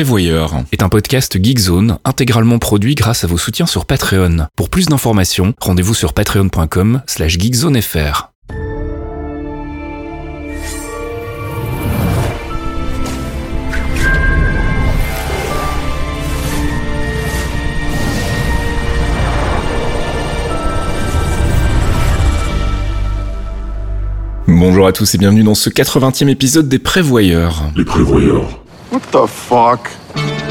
Prévoyeur est un podcast Geekzone intégralement produit grâce à vos soutiens sur Patreon. Pour plus d'informations, rendez-vous sur patreon.com slash geekzonefr. Bonjour à tous et bienvenue dans ce 80e épisode des Prévoyeurs. Les prévoyeurs. What the fuck?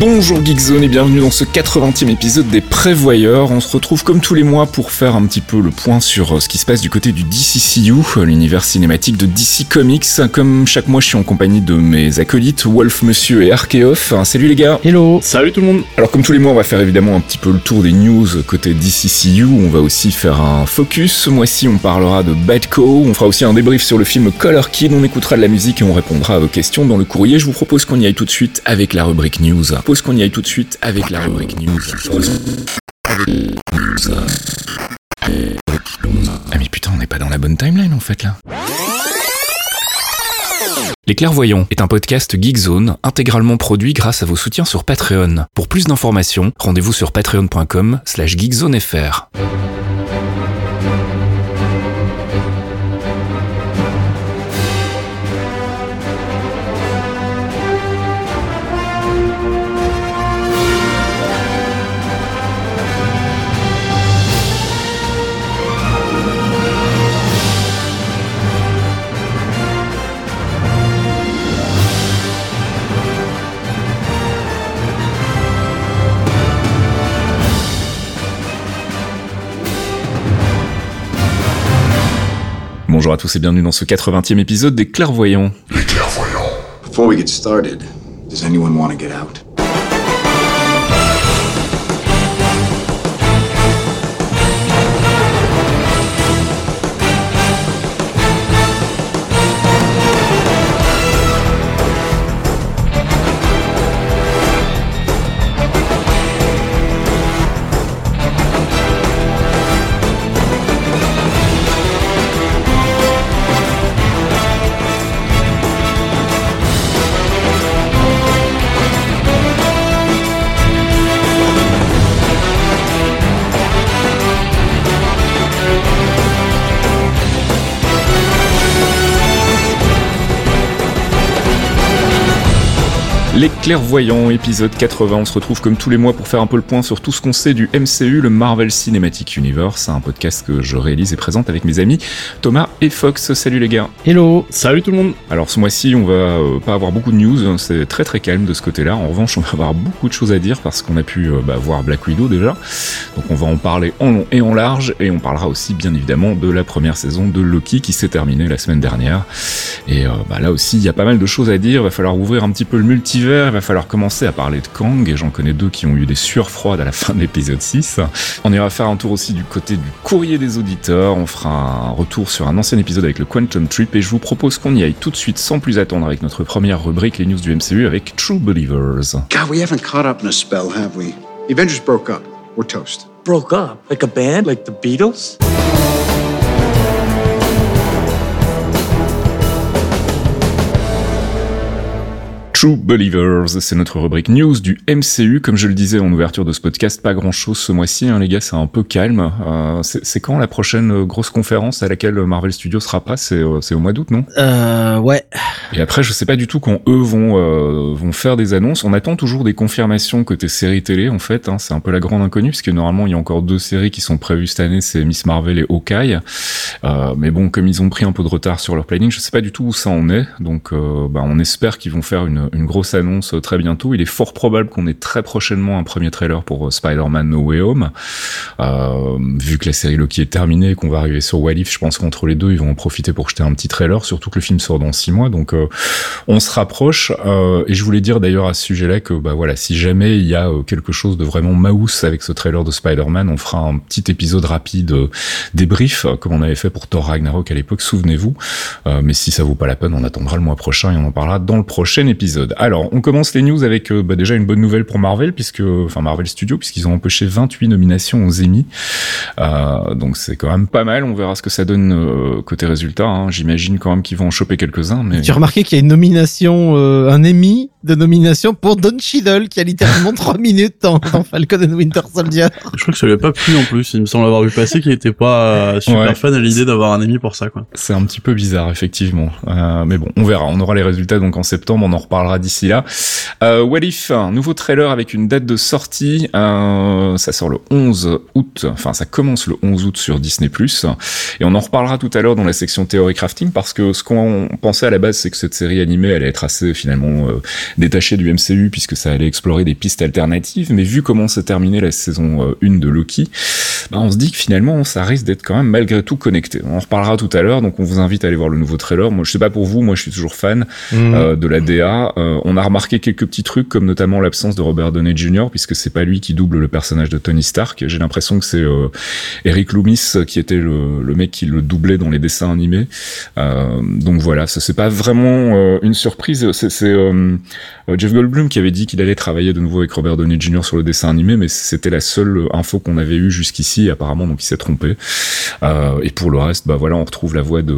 Bonjour Geekzone et bienvenue dans ce 80e épisode des Prévoyeurs. On se retrouve comme tous les mois pour faire un petit peu le point sur euh, ce qui se passe du côté du DCCU, l'univers cinématique de DC Comics. Comme chaque mois, je suis en compagnie de mes acolytes, Wolf Monsieur et Arkeoff. Salut les gars Hello Salut tout le monde Alors comme tous les mois, on va faire évidemment un petit peu le tour des news côté DCCU. On va aussi faire un focus. Ce mois-ci, on parlera de Badco. On fera aussi un débrief sur le film Color Kid. On écoutera de la musique et on répondra à vos questions dans le courrier. Je vous propose qu'on y aille tout de suite avec la rubrique news. Propose qu'on y aille tout de suite avec la rubrique news. Ah mais putain, on n'est pas dans la bonne timeline en fait là. Les Clairvoyants est un podcast Geekzone intégralement produit grâce à vos soutiens sur Patreon. Pour plus d'informations, rendez-vous sur patreon.com slash geekzonefr. Bonjour à tous et bienvenue dans ce 80e épisode des Clairvoyants. Les clairvoyants. Before we get started, does anyone want to get out? Les Clairvoyants, épisode 80. On se retrouve comme tous les mois pour faire un peu le point sur tout ce qu'on sait du MCU, le Marvel Cinematic Universe. un podcast que je réalise et présente avec mes amis Thomas et Fox. Salut les gars. Hello Salut tout le monde Alors ce mois-ci, on va euh, pas avoir beaucoup de news. hein, C'est très très calme de ce côté-là. En revanche, on va avoir beaucoup de choses à dire parce qu'on a pu euh, bah, voir Black Widow déjà. Donc on va en parler en long et en large. Et on parlera aussi bien évidemment de la première saison de Loki qui s'est terminée la semaine dernière. Et euh, bah, là aussi, il y a pas mal de choses à dire. Il va falloir ouvrir un petit peu le multivers. Il va falloir commencer à parler de Kang. Et j'en connais deux qui ont eu des sueurs froides à la fin de l'épisode 6. On ira faire un tour aussi du côté du courrier des auditeurs. On fera un retour sur un ancien épisode avec le Quantum Trip. Et je vous propose qu'on y aille tout de suite sans plus attendre avec notre première rubrique, les news du MCU avec True Believers. God, we haven't caught up in a spell, have we? The Avengers broke up. We're toast. broke up? Like a band? Like the beatles? True Believers, c'est notre rubrique news du MCU. Comme je le disais en ouverture de ce podcast, pas grand chose ce mois-ci, hein, les gars, c'est un peu calme. Euh, c'est quand la prochaine grosse conférence à laquelle Marvel Studios sera pas? C'est euh, c'est au mois d'août, non? Euh, ouais. Et après, je sais pas du tout quand eux vont euh, vont faire des annonces. On attend toujours des confirmations côté série télé, en fait. Hein, c'est un peu la grande inconnue, parce que normalement, il y a encore deux séries qui sont prévues cette année, c'est Miss Marvel et Hawkeye. Euh, mais bon, comme ils ont pris un peu de retard sur leur planning, je sais pas du tout où ça en est. Donc, euh, bah, on espère qu'ils vont faire une, une grosse annonce euh, très bientôt. Il est fort probable qu'on ait très prochainement un premier trailer pour euh, Spider-Man No Way Home. Euh, vu que la série Loki est terminée et qu'on va arriver sur What If, je pense qu'entre les deux, ils vont en profiter pour jeter un petit trailer, surtout que le film sort dans six mois. Donc, on se rapproche. et je voulais dire d'ailleurs à ce sujet-là que, bah voilà, si jamais il y a quelque chose de vraiment mouse avec ce trailer de Spider-Man, on fera un petit épisode rapide débrief, comme on avait fait pour Thor Ragnarok à l'époque, souvenez-vous. Mais si ça vaut pas la peine, on attendra le mois prochain et on en parlera dans le prochain épisode. Alors, on commence les news avec bah, déjà une bonne nouvelle pour Marvel, puisque, enfin Marvel Studios, puisqu'ils ont empoché 28 nominations aux Emmy. donc c'est quand même pas mal. On verra ce que ça donne côté résultat. Hein. J'imagine quand même qu'ils vont en choper quelques-uns. Mais remarqué qu'il y a une nomination, un Emmy de nomination pour Don Cheadle qui a littéralement 3 minutes dans, dans, Falcon and Winter Soldier. Je crois que ça lui a pas plu en plus. Il me semble avoir vu passer qu'il était pas super fan à l'idée d'avoir un Emmy pour ça, quoi. C'est un petit peu bizarre, effectivement. Euh, mais bon, on verra. On aura les résultats donc en septembre. On en reparlera d'ici là. Euh, What If, un nouveau trailer avec une date de sortie. Euh, ça sort le 11 août. Enfin, ça commence le 11 août sur Disney+. Et on en reparlera tout à l'heure dans la section théorie crafting parce que ce qu'on pensait à la base, c'est que cette série animée allait être assez finalement euh, détachée du MCU puisque ça allait explorer des pistes alternatives. Mais vu comment s'est terminée la saison 1 de Loki, bah, on se dit que finalement, ça risque d'être quand même malgré tout connecté. On en reparlera tout à l'heure. Donc, on vous invite à aller voir le nouveau trailer. Moi, je sais pas pour vous, moi, je suis toujours fan mhm. euh, de la DA. Euh, on a remarqué quelques petits trucs, comme notamment l'absence de Robert Downey Jr., puisque c'est pas lui qui double le personnage de Tony Stark. J'ai l'impression que c'est euh, Eric Loomis qui était le, le, mec qui le doublait dans les dessins animés. Euh, donc voilà, ça c'est pas vraiment euh, une surprise. C'est Jeff Goldblum qui avait dit qu'il allait travailler de nouveau avec Robert Downey Jr. sur le dessin animé, mais c'était la seule info qu'on avait eue jusqu'ici. Apparemment, donc il s'est trompé. et pour le reste, bah voilà, on retrouve la voix de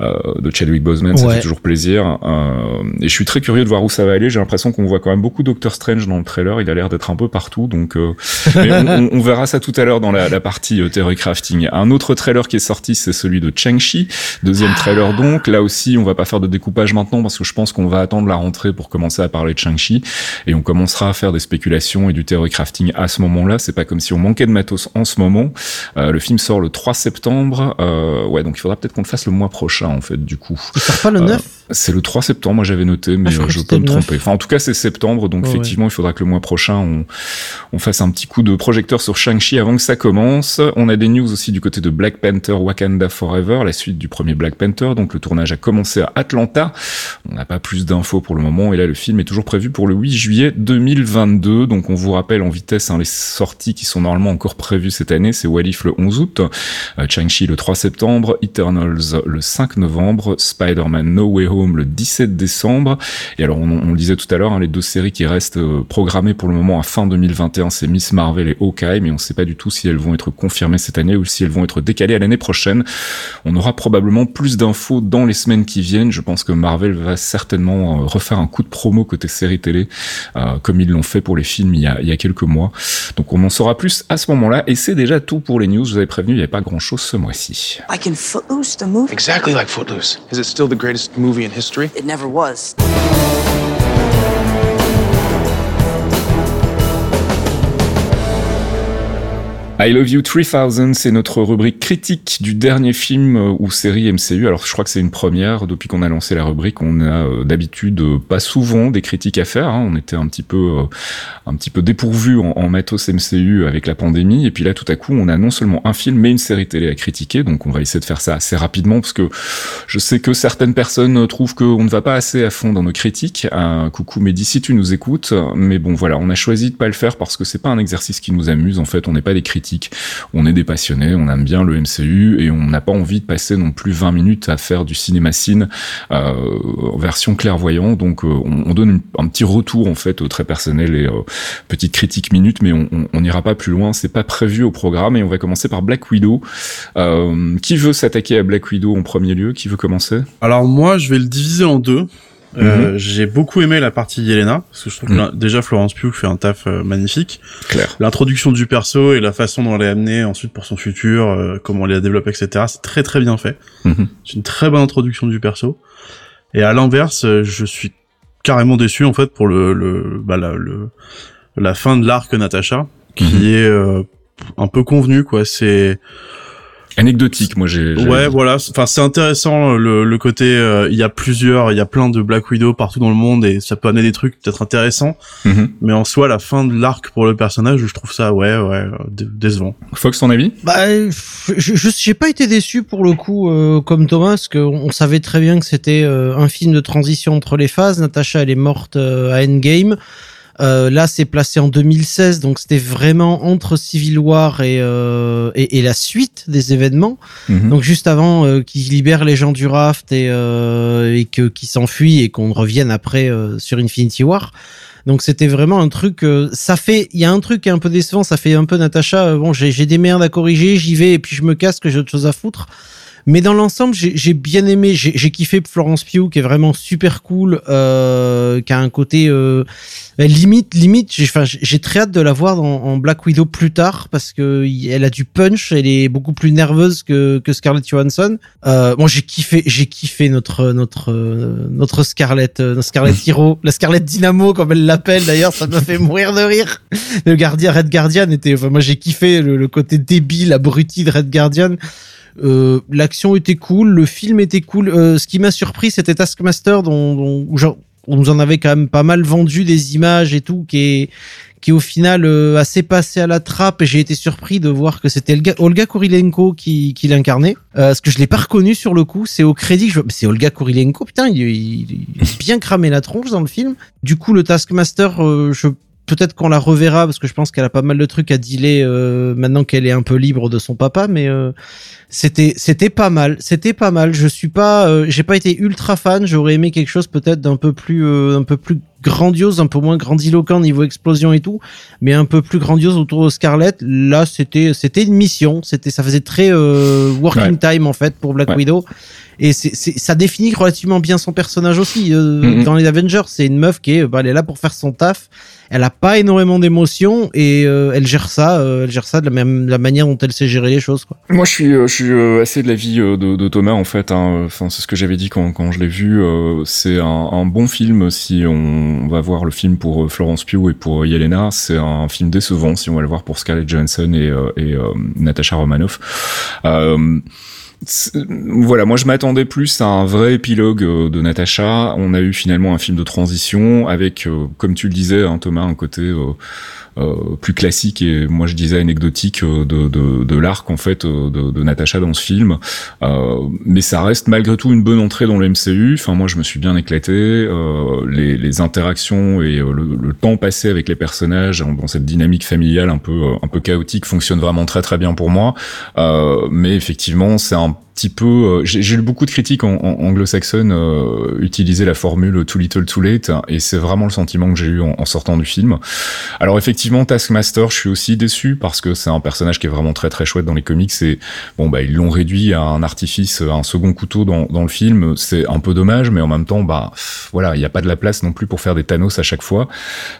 de Chadwick Boseman, ça fait toujours plaisir. Euh, et je suis très curieux de voir où ça va aller. J'ai l'impression qu'on voit quand même beaucoup Doctor Strange dans le trailer. Il a l'air d'être un peu partout, donc euh, on, on, verra ça tout à l'heure dans la, la partie euh, theory crafting. Un autre trailer qui est sorti, c'est celui de Chang-Chi, deuxième trailer donc. Là aussi, on va pas faire de découpage maintenant parce que je pense qu'on va attendre la rentrée pour commencer à parler de Chang-Chi et on commencera à faire des spéculations et du theory crafting à ce moment-là. C'est pas comme si on manquait de matos en ce moment. Euh, le film sort le 3 septembre. Euh, ouais, donc il faudra peut-être qu'on le fasse le mois prochain en fait du coup. Il sort pas le 9 c'est le 3 septembre, moi j'avais noté, mais ah, je, peux me tromper. Enfin, en tout cas, c'est septembre, donc effectivement, il faudra que le mois prochain, on, on fasse un petit coup de projecteur sur Shang-Chi avant que ça commence. On a des news aussi du côté de Black Panther Wakanda Forever, la suite du premier Black Panther. Donc le tournage a commencé à Atlanta. On n'a pas plus d'infos pour le moment, et là, le film est toujours prévu pour le 8 juillet 2022. Donc on vous rappelle en vitesse hein, les sorties qui sont normalement encore prévues cette année. C'est Walif le 11 août, euh, Shang-Chi le 3 septembre, Eternals le 5 novembre, Spider-Man No Way Home le 17 décembre. Et alors, on, le disait tout à l'heure, hein, les deux séries qui restent euh, programmées pour le moment à fin 2021, c'est Miss Marvel et Hawkeye, mais on ne sait pas du tout si elles vont être confirmées cette année ou si elles vont être décalées à l'année prochaine. On aura probablement plus d'infos dans les semaines qui viennent. Je pense que Marvel va certainement euh, refaire un coup de promo côté série télé, euh, comme ils l'ont fait pour les films il y, a, il y a quelques mois. Donc on en saura plus à ce moment-là. Et c'est déjà tout pour les news. Je vous avais prévenu, il n'y avait pas grand-chose ce mois-ci. Like in Footloose, the movie? Exactly like Footloose. Is it still the greatest movie history? It never was. I Love You 3000, c'est notre rubrique critique du dernier film euh, ou série MCU. Alors je crois que c'est une première depuis qu'on a lancé la rubrique. On a euh, d'habitude euh, pas souvent des critiques à faire. Hein. On était un petit peu un petit peu en, matos MCU avec la pandémie. Et puis là tout à coup on a non seulement un film mais une série télé à critiquer. Donc on va essayer de faire ça assez rapidement parce que je sais que certaines personnes trouvent qu'on ne va pas assez à fond dans nos critiques. coucou Mehdi si tu nous écoutes. Mais bon voilà, on a choisi de pas le faire parce que c'est pas un exercice qui nous amuse. En fait, on n'est pas des critiques on est des passionnés, on aime bien le MCU et on n'a pas envie de passer non plus 20 minutes à faire du cinéma cine euh, version clairvoyant. Donc euh, on, donne un petit retour en fait très personnel et petite critique minute, mais on n'ira pas plus loin. C'est pas prévu au programme et on va commencer par Black Widow. Euh, qui veut s'attaquer à Black Widow en premier lieu? Qui veut commencer? Alors moi, je vais le diviser en deux. Euh, mhm. j'ai beaucoup aimé la partie Yelena parce que je trouve que mhm. déjà Florence Pugh fait un taf euh, magnifique. Claire. L'introduction du perso et la façon dont elle est amenée ensuite pour son futur, euh, comment elle la développe, etc. C'est très très bien fait. Mhm. C'est une très bonne introduction du perso. Et à l'inverse, je suis carrément déçu en fait pour le, le, bah, la, le la fin de l'arc Natasha qui est un peu convenu quoi. C'est anecdotique moi j'ai ouais voilà. Enfin c'est intéressant le, le côté euh, il y a plusieurs il y a plein de Black Widow partout dans le monde et ça peut amener des trucs peut-être intéressants. Mm-hmm. mais en soi la fin de l'arc pour le personnage je trouve ça ouais ouais décevant. Fox ton avis? Bah je j'ai pas été déçu pour le coup euh, comme Thomas parce que on savait très bien que c'était euh, un film de transition entre les phases. Natasha elle est morte à Endgame Euh, là, c'est placé en 2016, donc c'était vraiment entre Civil War et, euh, et, et, la suite des événements. Mhm. Donc juste avant euh, qu'ils libèrent les gens du raft et, euh, et que qu'ils s'enfuient et qu'on revienne après euh, sur Infinity War. Donc c'était vraiment un truc. euh, ça fait, il y a un truc qui est un peu décevant. Ça fait un peu Natacha. euh, bon, j'ai j'ai des merdes à corriger, j'y vais et puis je me casse que j'ai autre chose à foutre. Mais dans l'ensemble, j'ai j'ai bien aimé. J'ai j'ai kiffé Florence Pugh, qui est vraiment super cool, euh, qui a un côté euh, limite, limite. J'ai très hâte de la voir dans, en Black Widow plus tard parce que elle a du punch. Elle est beaucoup plus nerveuse que, que Scarlett Johansson. Euh, bon, j'ai kiffé, j'ai kiffé notre notre euh, notre Scarlett, euh, notre Scarlett Hero, la Scarlett Dynamo comme elle l'appelle d'ailleurs. Ça m'a fait mourir de rire. Le gardien Red Guardian était. Enfin, moi, j'ai kiffé le, le côté débile, abruti de Red Guardian. Euh, l'action était cool, le film était cool. Euh, ce qui m'a surpris, c'était Taskmaster, dont, dont genre, on nous en avait quand même pas mal vendu des images et tout, qui est qui est au final euh, assez passé à la trappe. Et j'ai été surpris de voir que c'était Olga, Kurilenko qui, qui l'incarnait. Euh, parce que je l'ai pas reconnu sur le coup. C'est au crédit je... C'est Olga Kurilenko, putain, il, il, il a bien cramé la tronche dans le film. Du coup, le Taskmaster, euh, je peut-être qu'on la reverra parce que je pense qu'elle a pas mal de trucs à dealer euh, maintenant qu'elle est un peu libre de son papa mais euh, c'était c'était pas mal c'était pas mal. Je suis pas euh, j'ai pas été ultra fan j'aurais aimé quelque chose peut-être d'un peu plus euh, un peu plus grandiose un peu moins grandiloquent niveau explosion et tout mais un peu plus grandiose autour de Scarlett. Là c'était c'était une mission c'était ça faisait très euh, working time en fait pour Black Ouais. Widow et c'est c'est- ça définit relativement bien son personnage aussi euh, Mhm. dans les Avengers c'est une meuf qui est bah, elle est là pour faire son taf elle a pas énormément d'émotions et euh, elle gère ça euh, elle gère ça de la même la manière dont elle sait gérer les choses quoi Moi, je suis, euh, je suis euh, assez de l'avis euh, de, de Thomas en fait. hein. Enfin, c'est ce que j'avais dit quand, quand je l'ai vu. euh, c'est un, un bon film si on va voir le film pour Florence Pugh et pour Yelena. C'est un film décevant si on va le voir pour Scarlett Johansson et, euh, et euh, Natasha Romanoff. Euh, voilà, moi je m'attendais plus à un vrai épilogue euh, de Natasha. On a eu finalement un film de transition avec, euh, comme tu le disais, hein, Thomas, un côté euh, plus classique et moi je disais anecdotique euh, de, de, de l'arc en fait euh, de, de Natasha dans ce film. Euh, mais ça reste malgré tout une bonne entrée dans le MCU. Enfin moi je me suis bien éclaté. Euh, les, les interactions et euh, le, le temps passé avec les personnages dans cette dynamique familiale un peu euh, un peu chaotique fonctionne vraiment très très bien pour moi. Euh, mais effectivement c'est un petit peu euh, j'ai lu beaucoup de critiques en, en- anglo-saxonnes euh, utiliser la formule too little too late et c'est vraiment le sentiment que j'ai eu en, en sortant du film alors effectivement Taskmaster je suis aussi déçu parce que c'est un personnage qui est vraiment très très chouette dans les comics et bon bah ils l'ont réduit à un artifice à un second couteau dans, dans le film c'est un peu dommage mais en même temps bah voilà il n'y a pas de la place non plus pour faire des Thanos à chaque fois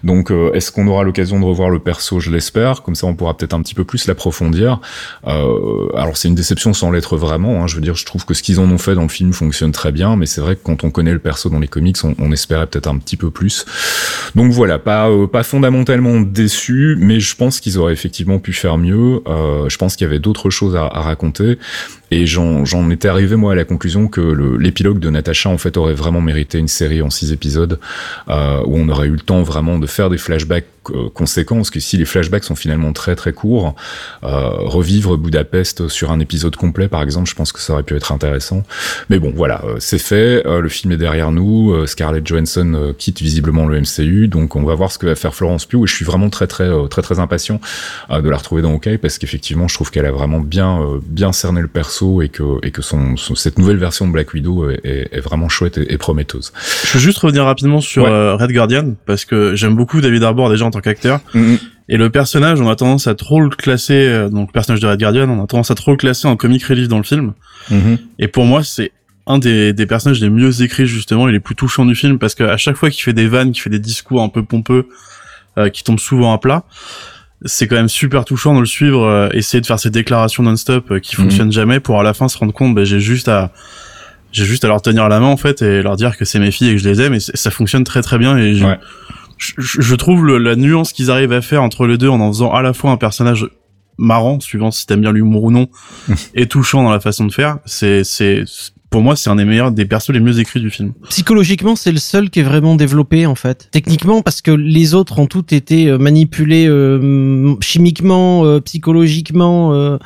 donc euh, est-ce qu'on aura l'occasion de revoir le perso? Je l'espère comme ça on pourra peut-être un petit peu plus l'approfondir euh, alors c'est une déception sans l'être vraiment. Hein. Je veux dire, je trouve que ce qu'ils en ont fait dans le film fonctionne très bien, mais c'est vrai que quand on connaît le perso dans les comics, on, espérait peut-être un petit peu plus. Donc voilà, pas euh, pas fondamentalement déçu, mais je pense qu'ils auraient effectivement pu faire mieux. Euh, je pense qu'il y avait d'autres choses à, raconter. Et j'en étais arrivé moi à la conclusion que l'épilogue de Natasha en fait aurait vraiment mérité une série en six épisodes euh, où on aurait eu le temps vraiment de faire des flashbacks conséquents parce que si les flashbacks sont finalement très très courts, euh, revivre Budapest sur un épisode complet par exemple, je pense que ça aurait pu être intéressant. Mais bon voilà, euh, c'est fait, euh, le film est derrière nous, euh, Scarlett Johansson quitte visiblement le MCU, donc on va voir ce que va faire Florence Pugh et je suis vraiment très très très très impatient euh, de la retrouver dans Hawkeye parce qu'effectivement je trouve qu'elle a vraiment bien euh, bien cerné le perso et que et que son, son- cette nouvelle version de Black Widow est, est- est vraiment chouette et, et prometteuse. Je veux juste revenir rapidement sur Ouais. euh, Red Guardian parce que j'aime beaucoup David Harbour déjà en tant qu'acteur Mhm. et le personnage on a tendance à trop le classer euh, donc le personnage de Red Guardian on a tendance à trop le classer en comic relief dans le film Mhm. et pour moi c'est un des, des personnages les mieux écrits justement et les plus touchants du film parce qu'à chaque fois qu'il fait des vannes qu'il fait des discours un peu pompeux euh, qui tombent souvent à plat c'est quand même super touchant de le suivre euh, essayer de faire ces déclarations non-stop euh, qui Mhm. fonctionnent jamais pour à la fin se rendre compte ben j'ai juste à j'ai juste à leur tenir la main en fait et leur dire que c'est mes filles et que je les aime et ça fonctionne très très bien et je, Ouais. Je, je trouve le- la nuance qu'ils arrivent à faire entre les deux en en faisant à la fois un personnage marrant suivant si t'aimes bien l'humour ou non et touchant dans la façon de faire c'est c'est pour moi, c'est un des meilleurs, des persos les mieux écrits du film. Psychologiquement, c'est le seul qui est vraiment développé en fait. Techniquement, parce que les autres ont tous été euh, manipulés euh, chimiquement, euh, psychologiquement. Euh,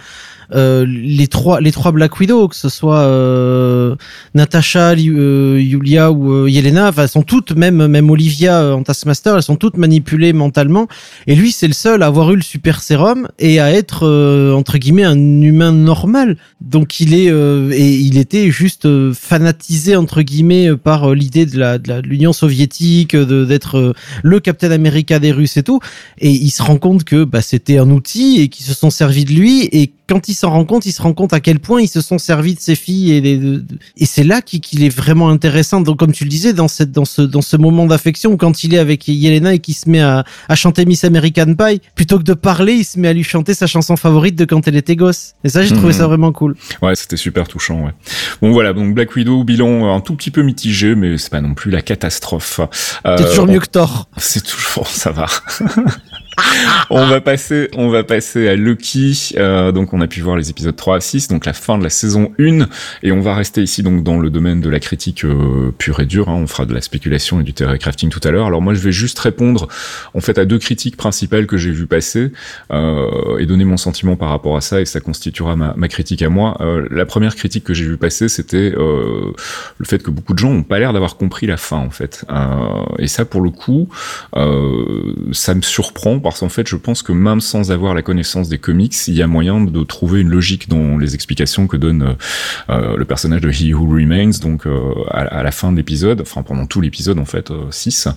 euh, les trois les trois Black Widow que ce soit euh, Natasha euh, Yulia ou euh, Yelena enfin, elles sont toutes même même Olivia en Taskmaster elles sont toutes manipulées mentalement. Et lui c'est le seul à avoir eu le super sérum et à être entre guillemets un humain normal. Donc il est et il était juste fanatisé entre guillemets par l'idée de la de l'Union soviétique d'être le Captain America des Russes et tout. Et il se rend compte que bah, c'était un outil et qu'ils se sont servis de lui et quand il s'en rend compte, il se rend compte à quel point ils se sont servis de ses filles et, et c'est là qu'il est vraiment intéressant. Donc, comme tu le disais, dans cette, dans ce, dans ce moment d'affection, quand il est avec Yelena et qu'il se met à, à, chanter Miss American Pie, plutôt que de parler, il se met à lui chanter sa chanson favorite de quand elle était gosse. Et ça, j'ai trouvé ça mhm. vraiment cool. Ouais, c'était super touchant. Ouais. Bon, voilà. Donc Black Widow, bilan un tout petit peu mitigé, mais c'est pas non plus la catastrophe. Euh, c'est toujours mieux que Thor. C'est toujours, ça va. on va passer, on va passer à Lucky. Euh, donc, on a pu voir les épisodes 3 à 6, donc la fin de la saison 1. Et on va rester ici, donc, dans le domaine de la critique euh, pure et dure. Hein. On fera de la spéculation et du terrain crafting tout à l'heure. Alors, moi, je vais juste répondre, en fait, à deux critiques principales que j'ai vu passer, euh, et donner mon sentiment par rapport à ça, et ça constituera ma, critique à moi. Euh, la première critique que j'ai vu passer, c'était euh, le fait que beaucoup de gens n'ont pas l'air d'avoir compris la fin, en fait. et ça, pour le coup, ça me surprend parce qu'en fait, je pense que même sans avoir la connaissance des comics, il y a moyen de trouver une logique dans les explications que donne euh, euh le personnage de He Who Remains, donc euh, à, la fin de l'épisode, enfin pendant tout l'épisode en fait, 6. Euh,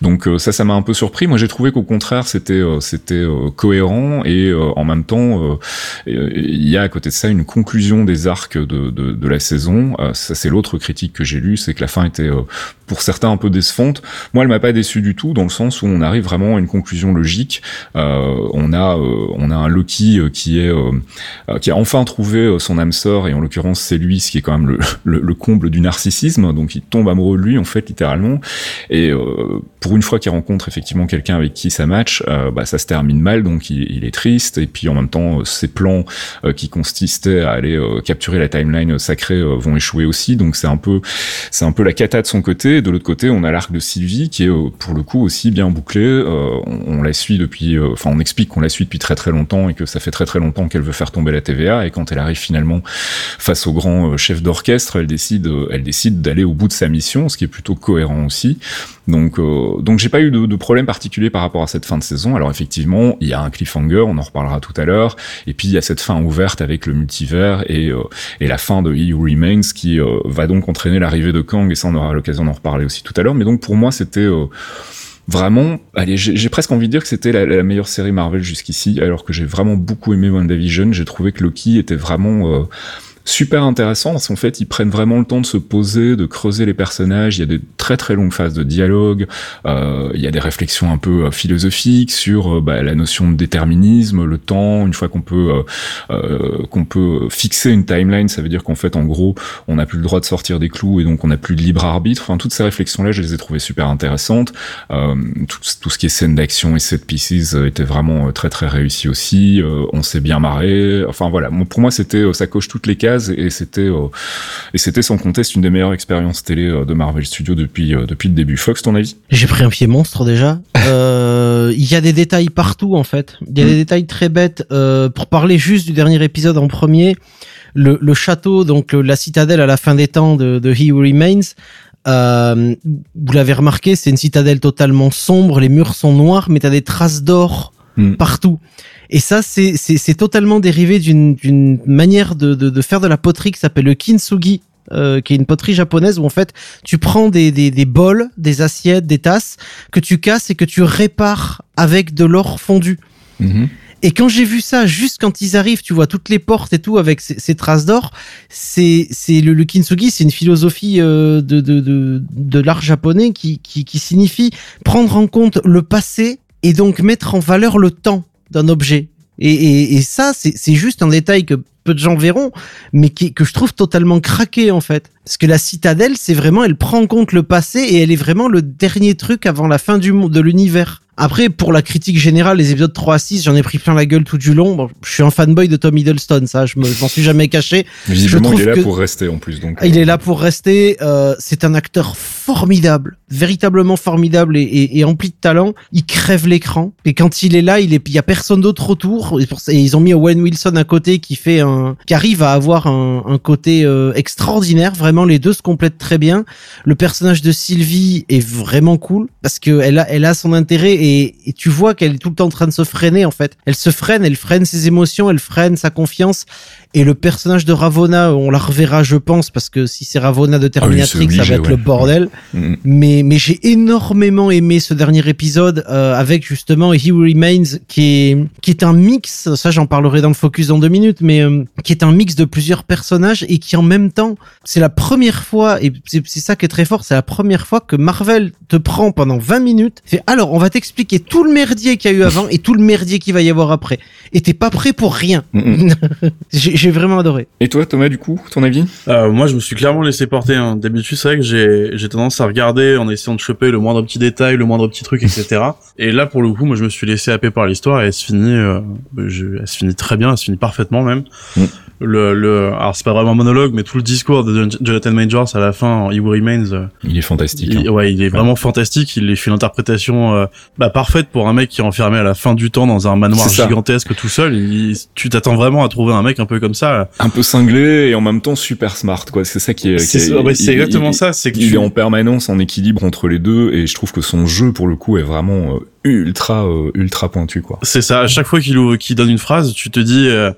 donc ça, ça m'a un peu surpris. Moi, j'ai trouvé qu'au contraire, c'était c'était cohérent et en même temps, il y a à côté de ça une conclusion des arcs de, de, de la saison. ça, c'est l'autre critique que j'ai lu, c'est que la fin était pour certains un peu décevante. Moi, elle m'a pas déçu du tout dans le sens où on arrive vraiment à une conclusion logique. Euh, on a euh, on a un Loki euh, qui est qui a enfin trouvé son âme sœur et en l'occurrence c'est lui, ce qui est quand même le, le, comble du narcissisme. Donc il tombe amoureux de lui en fait littéralement. Et pour une fois qu'il rencontre effectivement quelqu'un avec qui ça match, bah ça se termine mal. Donc il, est triste et puis en même temps ses plans qui consistaient à aller capturer la timeline sacrée vont échouer aussi. Donc c'est un peu c'est un peu la cata de son côté de l'autre côté, on a l'arc de Sylvie qui est pour le coup aussi bien bouclé. Euh, on, la suit depuis, euh, enfin on explique qu'on la suit depuis très très longtemps et que ça fait très très longtemps qu'elle veut faire tomber la TVA. Et quand elle arrive finalement face au grand chef d'orchestre, elle décide, elle décide d'aller au bout de sa mission, ce qui est plutôt cohérent aussi. Donc, donc j'ai pas eu de, problème particulier par rapport à cette fin de saison. Alors effectivement, il y a un cliffhanger, on en reparlera tout à l'heure. Et puis il y a cette fin ouverte avec le multivers et, et la fin de He Remains qui va donc entraîner l'arrivée de Kang. Et ça, on aura l'occasion d'en reparler aussi tout à l'heure, mais donc pour moi c'était euh, vraiment, allez, j'ai presque envie de dire que c'était la, meilleure série Marvel jusqu'ici, alors que j'ai vraiment beaucoup aimé WandaVision. J'ai trouvé que Loki était vraiment euh, super intéressant parce qu'en fait ils prennent vraiment le temps de se poser, de creuser les personnages. Il y a des très très longues phases de dialogue. Euh, il y a des réflexions un peu euh, philosophiques sur euh, bah, la notion de déterminisme, le temps. Une fois qu'on peut euh, euh, qu'on peut fixer une timeline, ça veut dire qu'en fait en gros on n'a plus le droit de sortir des clous et donc on n'a plus de libre arbitre. Enfin toutes ces réflexions là, je les ai trouvées super intéressantes. Tout, tout, ce qui est scène d'action et set pieces était vraiment très très réussi aussi. on s'est bien marré. Enfin voilà, pour moi c'était ça coche toutes les cases et c'était euh, et c'était sans conteste une des meilleures expériences télé euh, de Marvel Studios depuis euh, depuis le début. Fox, ton avis? J'ai pris un pied monstre déjà. Il y a des détails partout en fait. Il y a des hmm. détails très bêtes. pour parler juste du dernier épisode en premier, le, le château, donc la citadelle à la fin des temps de, de He Who Remains. Euh, vous l'avez remarqué, c'est une citadelle totalement sombre, les murs sont noirs, mais t'as des traces d'or hmm. partout. Et ça, c'est totalement dérivé d'une manière de, de, de faire de la poterie qui s'appelle le kintsugi. Euh, qui est une poterie japonaise où en fait tu prends des, des, des bols, des assiettes, des tasses que tu casses et que tu répares avec de l'or fondu. Mm-hmm. Et quand j'ai vu ça, juste quand ils arrivent, tu vois toutes les portes et tout avec ces, ces traces d'or. C'est c'est le, le kintsugi, c'est une philosophie euh, de, de, de, de l'art japonais qui, qui qui signifie prendre en compte le passé et donc mettre en valeur le temps d'un objet. Et, et, et ça, c'est juste un détail que peu de gens verront, mais qui, que je trouve totalement craqué en fait. Parce que la citadelle, c'est vraiment, elle prend en compte le passé et elle est vraiment le dernier truc avant la fin du monde, de l'univers. Après, pour la critique générale, les épisodes 3 à 6, j'en ai pris plein la gueule tout du long. Bon, je suis un fanboy de Tom Hiddleston, ça, je m'en suis jamais caché. Visiblement, il est là pour rester en plus. Donc, il est là pour rester. Euh, c'est un acteur formidable, véritablement formidable et, et, et empli de talent. Il crève l'écran. Et quand il est là, il est, il y a personne d'autre autour. Et, pour, et ils ont mis Owen Wilson à côté qui fait un, qui arrive à avoir un, un côté euh, extraordinaire. Vraiment, les deux se complètent très bien. Le personnage de Sylvie est vraiment cool parce que elle a, elle a son intérêt et, et tu vois qu'elle est tout le temps en train de se freiner en fait. Elle se freine, elle freine ses émotions, elle freine sa confiance. Et le personnage de Ravona, on la reverra, je pense, parce que si c'est Ravona de Terminatrix, Ah oui, c'est ça va être ouais. le bordel. Mm. Mais, mais j'ai énormément aimé ce dernier épisode euh, avec justement He Remains, qui est, qui est un mix, ça j'en parlerai dans le focus dans deux minutes, mais euh, qui est un mix de plusieurs personnages et qui en même temps, c'est la première fois, et c'est ça qui est très fort, c'est la première fois que Marvel te prend pendant 20 minutes, fait alors on va t'expliquer tout le merdier qu'il y a eu avant et tout le merdier qu'il va y avoir après. Et t'es pas prêt pour rien. Mm, mm. J'ai vraiment adoré. Et toi, Thomas, du coup, ton avis? Euh, moi, je me suis clairement laissé porter. Hein. D'habitude, c'est vrai que j'ai j'ai tendance à regarder en essayant de choper le moindre petit détail, le moindre petit truc, etc. et là, pour le coup, moi, je me suis laissé happer par l'histoire et elle se finit, euh, je- elle se finit très bien, elle se finit parfaitement même. Mm. Le, le, alors c'est pas vraiment un monologue, mais tout le discours de Jon- Jonathan Majors à la fin, en He Who Remains, euh, Il est fantastique. il, hein. ouais, il est vraiment fantastique. Il fait une interprétation euh, bah, parfaite pour un mec qui est enfermé à la fin du temps dans un manoir gigantesque tout seul. Il- tu t'attends vraiment à trouver un mec un peu comme ça. Un peu cinglé et en même temps super smart, quoi. C'est ça qui est. C'est ouais, exactement il- ça. C'est que Il tu- est en permanence en équilibre entre les deux et je trouve que son jeu, pour le coup, est vraiment euh, ultra, euh, ultra pointu, quoi. C'est ça. À chaque fois qu'il donne une phrase, tu te dis euh,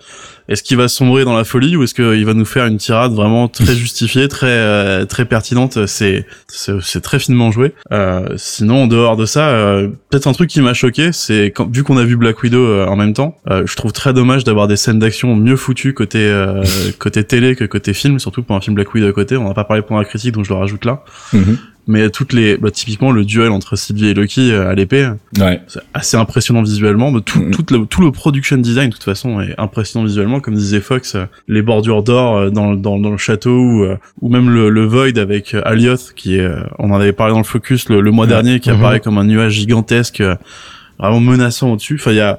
est-ce qu'il va sombrer dans la folie ou est-ce qu'il va nous faire une tirade vraiment très justifiée, très euh, très pertinente? C'est c'est très finement joué. Euh, sinon, en dehors de ça, euh, peut-être un truc qui m'a choqué, c'est quand vu qu'on a vu Black Widow euh, en même temps, euh, je trouve très dommage d'avoir des scènes d'action mieux foutues côté euh, côté télé que côté film, surtout pour un film Black Widow à côté. On n'a pas parlé pour la critique, donc je le rajoute là. Mhm. Mais toutes les, bah, typiquement le duel entre Sylvie et Loki euh, à l'épée, Ouais. c'est assez impressionnant visuellement. Mais tout, tout, le, tout le production design, de toute façon, est impressionnant visuellement. Comme disait Fox, euh, les bordures d'or euh, dans, dans, dans le château ou, euh, ou même le, le Void avec Alioth, qui est, euh, on en avait parlé dans le Focus le, le mois Ouais. dernier, qui Mhm. apparaît comme un nuage gigantesque, euh, vraiment menaçant au-dessus. Enfin, il y a,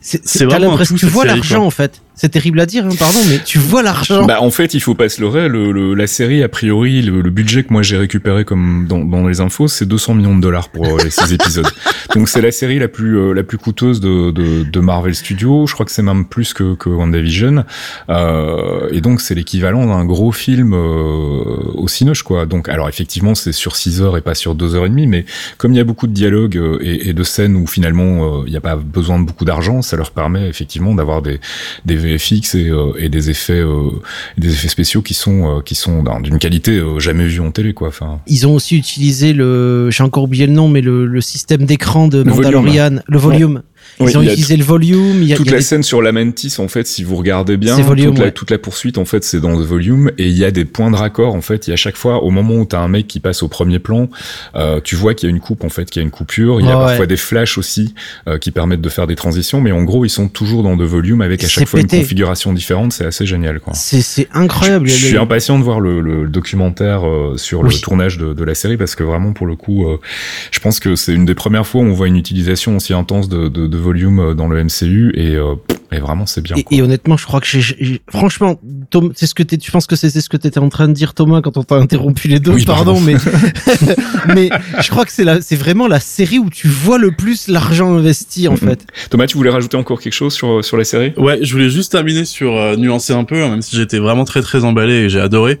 C'est vraiment un tout, tu vois l'argent en fait. C'est terrible à dire, hein, pardon, mais tu vois l'argent. Bah en fait, il faut pas se leurrer. Le, le- la série, a priori, le, le budget que moi j'ai récupéré comme dans, dans les infos, c'est 200 millions de dollars pour euh, les six épisodes. Donc c'est la série la plus euh, la plus coûteuse de, de, de Marvel Studios. Je crois que c'est même plus que, que WandaVision. Euh, et donc c'est l'équivalent d'un gros film euh, au cinoche quoi. Donc alors effectivement c'est sur 6 heures et pas sur 2 heures et demie, mais comme il y a beaucoup de dialogues euh, et, et de scènes où finalement euh, il n'y a pas besoin de beaucoup d'argent, ça leur permet effectivement d'avoir des des VFX et, euh, et des effets euh, des effets spéciaux qui sont euh, qui sont d'un- d'une qualité jamais vue en télé quoi. Enfin, Ils ont aussi utilisé le, j'ai encore oublié le nom, mais le, le système d'écran de Le Mandalorian, le volume. Oui, Ils ont utilisé le volume. Il y a, toute il y a la des- scène sur Lamentis en fait si vous regardez bien volume, toute, la, ouais. toute la poursuite en fait c'est dans le volume et il y a des points de raccord en fait il y a chaque fois au moment où t'as un mec qui passe au premier plan euh, tu vois qu'il y a une coupe en fait qu'il y a une coupure il y a parfois ouais. des flashs aussi euh, qui permettent de faire des transitions mais en gros ils sont toujours dans de volume avec à chaque fois pété. une configuration différente c'est assez génial quoi C'est, incroyable. Je, je Le- suis impatient de voir le, le documentaire euh, sur le tournage de, de la série parce que vraiment pour le coup, je pense que c'est une des premières fois où on voit une utilisation aussi intense de, de, de volume euh, dans le MCU et, euh, et vraiment c'est bien. Et, quoi. et honnêtement, je crois que j'ai, j'ai- franchement, Tom, c'est ce que t'es, tu penses que c'est, ce que t'étais en train de dire, Thomas, quand on t'a interrompu les deux? Oui, pardon, pardon. mais, mais je crois que c'est la, c'est vraiment la série où tu vois le plus l'argent investi, en Mhm. fait. Thomas, tu voulais rajouter encore quelque chose sur sur la série Ouais, je voulais juste terminer sur euh, nuancer un peu, hein, même si j'étais vraiment très très emballé et j'ai adoré.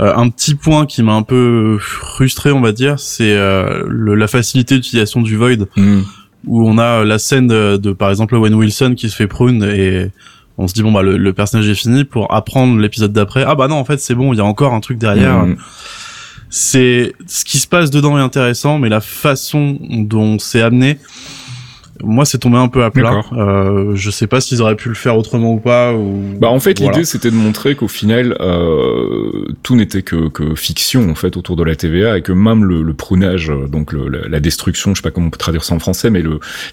Euh, un petit point qui m'a un peu frustré, on va dire, c'est euh, le- la facilité d'utilisation du Void, Hmm. Où on a la scène de, de, par exemple Owen Wilson qui se fait prune et on se dit bon bah le, le personnage est fini pour apprendre l'épisode d'après. Ah bah non en fait c'est bon, il y a encore un truc derrière. Hmm. C'est ce qui se passe dedans est intéressant, mais la façon dont c'est amené Moi, c'est tombé un peu à plat. Euh, je sais pas s'ils auraient pu le faire autrement ou pas. Ou... Bah en fait, l'idée c'était de montrer qu'au final, euh, tout n'était que, que fiction en fait autour de la TVA et que même le, le prunage, euh, donc le, la, destruction, je sais pas comment on peut traduire ça en français, mais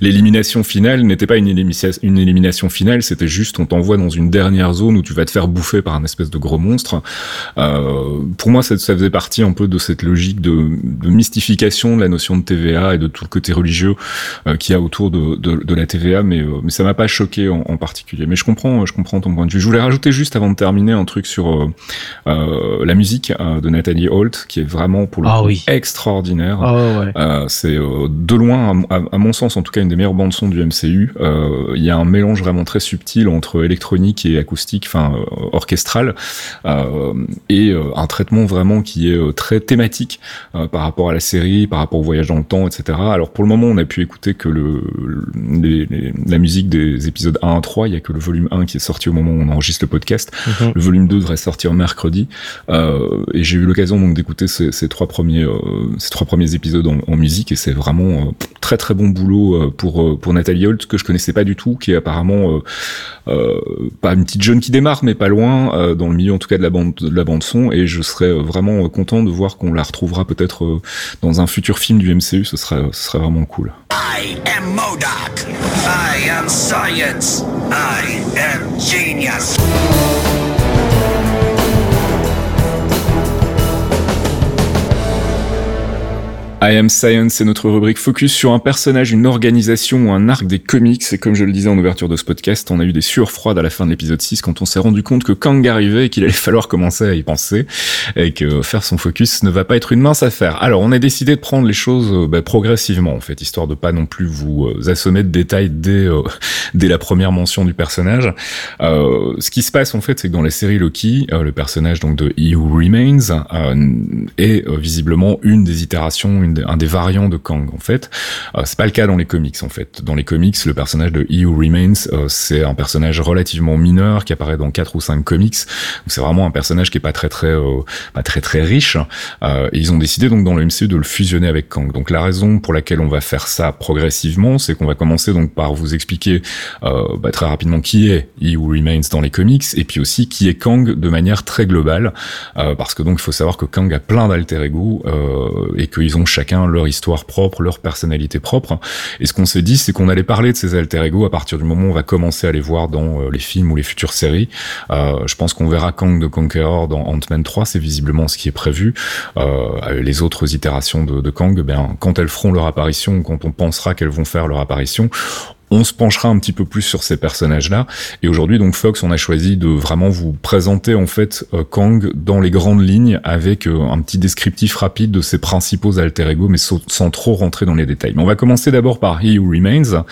l'élimination finale n'était pas une élimination, une élimination finale, c'était juste on t'envoie dans une dernière zone où tu vas te faire bouffer par un espèce de gros monstre. Euh, pour moi, ça, ça faisait partie un peu de cette logique de, de mystification de la notion de TVA et de tout le côté religieux euh, qu'il y a autour de, de, de la TVA, mais, euh, mais ça m'a pas choqué en, en, particulier. Mais je comprends, je comprends ton point de vue. Je voulais rajouter juste avant de terminer un truc sur euh, euh la musique de Nathalie Holt, qui est vraiment pour le ah, coup oui. extraordinaire. Ah, ouais. c'est de loin, à, à, mon sens en tout cas, une des meilleures bandes son du MCU. Il y a un mélange vraiment très subtil entre électronique et acoustique, enfin orchestral, et un traitement vraiment qui est très thématique par rapport à la série, par rapport au voyage dans le temps, etc. Alors pour le moment, on a pu écouter que le, les, les, la musique des épisodes 1 à 3, il y a que le volume 1 qui est sorti au moment où on enregistre le podcast. Mm -hmm. Le volume 2 devrait sortir mercredi. Euh, et j'ai eu l'occasion donc d'écouter ces, ces, trois premiers euh, ces trois premiers épisodes en, en musique et c'est vraiment euh, très très bon boulot pour pour Nathalie Holt que je connaissais pas du tout, qui est apparemment pas une petite jeune qui démarre, mais pas loin dans le milieu en tout cas de la bande de la bande son. Et je serais vraiment content de voir qu'on la retrouvera peut-être dans un futur film du MCU. Ce serait ce serait vraiment cool. I am Modoc. I am science. I am genius. I Am Science, c'est notre rubrique focus sur un personnage, une organisation ou un arc des comics. Et comme je le disais en ouverture de ce podcast, on a eu des sueurs froides à la fin de l'épisode 6 quand on s'est rendu compte que Kang arrivait et qu'il allait falloir commencer à y penser et que faire son focus ne va pas être une mince affaire. Alors, on a décidé de prendre les choses bah, progressivement, en fait, histoire de pas non plus vous euh, assommer de détails dès, euh, dès la première mention du personnage. Euh, ce qui se passe, en fait, c'est que dans la série Loki, euh, le personnage donc de He Who Remains est visiblement une des itérations, une un des variants de Kang en fait. Euh, c'est pas le cas dans les comics en fait. Dans les comics, le personnage de He Who Remains, euh, c'est un personnage relativement mineur qui apparaît dans quatre ou cinq comics. C'est vraiment un personnage qui est pas très très euh, pas très très riche. et ils ont décidé donc dans le MCU de le fusionner avec Kang. Donc la raison pour laquelle on va faire ça progressivement, c'est qu'on va commencer donc par vous expliquer bah, très rapidement qui est He Who Remains dans les comics et puis aussi qui est Kang de manière très globale parce que donc il faut savoir que Kang a plein d'alter ego et qu'ils ont chacun leur histoire propre, leur personnalité propre. Et ce qu'on s'est dit, c'est qu'on allait parler de ces alter ego à partir du moment où on va commencer à les voir dans euh, les films ou les futures séries. Euh, je pense qu'on verra Kang the Conqueror dans Ant-Man 3, c'est visiblement ce qui est prévu. Euh, les autres itérations de, de Kang, ben, quand elles feront leur apparition, quand on pensera qu'elles vont faire leur apparition, on se penchera un petit peu plus sur ces personnages-là. Et aujourd'hui, donc Fox, on a choisi de vraiment vous présenter en fait euh, Kang dans les grandes lignes avec euh, un petit descriptif rapide de ses principaux alter ego, mais sans, sans, trop rentrer dans les détails. Mais on va commencer d'abord par He Who Remains.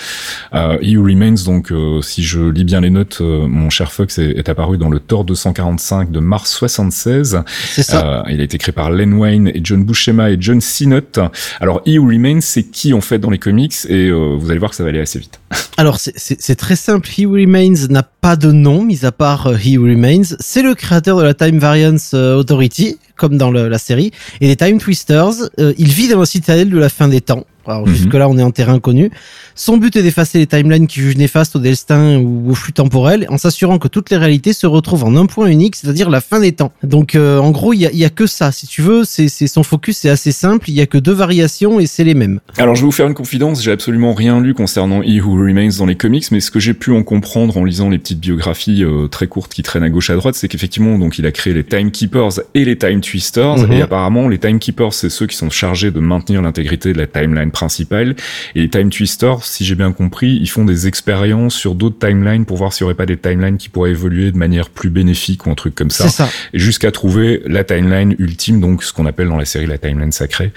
Euh, He Who Remains, donc si je lis bien les notes, mon cher Fox est, est, apparu dans le Thor 245 de mars 76. C'est ça. il a été créé par Len Wayne et John Buscema et John Sinnott. Alors He Who Remains, c'est qui en fait dans les comics? Et vous allez voir que ça va aller assez vite. Alors c'est très simple, He Remains n'a pas de nom, mis à part uh, He Remains. C'est le créateur de la Time Variance uh, Authority, comme dans la série, et les Time Twisters. Euh, il vit dans la citadelle de la fin des temps. Alors Mhm. jusque là on est en terrain connu. Son but est d'effacer les timelines qui jugent néfastes au destin ou au flux temporel, en s'assurant que toutes les réalités se retrouvent en un point unique, c'est-à-dire la fin des temps. Donc euh, en gros il y a, y a, que ça, si tu veux, c'est son focus c'est assez simple, il y a que deux variations et c'est les mêmes. Alors je vais vous faire une confidence, j'ai absolument rien lu concernant He Who Remains dans les comics, mais ce que j'ai pu en comprendre en lisant les petites biographies euh, très courtes qui traînent à gauche à droite, c'est qu'effectivement donc il a créé les Timekeepers et les Time Twisters, Mhm. et apparemment les Timekeepers c'est ceux qui sont chargés de maintenir l'intégrité de la timeline principale, et les Time Twisters, si j'ai bien compris, ils font des expériences sur d'autres timelines pour voir s'il n'y aurait pas des timelines qui pourraient évoluer de manière plus bénéfique ou un truc comme ça, ça. jusqu'à trouver la timeline ultime, donc ce qu'on appelle dans la série la timeline sacrée.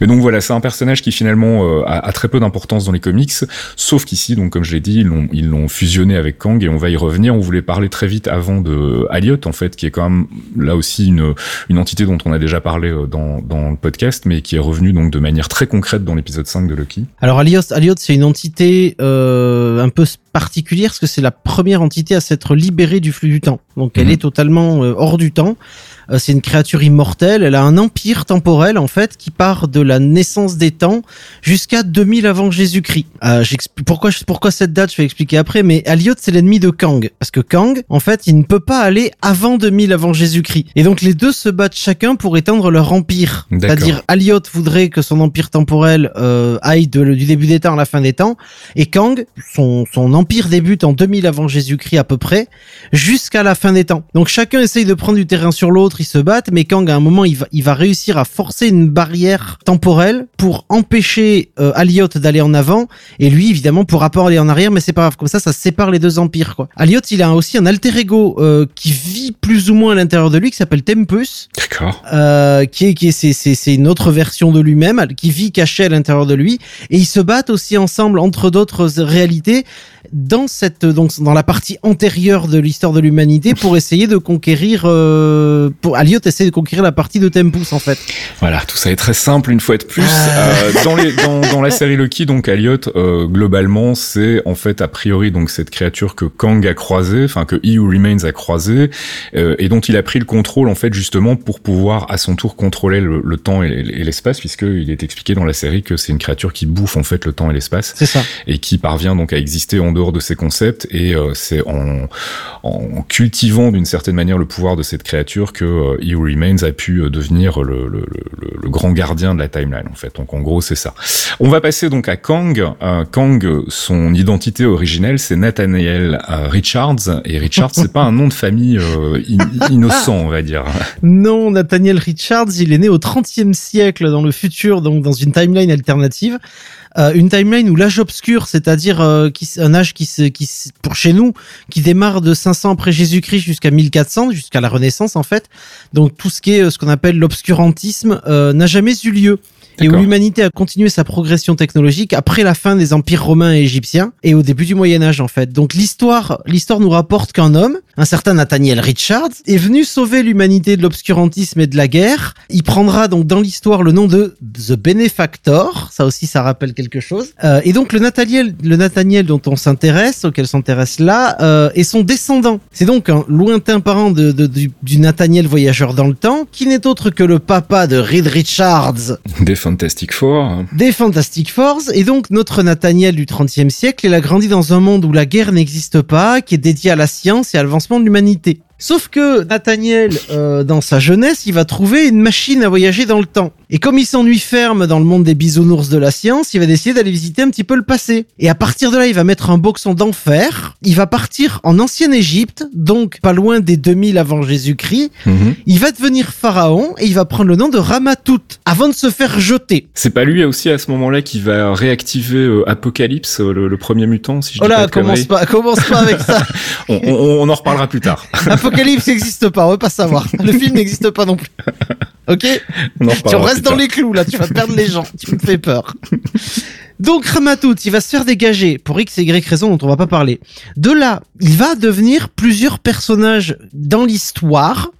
Mais donc voilà, c'est un personnage qui finalement euh, a, a, très peu d'importance dans les comics, sauf qu'ici, donc comme je l'ai dit, ils l'ont fusionné avec Kang et on va y revenir. On voulait parler très vite avant de Elliot en fait, qui est quand même là aussi une une entité dont on a déjà parlé euh, dans dans le podcast, mais qui est revenue donc de manière très concrète dans l'épisode 5 de Loki. Alors Alios, Aliot, c'est une entité euh, un un peu particulière parce que c'est la première entité à s'être libérée du flux du temps. Donc elle Mhm. est totalement euh, hors du temps. Euh, c'est une créature immortelle. Elle a un empire temporel en fait qui part de la naissance des temps jusqu'à 2000 avant Jésus-Christ. Euh, pourquoi pourquoi cette date. Je vais expliquer après. Mais Aliot c'est l'ennemi de Kang parce que Kang en fait il ne peut pas aller avant 2000 avant Jésus-Christ. Et donc les deux se battent chacun pour éteindre leur empire. C'est-à-dire Aliot voudrait que son empire temporel euh, aille de- du début des temps à la fin des temps et Kang son son empire débute en 2000 avant Jésus-Christ à peu près jusqu'à la fin des temps. Donc chacun essaye de prendre du terrain sur l'autre, ils se battent, mais Kang à un moment il va, il va réussir à forcer une barrière temporelle pour empêcher euh, Aliot d'aller en avant et lui évidemment pourra pas aller en arrière, mais c'est pas grave. Comme ça, ça sépare les deux empires quoi. Aliot il a aussi un alter ego euh, qui vit plus ou moins à l'intérieur de lui qui s'appelle Tempus D'accord. euh, qui est qui est c'est c'est c'est une autre version de lui-même qui vit caché à l'intérieur de lui et ils se battent aussi ensemble entre d'autres réalités dans cette donc dans la partie antérieure de l'histoire de l'humanité pour essayer de conquérir euh, pour Aliot essaie de conquérir la partie de Tempus en fait. Voilà, tout ça est très simple une fois de plus. Ah. Euh, dans, les, dans, dans la série Loki, donc Elliot, euh, globalement, c'est en fait a priori donc cette créature que Kang a croisée, enfin que He Who Remains a croisée, euh, et dont il a pris le contrôle en fait justement pour pouvoir à son tour contrôler le, le temps et, et l'espace, puisqu'il est expliqué dans la série que c'est une créature qui bouffe en fait le temps et l'espace C'est ça. et qui parvient donc à exister en dehors de ces concepts et c'est en, en cultivant d'une certaine manière le pouvoir de cette créature que euh, He Remains a pu euh, devenir le, le, grand gardien de la timeline en fait. Donc en gros c'est ça. On va passer donc à Kang. Euh, Kang, son identité originelle c'est Nathaniel Richards et Richards c'est pas un nom de famille in- innocent on va dire. Non, Nathaniel Richards, il est né au 30e siècle dans le futur, donc dans une timeline alternative. Euh, une timeline où l'âge obscur, c'est-à-dire euh, un âge qui, se, qui se- pour chez nous, qui démarre de 500 après Jésus-Christ jusqu'à 1400, jusqu'à la Renaissance en fait. Donc tout ce qui est euh, ce qu'on appelle l'obscurantisme euh, n'a jamais eu lieu. Et où l'humanité a continué sa progression technologique après la fin des empires romains et égyptiens et au début du Moyen Âge en fait. Donc l'histoire, l'histoire nous rapporte qu'un homme, un certain Nathaniel Richards, est venu sauver l'humanité de l'obscurantisme et de la guerre. Il prendra donc dans l'histoire le nom de The Benefactor. Ça aussi, ça rappelle quelque chose. Euh, et donc le Nathaniel, le Nathaniel dont on s'intéresse, auquel s'intéresse là, euh, est son descendant. C'est donc un lointain parent de, de- du, du Nathaniel voyageur dans le temps, qui n'est autre que le papa de Reed Richards Fantastic Four. des Fantastic Fours. Et donc, notre Nathaniel du XXe siècle, il a grandi dans un monde où la guerre n'existe pas, qui est dédié à la science et à l'avancement de l'humanité. Sauf que Nathaniel, euh, dans sa jeunesse, il va trouver une machine à voyager dans le temps. Et comme il s'ennuie ferme dans le monde des bisounours de la science, il va décider d'aller visiter un petit peu le passé. Et à partir de là, il va mettre un boxon d'enfer. Il va partir en ancienne Égypte, donc pas loin des 2000 avant Jésus-Christ. Mhm. Il va devenir pharaon et il va prendre le nom de Ramatout avant de se faire jeter. C'est pas lui aussi à ce moment-là qui va réactiver euh, Apocalypse, euh, le, le premier mutant, si je Oh dis pas là, de conneries. commence pas, commence pas avec ça. On, on- on en reparlera plus tard. Apocalypse n'existe pas, on veut pas savoir. Le film n'existe pas non plus. Ok On en Tu restes dans les clous là, tu vas perdre les gens, tu me fais peur. Donc Ramatout, il va se faire dégager pour X et Y raison dont on va pas parler. De là, il va devenir plusieurs personnages dans l'histoire.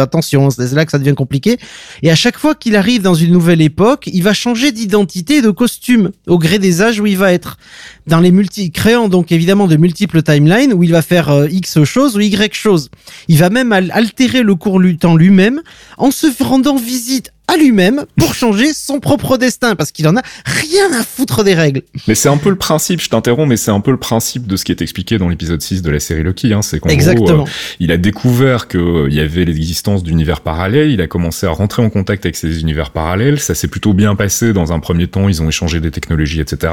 Attention, c'est là que ça devient compliqué. Et à chaque fois qu'il arrive dans une nouvelle époque, il va changer d'identité et de costume au gré des âges où il va être. Dans les multi, créant donc évidemment de multiples timelines où il va faire euh, X choses ou Y choses. Il va même al- altérer le cours du temps lui-même en se rendant visite à lui-même pour changer son propre destin parce qu'il en a rien à foutre des règles. Mais c'est un peu le principe, je t'interromps, mais c'est un peu le principe de ce qui est expliqué dans l'épisode 6 de la série Loki. Hein. C'est qu'en gros, euh, il a découvert qu'il y avait l'existence d'univers parallèles, il a commencé à rentrer en contact avec ces univers parallèles, ça s'est plutôt bien passé dans un premier temps, ils ont échangé des technologies, etc.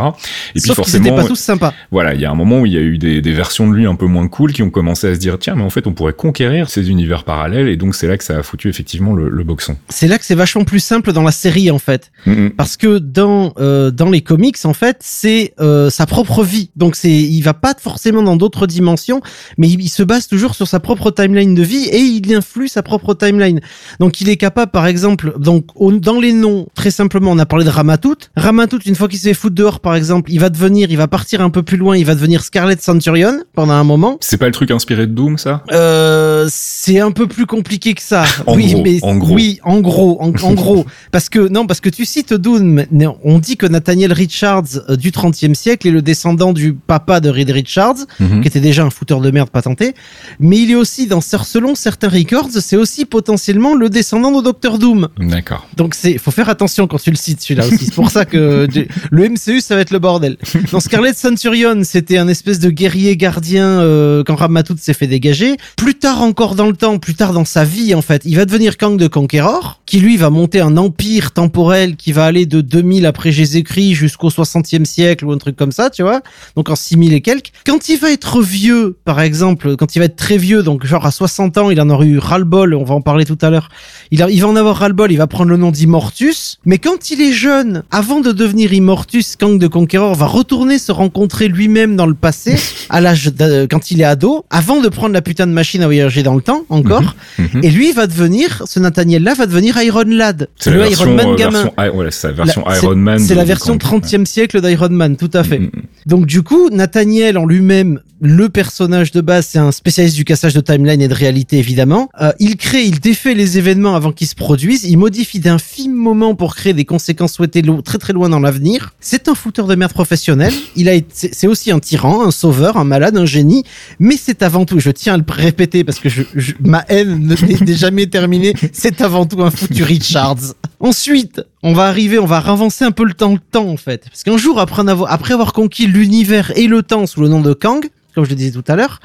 Et puis Sauf étaient forcément, pas tous sympas. voilà, il y a un moment où il y a eu des, des versions de lui un peu moins cool qui ont commencé à se dire, tiens, mais en fait, on pourrait conquérir ces univers parallèles, et donc c'est là que ça a foutu effectivement le, le boxon. C'est là que c'est vachement plus simple dans la série en fait. Mhm. parce que dans euh, dans les comics en fait c'est euh, sa propre vie donc c'est il va pas forcément dans d'autres dimensions mais il, il se base toujours sur sa propre timeline de vie et il influe sa propre timeline donc il est capable par exemple donc dans les noms très simplement on a parlé de Ramatout Ramatout une fois qu'il s'est foutu dehors par exemple il va devenir il va partir un peu plus loin il va devenir Scarlet Centurion pendant un moment C'est pas le truc inspiré de Doom, ça? Euh, c'est un peu plus compliqué que ça. En oui, gros, mais en gros. oui, en gros, en, en gros, parce que non, parce que tu cites mais on dit que Nathaniel Richards euh, du 30e siècle est le descendant du papa de Reed Richards, Mhm. qui était déjà un fouteur de merde patenté, mais il est aussi dans selon certains records, c'est aussi potentiellement le descendant de Doctor Doom. D'accord. Donc c'est, faut faire attention quand tu le cites celui-là aussi. C'est pour ça que le MCU ça va être le bordel. Dans Scarlet Centurion, c'était un espèce de guerrier gardien euh, quand Ramatout s'est fait dégager. Plus tard encore dans le temps, plus tard dans sa vie en fait, il va devenir Kang de Conqueror, qui lui va monter un empire temporel qui va aller de 2000 après Jésus-Christ jusqu'au 60e siècle ou un truc comme ça, tu vois. Donc en 6000 et quelques. Quand il va être vieux, par exemple, quand il va être très vieux, donc genre à 60 ans, il en aurait eu ras-le-bol, on va en parler tout à l'heure. Il, a- il va en avoir ras-le-bol, il va prendre le nom d'Immortus. Mais quand il est jeune, avant de devenir Immortus, Kang de Conqueror va retourner se rencontrer lui-même dans le passé, à l'âge quand il est ado, avant de prendre la putain de machine à voyager dans le temps, encore. Mhm. Et lui va devenir, ce Nathaniel-là va devenir Iron Lad. C'est le la Iron version, Man euh, gamin. version, c'est la version La- Iron Man. C'est la version Kang. 30e siècle d'Iron Man, tout à fait. Mm, mm. Donc du coup, Nathaniel en lui-même, le personnage de base, c'est un spécialiste du cassage de timeline et de réalité évidemment. Euh, il crée, il défait les événements avant qu'ils se produisent, il modifie d'infimes moments pour créer des conséquences souhaitées très très loin dans l'avenir. C'est un fouteur de merde professionnel. Il a c'est aussi un tyran, un sauveur, un malade, un génie, mais c'est avant tout, je tiens à le répéter parce que je, je- ma haine ne- n'est jamais terminée, c'est avant tout un foutu Richards. Ensuite, on va arriver, on va avancer un peu le temps, le temps en fait. Parce qu'un jour, après après avoir conquis l'univers et le temps sous le nom de Kang, comme je le disais tout à l'heure,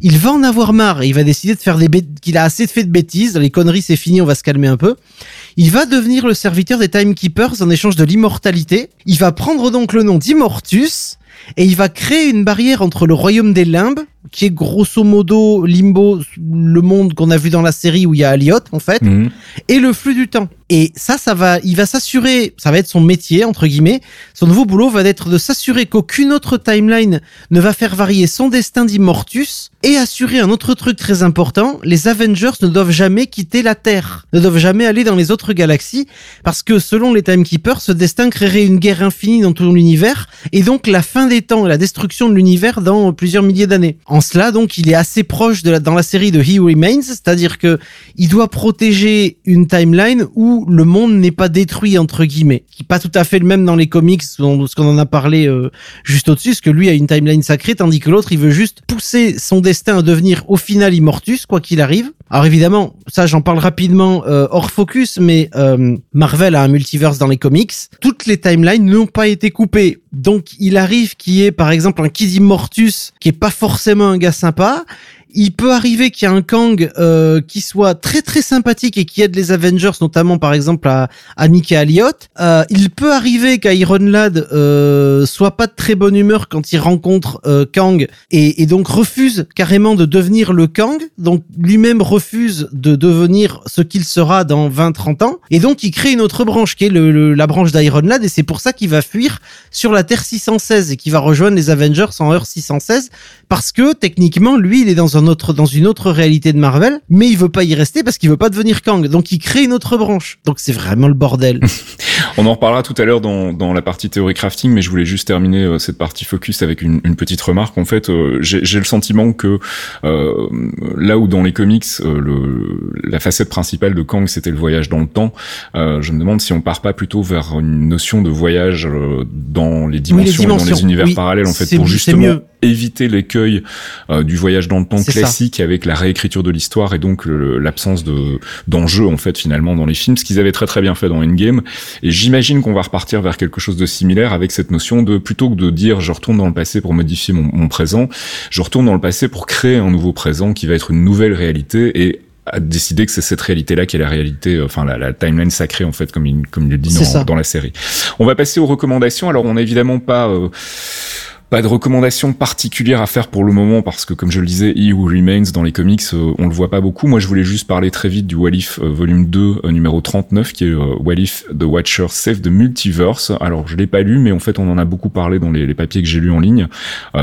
il va en avoir marre et il va décider de faire des bêtises, qu'il a assez fait de bêtises, les conneries c'est fini, on va se calmer un peu. Il va devenir le serviteur des Timekeepers en échange de l'immortalité. Il va prendre donc le nom d'Immortus et il va créer une barrière entre le royaume des limbes, qui est grosso modo Limbo, le monde qu'on a vu dans la série où il y a Aliot en fait, Mhm. et le flux du temps. Et ça, ça va, il va s'assurer, ça va être son métier, entre guillemets. Son nouveau boulot va être de s'assurer qu'aucune autre timeline ne va faire varier son destin d'Immortus et assurer un autre truc très important. Les Avengers ne doivent jamais quitter la Terre, ne doivent jamais aller dans les autres galaxies parce que selon les Timekeepers, ce destin créerait une guerre infinie dans tout l'univers et donc la fin des temps et la destruction de l'univers dans plusieurs milliers d'années. En cela, donc, il est assez proche de la, dans la série de He Remains, c'est-à-dire que il doit protéger une timeline où le monde n'est pas détruit entre guillemets, qui est pas tout à fait le même dans les comics, ce qu'on en a parlé euh, juste au-dessus, parce que lui a une timeline sacrée, tandis que l'autre il veut juste pousser son destin à devenir au final Immortus, quoi qu'il arrive. Alors évidemment, ça j'en parle rapidement euh, hors focus, mais euh, Marvel a un multiverse dans les comics. Toutes les timelines n'ont pas été coupées, donc il arrive qu'il y ait par exemple un Kid Immortus qui est pas forcément un gars sympa. Il peut arriver qu'il y ait un Kang euh, qui soit très très sympathique et qui aide les Avengers, notamment par exemple à, à Nick et. Euh, il peut arriver qu'Iron Lad euh, soit pas de très bonne humeur quand il rencontre euh, Kang et, et donc refuse carrément de devenir le Kang. Donc lui-même refuse de devenir ce qu'il sera dans 20-30 ans. Et donc il crée une autre branche qui est le, le- la branche d'Iron Lad et c'est pour ça qu'il va fuir sur la Terre 616 et qui va rejoindre les Avengers en heure 616 parce que techniquement lui il est dans un autre dans une autre réalité de Marvel mais il veut pas y rester parce qu'il veut pas devenir Kang donc il crée une autre branche donc c'est vraiment le bordel On en reparlera tout à l'heure dans, dans la partie théorie crafting, mais je voulais juste terminer euh, cette partie focus avec une, une petite remarque. En fait, euh, j'ai le sentiment que euh, là où dans les comics, euh, le, la facette principale de Kang c'était le voyage dans le temps, euh, je me demande si on part pas plutôt vers une notion de voyage euh, dans les dimensions, et dans les univers oui. parallèles en fait pour justement mieux. éviter l'écueil euh, du voyage dans le temps Ça. classique avec la réécriture de l'histoire et donc l'absence de d'enjeu en fait finalement dans les films, ce qu'ils avaient très très bien fait dans Endgame. Et j'imagine qu'on va repartir vers quelque chose de similaire avec cette notion de plutôt que de dire je retourne dans le passé pour modifier mon, mon présent, je retourne dans le passé pour créer un nouveau présent qui va être une nouvelle réalité et à décider que c'est cette réalité-là qui est la réalité, euh, enfin la, la timeline sacrée en fait, comme il, comme il le dit dans, dans la série. On va passer aux recommandations. Alors on n'a évidemment pas euh, pas de recommandations particulières à faire pour le moment parce que comme je le disais, He Who Remains dans les comics, euh, on le voit pas beaucoup. Moi, je voulais juste parler très vite du What If euh, volume 2 euh, numéro 39 qui est euh, What If The Watcher Save the Multiverse. Alors, je l'ai pas lu mais en fait, on en a beaucoup parlé dans les, papiers que j'ai lus en ligne.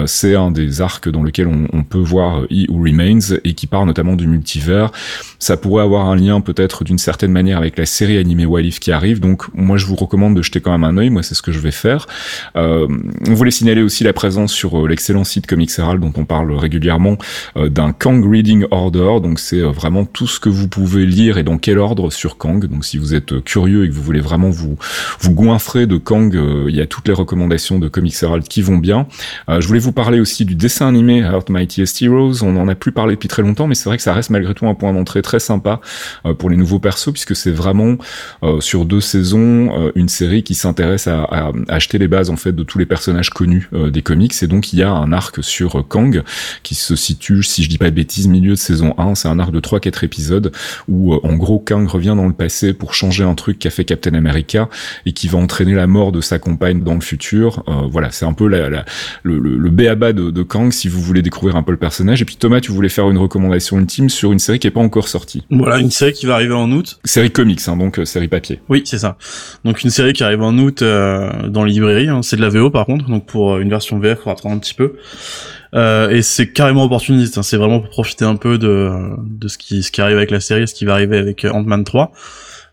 C'est un des arcs dans lequel on, peut voir He Who Remains et qui parle notamment du multivers. Ça pourrait avoir un lien peut-être d'une certaine manière avec la série animée What If qui arrive. Donc, moi, je vous recommande de jeter quand même un œil. Moi, c'est ce que je vais faire. On voulait signaler aussi la présent sur euh, l'excellent site Comics Herald dont on parle régulièrement euh, d'un Kang Reading Order. Donc c'est vraiment tout ce que vous pouvez lire et dans quel ordre sur Kang. Donc si vous êtes curieux et que vous voulez vraiment vous vous goinfrer de Kang, il y a toutes les recommandations de Comics Herald qui vont bien. je voulais vous parler aussi du dessin animé Earth Mightiest Heroes. On en a plus parlé depuis très longtemps, mais c'est vrai que ça reste malgré tout un point d'entrée très sympa pour les nouveaux persos puisque c'est vraiment sur deux saisons une série qui s'intéresse à, acheter les bases en fait de tous les personnages connus euh, des comics et donc il y a un arc sur euh, Kang qui se situe si je dis pas de bêtises milieu de saison 1 c'est un arc de 3 4 épisodes où euh, en gros Kang revient dans le passé pour changer un truc qu'a fait Captain America et qui va entraîner la mort de sa compagne dans le futur. Voilà c'est un peu la, la, le, le, le béaba de, de, Kang si vous voulez découvrir un peu le personnage. Et puis Thomas tu voulais faire une recommandation ultime sur une série qui est pas encore sortie. Voilà une série qui va arriver en août. Série comics hein, donc série papier. Oui c'est ça. Donc une série qui arrive en août euh, dans les librairies. Hein. C'est de la VO par contre, donc pour euh, une version VF, il faudra attendre un petit peu. Euh, et c'est carrément opportuniste. Hein. C'est vraiment pour profiter un peu de de ce qui ce qui arrive avec la série, ce qui va arriver avec Ant-Man 3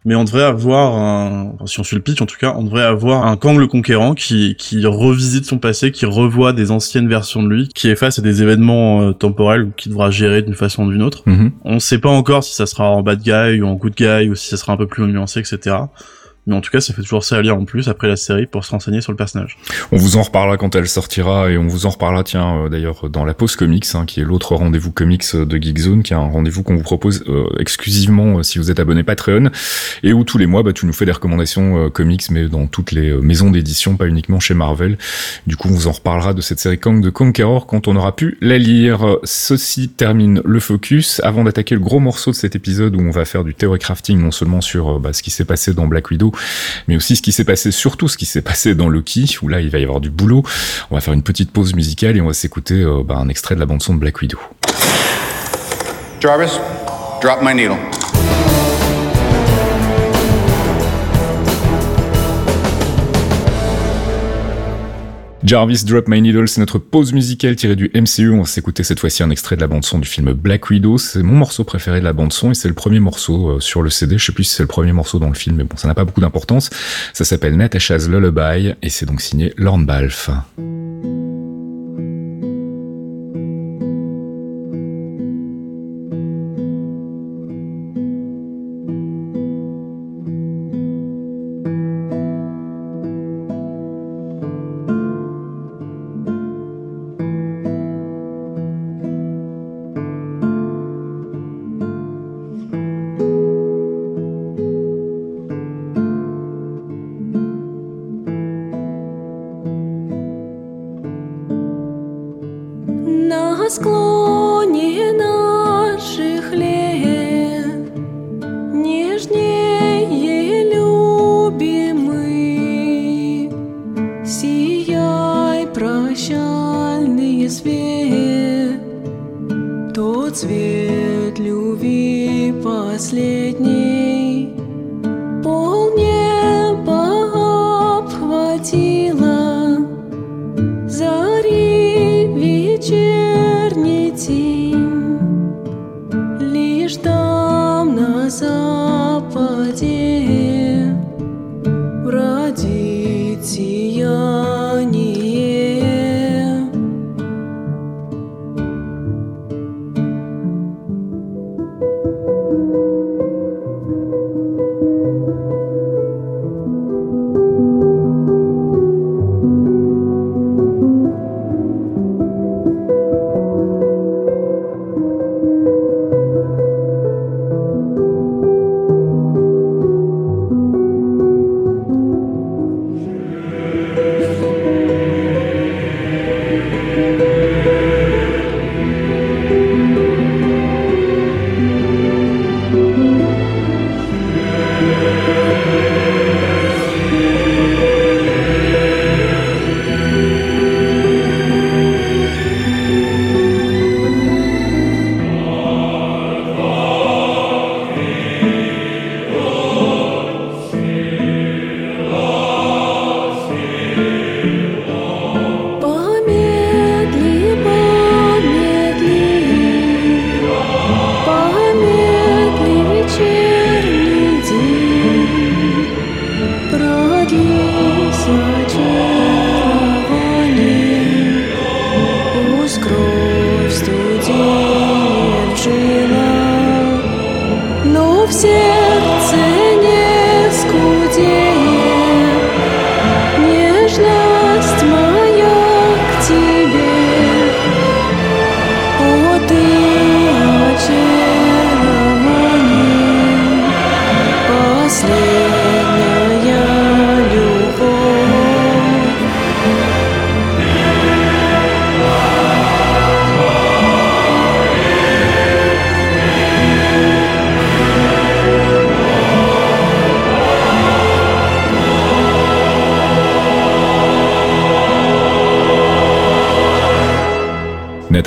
mais on devrait avoir un, si on suit le pitch en tout cas, on devrait avoir un Kang le Conquérant qui, qui revisite son passé, qui revoit des anciennes versions de lui, qui est face à des événements euh, temporels qu'il devra gérer d'une façon ou d'une autre. Mm-hmm. On ne sait pas encore si ça sera en bad guy ou en good guy ou si ça sera un peu plus nuancé, etc. Mais en tout cas, ça fait toujours ça à lire en plus après la série pour se renseigner sur le personnage. On vous en reparlera quand elle sortira et on vous en reparlera, tiens, euh, d'ailleurs, dans la pause comics, hein, qui est l'autre rendez-vous comics de Geekzone, qui est un rendez-vous qu'on vous propose euh, exclusivement euh, si vous êtes abonné Patreon et où tous les mois, bah, tu nous fais des recommandations comics, mais dans toutes les maisons d'édition, pas uniquement chez Marvel. Du coup, on vous en reparlera de cette série Kang de Conqueror quand on aura pu la lire. Ceci termine le focus. Avant d'attaquer le gros morceau de cet épisode où on va faire du theory crafting, non seulement sur bah, ce qui s'est passé dans Black Widow, mais aussi ce qui s'est passé, surtout ce qui s'est passé dans Loki, où là il va y avoir du boulot. On va faire une petite pause musicale et on va s'écouter euh, bah, un extrait de la bande son de Black Widow. Jarvis, drop my needle. Jarvis Drop My Needle, c'est notre pause musicale tirée du MCU. On va s'écouter cette fois-ci un extrait de la bande-son du film Black Widow. C'est mon morceau préféré de la bande-son et c'est le premier morceau euh, sur le CD. Je sais plus si c'est le premier morceau dans le film, mais bon, ça n'a pas beaucoup d'importance. Ça s'appelle Natasha's Lullaby et c'est donc signé Lorne Balfe.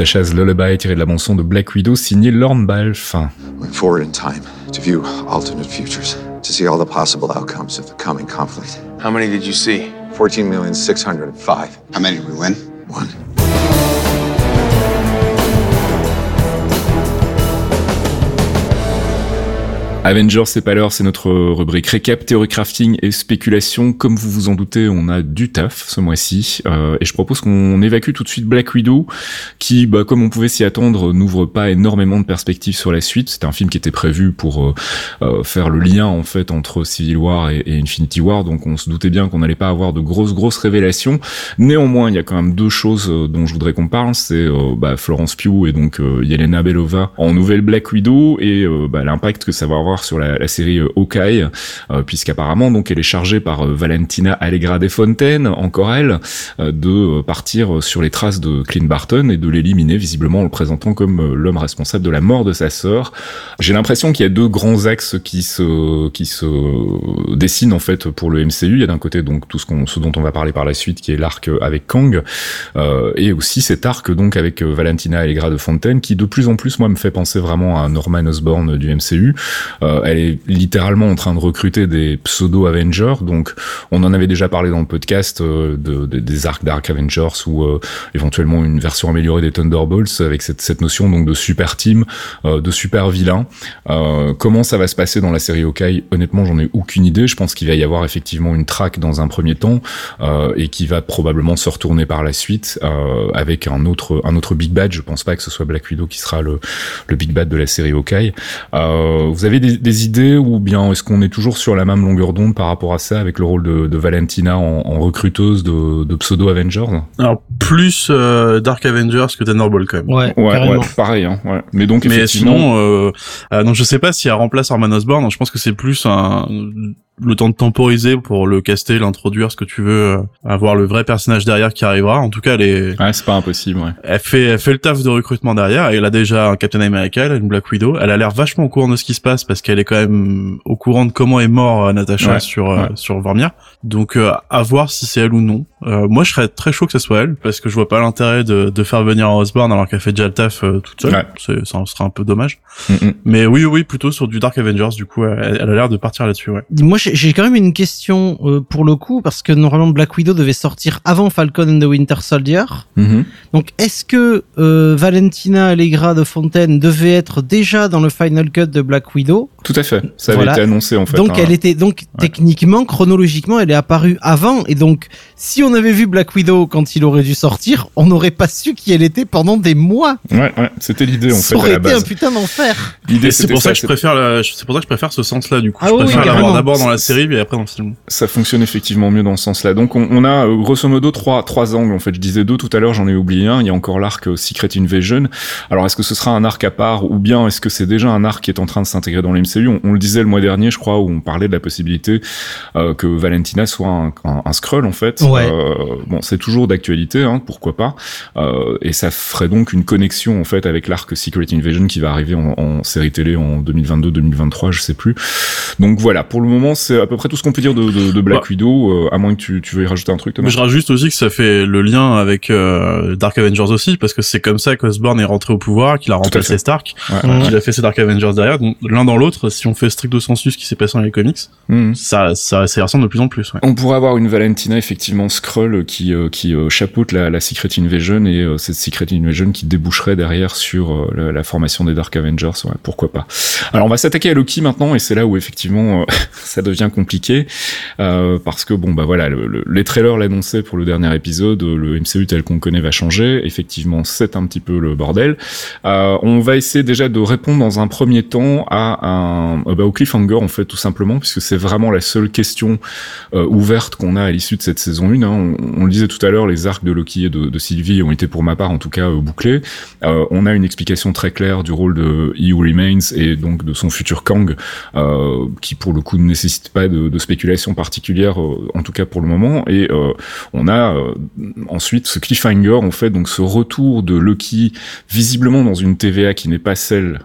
Natasha's Lullaby tiré de la bande-son de Black Widow signé Lorne Balfe. Went forward in time to view alternate futures, to see all the possible outcomes of the coming conflict. How many did you see? 14,605. How many did we win? One. Avengers, c'est pas l'heure, c'est notre rubrique récap, théorie crafting et spéculation. Comme vous vous en doutez, on a du taf ce mois-ci. Euh, et je propose qu'on évacue tout de suite Black Widow, qui, bah, comme on pouvait s'y attendre, n'ouvre pas énormément de perspectives sur la suite. C'était un film qui était prévu pour euh, euh, faire le lien, en fait, entre Civil War et, Infinity War. Donc on se doutait bien qu'on n'allait pas avoir de grosses, grosses révélations. Néanmoins, il y a quand même deux choses euh, dont je voudrais qu'on parle. C'est euh, bah, Florence Pugh et donc Yelena Belova en nouvelle Black Widow et bah, l'impact que ça va avoir sur la, série Hawkeye, puisqu'apparemment donc elle est chargée par Valentina Allegra de Fontaine, encore elle, de partir sur les traces de Clint Barton et de l'éliminer visiblement en le présentant comme euh, l'homme responsable de la mort de sa sœur. J'ai l'impression qu'il y a deux grands axes qui se qui se dessinent en fait pour le MCU. Il y a d'un côté donc tout ce dont on va parler par la suite, qui est l'arc avec Kang, euh, et aussi cet arc donc avec euh, Valentina Allegra de Fontaine, qui de plus en plus moi me fait penser vraiment à Norman Osborn du MCU. Elle est littéralement en train de recruter des pseudo Avengers. Donc, on en avait déjà parlé dans le podcast de, de- des arcs Dark Avengers ou éventuellement une version améliorée des Thunderbolts avec cette, cette notion donc de super team, euh, de super vilain. Euh, comment ça va se passer dans la série Hawkeye? Honnêtement, j'en ai aucune idée. Je pense qu'il va y avoir effectivement une track dans un premier temps euh, et qui va probablement se retourner par la suite euh, avec un autre un autre big bad. Je pense pas que ce soit Black Widow qui sera le le big bad de la série Hawkeye. Euh, vous avez des, des idées ou bien est-ce qu'on est toujours sur la même longueur d'onde par rapport à ça avec le rôle de, de Valentina en, en recruteuse de, de pseudo Avengers Alors plus euh, Dark Avengers que Thunderbolt quand même. Ouais, Ouais, carrément. ouais, pareil. Hein, ouais. Mais donc Mais effectivement, sinon, euh, euh, donc je sais pas si elle remplace Norman Osborn. Je pense que c'est plus un le temps de temporiser pour le caster, l'introduire, ce que tu veux, euh, avoir le vrai personnage derrière qui arrivera. En tout cas, elle est, ouais, c'est pas impossible. Ouais. elle fait, elle fait le taf de recrutement derrière. Et elle a déjà un Captain America, elle a une Black Widow. Elle a l'air vachement au courant de ce qui se passe parce qu'elle est quand même au courant de comment est mort euh, Natasha Ouais, sur euh, ouais. sur Vormir. Donc euh, à voir si c'est elle ou non. Euh, moi, je serais très chaud que ce soit elle parce que je vois pas l'intérêt de, de faire venir Osborn alors qu'elle fait déjà le taf euh, toute seule. Ouais. C'est, ça serait un peu dommage. Mm, mm. Mais oui, oui, plutôt sur du Dark Avengers. Du coup, elle, elle a l'air de partir là-dessus. Ouais. Moi, j'ai j'ai quand même une question euh, pour le coup, parce que normalement Black Widow devait sortir avant Falcon and the Winter Soldier. Mhm. Donc, est-ce que euh, Valentina Allegra de Fontaine devait être déjà dans le final cut de Black Widow Tout à fait. Ça avait Voilà. été annoncé en fait. Donc, hein. elle était donc techniquement, chronologiquement, elle est apparue avant. Et donc, si on avait vu Black Widow quand il aurait dû sortir, on n'aurait pas su qui elle était pendant des mois. Ouais, ouais. C'était l'idée en ça fait aurait à la été un putain d'enfer. L'idée Et c'est pour ça que je c'est- préfère, la- c'est pour ça que je préfère ce sens-là. Du coup, Ah je préfère oui, l'avoir d'abord dans la série, mais après dans le film. ça fonctionne effectivement mieux dans ce sens-là. Donc on, on a euh, grosso modo trois trois angles en fait. Je disais deux tout à l'heure, j'en ai oublié un. Il y a encore l'arc euh, Secret Invasion. Alors est-ce que ce sera un arc à part ou bien est-ce que c'est déjà un arc qui est en train de s'intégrer dans l'MCU on, on le disait le mois dernier, je crois, où on parlait de la possibilité euh, que Valentina soit un, un, un Skrull en fait. Ouais. Euh, bon, c'est toujours d'actualité, hein, pourquoi pas. Euh, et ça ferait donc une connexion en fait avec l'arc Secret Invasion qui va arriver en, en série télé en 2022-2023, je sais plus. Donc voilà, pour le moment, c'est à peu près tout ce qu'on peut dire de, de, de Black Bah. Widow, euh, à moins que tu, tu veuilles rajouter un truc, Thomas. Je rajoute aussi que ça fait le lien avec euh, Dark Avengers aussi, parce que c'est comme ça qu'Osborn est rentré au pouvoir, qu'il a remplacé. Stark, Ouais, ouais. qu'il a fait ses Dark Avengers derrière. Donc l'un dans l'autre, si on fait stricto sensu ce qui s'est passé dans les comics, Mhm. ça, ça, ça ressemble de plus en plus. Ouais. On pourrait avoir une Valentina effectivement Skrull qui euh, qui euh, chapeaute la, la Secret Invasion et euh, cette Secret Invasion qui déboucherait derrière sur euh, la, la formation des Dark Avengers. Ouais, pourquoi pas. Alors on va s'attaquer à Loki maintenant et c'est là où effectivement ça devient compliqué parce que bon bah voilà le- le- les trailers l'annonçaient pour le dernier épisode. Le MCU tel qu'on connaît va changer. Effectivement c'est un petit peu le bordel. On va essayer déjà de répondre dans un premier temps à un euh, bah, au cliffhanger en fait tout simplement puisque c'est vraiment la seule question euh, ouverte qu'on a à l'issue de cette saison 1. Hein. On, le disait tout à l'heure, les arcs de Loki et de, Sylvie ont été pour ma part en tout cas euh, bouclés. Euh, on a une explication très claire du rôle de He Who Remains et donc de son futur Kang, euh, qui pour le coup ne nécessite pas de, de spéculation particulière, en tout cas pour le moment. Et on a ensuite ce cliffhanger, en fait, donc ce retour de Loki visiblement dans une TVA qui n'est pas celle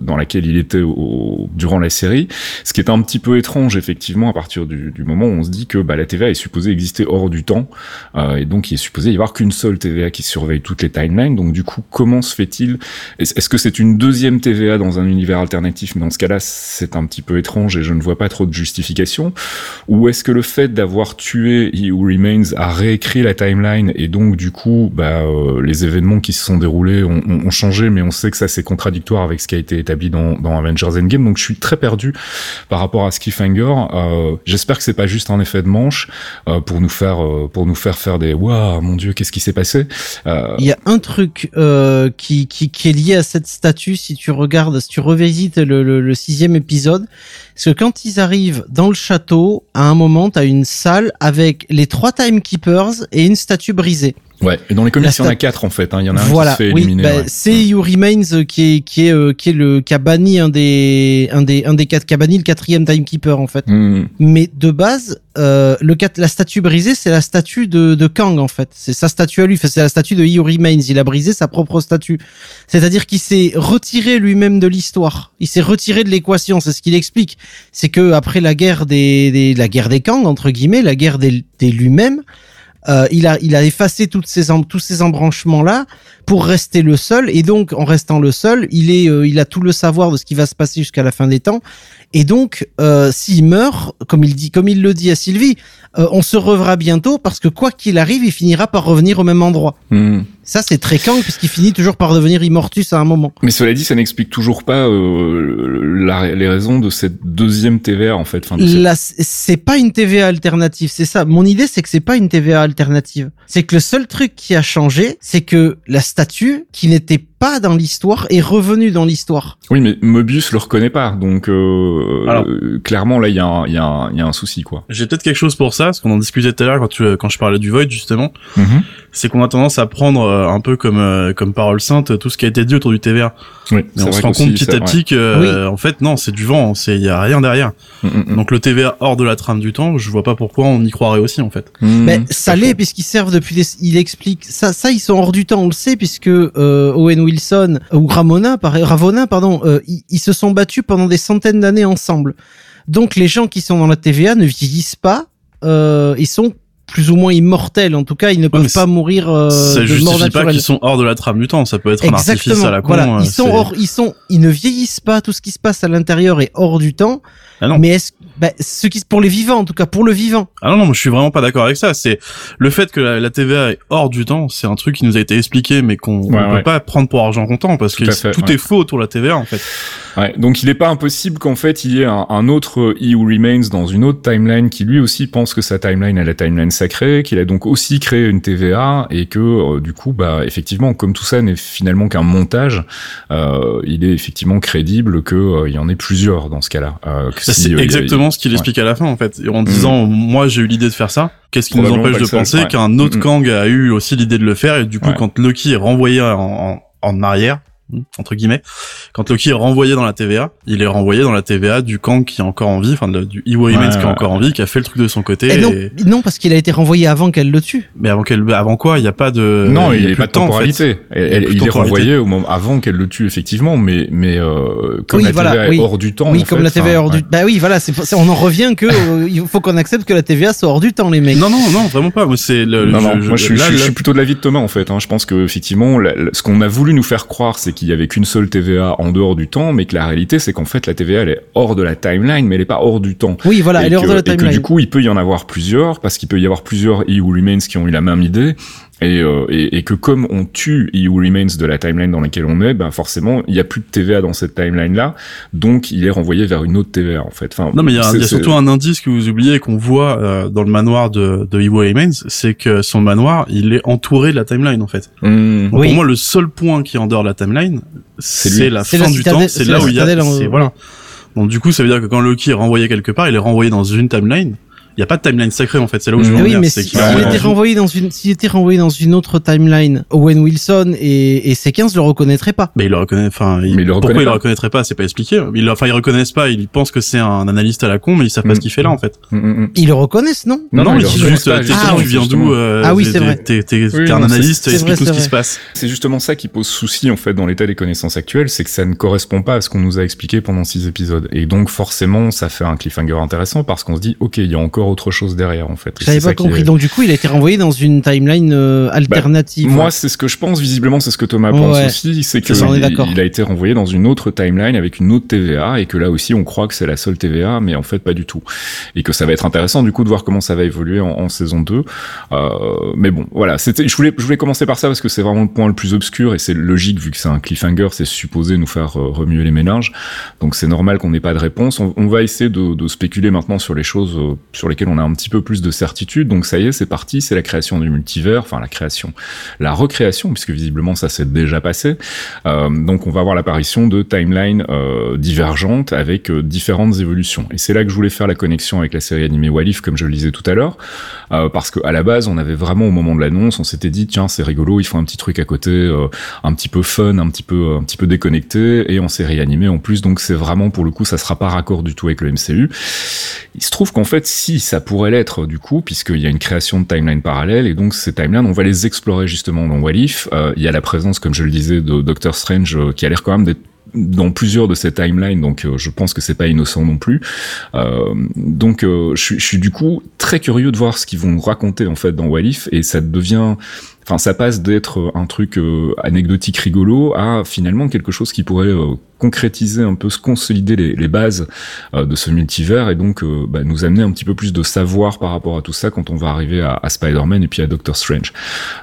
dans laquelle il était au- durant la série. Ce qui est un petit peu étrange, effectivement, à partir du, moment où on se dit que bah, la TVA est supposée exister hors du temps, euh, et donc il est supposé y avoir qu'une seule TVA qui surveille toutes les timelines. Donc du coup, comment se fait-il? Est-ce que c'est une deuxième TVA dans un univers alternatif? Mais dans ce cas-là, c'est un petit peu étrange et je ne vois pas trop de justification. Ou est-ce que le fait d'avoir tué He Remains a réécrit la timeline et donc du coup, bah, euh, les événements qui se sont déroulés ont, changé, mais on sait que ça c'est contradictoire avec ce qui a été établi dans Avengers Endgame. Donc je suis très perdu par rapport à ce cliffhanger. Euh, J'espère que c'est pas juste un effet de manche euh, pour nous faire euh, pour nous faire faire des waouh mon dieu qu'est-ce qui s'est passé? Il y a un truc qui, est lié à cette statue, si tu regardes, si tu revisites le, sixième épisode, c'est que quand ils arrivent dans le château, à un moment, tu as une salle avec les trois Timekeepers et une statue brisée. Ouais, et dans les comics, il y en a quatre en fait. hein. Il y en a un qui se fait oui, éliminer. bah, ouais. c'est You Remains euh, qui est qui est euh, qui est le banni un des un des un des quatre banni le quatrième Timekeeper en fait. Hmm. Mais de base, euh, le la statue brisée, c'est la statue de, de Kang en fait. C'est sa statue à lui. Enfin, c'est la statue de Who Remains. Il a brisé sa propre statue. C'est-à-dire qu'il s'est retiré lui-même de l'histoire. Il s'est retiré de l'équation. C'est ce qu'il explique. C'est que après la guerre des, des la guerre des Kang entre guillemets, la guerre des, des lui-même. Euh, il a il a effacé toutes ces tous ces embranchements là pour rester le seul et donc en restant le seul il est euh, il a tout le savoir de ce qui va se passer jusqu'à la fin des temps et donc, euh, s'il meurt, comme il dit, comme il le dit à Sylvie, euh, on se revra bientôt parce que quoi qu'il arrive, il finira par revenir au même endroit. Hmm. Ça, c'est très Kang puisqu'il finit toujours par devenir immortus à un moment. Mais cela dit, ça n'explique toujours pas la- les raisons de cette deuxième TVA en fait. Enfin, de c'est pas une TVA alternative, c'est ça. Mon idée, c'est que c'est pas une TVA alternative. C'est que le seul truc qui a changé, c'est que la statue, qui n'était pas dans l'histoire, est revenue dans l'histoire. Oui, mais Mobius le reconnaît pas, donc euh, Alors. euh, clairement là, il y, a un- il y, a un- il y a un souci quoi. J'ai peut-être quelque chose pour ça, parce qu'on en discutait tout à l'heure quand, tu, quand je parlais du Void, justement. Mhm. C'est qu'on a tendance à prendre euh, un peu comme, euh, comme parole sainte tout ce qui a été dit autour du TVA. Oui, Et c'est on se rend compte petit à petit que, euh, en fait, non, c'est du vent, c'est, il y a rien derrière. ouais. Mm, mm, Donc le TVA hors de la trame du temps, je vois pas pourquoi on y croirait aussi, en fait. mm. Mais Mm, ça l'est puisqu'ils servent depuis des... Il explique ça, ça ils sont hors du temps, on le sait puisque euh, Owen Wilson ou Ramona, par... Ravona, pardon, euh, ils, ils se sont battus pendant des centaines d'années ensemble. Donc les gens qui sont dans la TVA ne vieillissent pas, euh, ils sont plus ou moins immortels. En tout cas, ils ne peuvent pas mourir euh, ça de mort justifie pas qu'ils sont hors de la trame du temps, ça peut être un artifice à la con. voilà, ils sont c'est- hors, ils sont, ils ne vieillissent pas. Tout ce qui se passe à l'intérieur est hors du temps. Ah non. Mais est-ce, bah, ce qui, pour les vivants, en tout cas, pour le vivant. Ah non, non, moi je suis vraiment pas d'accord avec ça. C'est le fait que la, la TVA est hors du temps, c'est un truc qui nous a été expliqué, mais qu'on Ouais, ouais. peut pas prendre pour argent comptant parce Tout que fait, tout ouais. est faux autour de la TVA en fait. Ouais, donc il n'est pas impossible qu'en fait il y ait un, un autre He Who Remains dans une autre timeline qui lui aussi pense que sa timeline est la timeline sacrée, qu'il a donc aussi créé une TVA et que euh, du coup bah effectivement comme tout ça n'est finalement qu'un montage, euh, il est effectivement crédible que euh, il y en ait plusieurs dans ce cas-là. Euh, si, c'est euh, il exactement ce qu'il explique à la fin en fait. En disant moi j'ai eu l'idée de faire ça, qu'est-ce qui nous empêche de penser ouais. qu'un autre Mhm. Kang a eu aussi l'idée de le faire et du coup quand Loki est renvoyé en, en, en arrière entre guillemets, quand Loki est renvoyé dans la TVA, il est renvoyé dans la TVA du Kang qui est encore en vie, enfin du Iwo Ouais, qui est encore en vie, qui a fait le truc de son côté. Et non, et- non, parce qu'il a été renvoyé avant qu'elle le tue. Mais avant qu'elle, avant quoi, il y a pas de. non, il a n'y a pas de temps, en fait. temporalité. Elle- Il il est temporalité. renvoyé au moment avant qu'elle le tue effectivement, mais mais euh, comme Oui, la voilà, TVA est oui. hors du temps. oui, en comme fait, la TVA est enfin, hors ouais. du. Bah oui, voilà, c'est, on en revient que euh, il faut qu'on accepte que la TVA soit hors du temps, les mecs. Non, non, non, vraiment pas. Moi, c'est le. Non, je- non, je- moi je, suis- là, je plutôt de l'avis de Thomas en fait. Hein. Je pense que effectivement, la- la- ce qu'on a voulu nous faire croire, c'est qu'il y avait qu'une seule TVA en dehors du temps, mais que la réalité c'est qu'en fait la TVA elle est hors de la timeline, mais elle est pas hors du temps. Oui, voilà, et elle est hors que- de la Et que timeline. du coup, il peut y en avoir plusieurs, parce qu'il peut y avoir plusieurs Who Remains qui ont eu la même idée. Et, euh, et, et que comme on tue Who Remains de la timeline dans laquelle on est, ben forcément, il y a plus de TVA dans cette timeline-là, donc il est renvoyé vers une autre TVA en fait. Enfin, Non, mais il y a, y a surtout un indice que vous oubliez qu'on voit euh, dans le manoir de, de Iwo Remains, c'est que son manoir, il est entouré de la timeline en fait. Hmm. Donc, Oui. Pour moi, le seul point qui est en dehors de la timeline, C'est la C'est fin la du citadelle- temps, c'est là où il y a, en- voilà. Donc du coup, ça veut dire que quand Loki est renvoyé quelque part, il est renvoyé dans une timeline. Il y a pas de timeline sacrée en fait. C'est là où je veux Mm. en oui, mais c'est si- Ouais, était renvoyé dans une, s'il était renvoyé dans une autre timeline, Owen Wilson et, et C15 le reconnaîtraient pas. Mais il le reconnaît, enfin, il- il pourquoi reconnaît il le pas. reconnaîtrait pas, c'est pas expliqué. Il, enfin, ils reconnaissent pas, ils pensent que c'est un analyste à la con, mais ils savent pas Mm. ce qu'il fait là, en fait. Hmm. Ils le reconnaissent, non? Non, non, mais il le c'est reconnaît juste, Ah, tu viens d'où, euh, Ah oui, c'est vrai. T'es, un analyste, explique-nous c'est ce qui se passe. C'est justement ça qui pose souci en fait dans l'état des connaissances actuelles, c'est que ça ne correspond pas à ce qu'on nous a expliqué pendant six épisodes. Et donc forcément, ça fait un cliffhanger intéressant parce qu'on se dit, ok, il y a encore autre chose derrière en fait. J'avais pas compris. est- Donc du coup, il a été renvoyé dans une timeline euh, alternative. Moi, c'est ce que je pense. Visiblement, c'est ce que Thomas pense Ouais. aussi. C'est que il, il a été renvoyé dans une autre timeline avec une autre TVA et que là aussi, on croit que c'est la seule TVA, mais en fait, pas du tout. Et que ça va être intéressant du coup de voir comment ça va évoluer en, en saison 2. Euh, mais bon, voilà. C'était. Je voulais, je voulais commencer par ça parce que c'est vraiment le point le plus obscur et c'est logique vu que c'est un cliffhanger, c'est supposé nous faire euh, remuer les méninges. Donc c'est normal qu'on n'ait pas de réponse. On, on va essayer de, de spéculer maintenant sur les choses sur on a un petit peu plus de certitude. Donc ça y est, c'est parti. C'est la création du multivers, enfin la création, la recréation, puisque visiblement ça s'est déjà passé. Euh, donc on va avoir l'apparition de timelines euh, divergentes avec euh, différentes évolutions. Et c'est là que je voulais faire la connexion avec la série animée Walif, comme je le disais tout à l'heure, parce que à la base, on avait vraiment au moment de l'annonce, on s'était dit tiens c'est rigolo, il faut un petit truc à côté, un petit peu fun, un petit peu un petit peu déconnecté, et en série animée en plus. Donc c'est vraiment pour le coup, ça sera pas raccord du tout avec le MCU. Il se trouve qu'en fait, si ça pourrait l'être du coup, puisqu'il y a une création de timeline parallèle, et donc ces timelines, on va les explorer justement dans What If. Euh, il y a la présence, comme je le disais, de Doctor Strange euh, qui a l'air quand même d'être dans plusieurs de ces timelines, donc euh, je pense que c'est pas innocent non plus. Donc je, suis, du coup très curieux de voir ce qu'ils vont raconter en fait dans What If, et ça devient Enfin, ça passe d'être un truc anecdotique rigolo à finalement quelque chose qui pourrait concrétiser un peu, se consolider les, les bases euh, de ce multivers et donc euh, bah, nous amener un petit peu plus de savoir par rapport à tout ça quand on va arriver à, à Spider-Man et puis à Doctor Strange.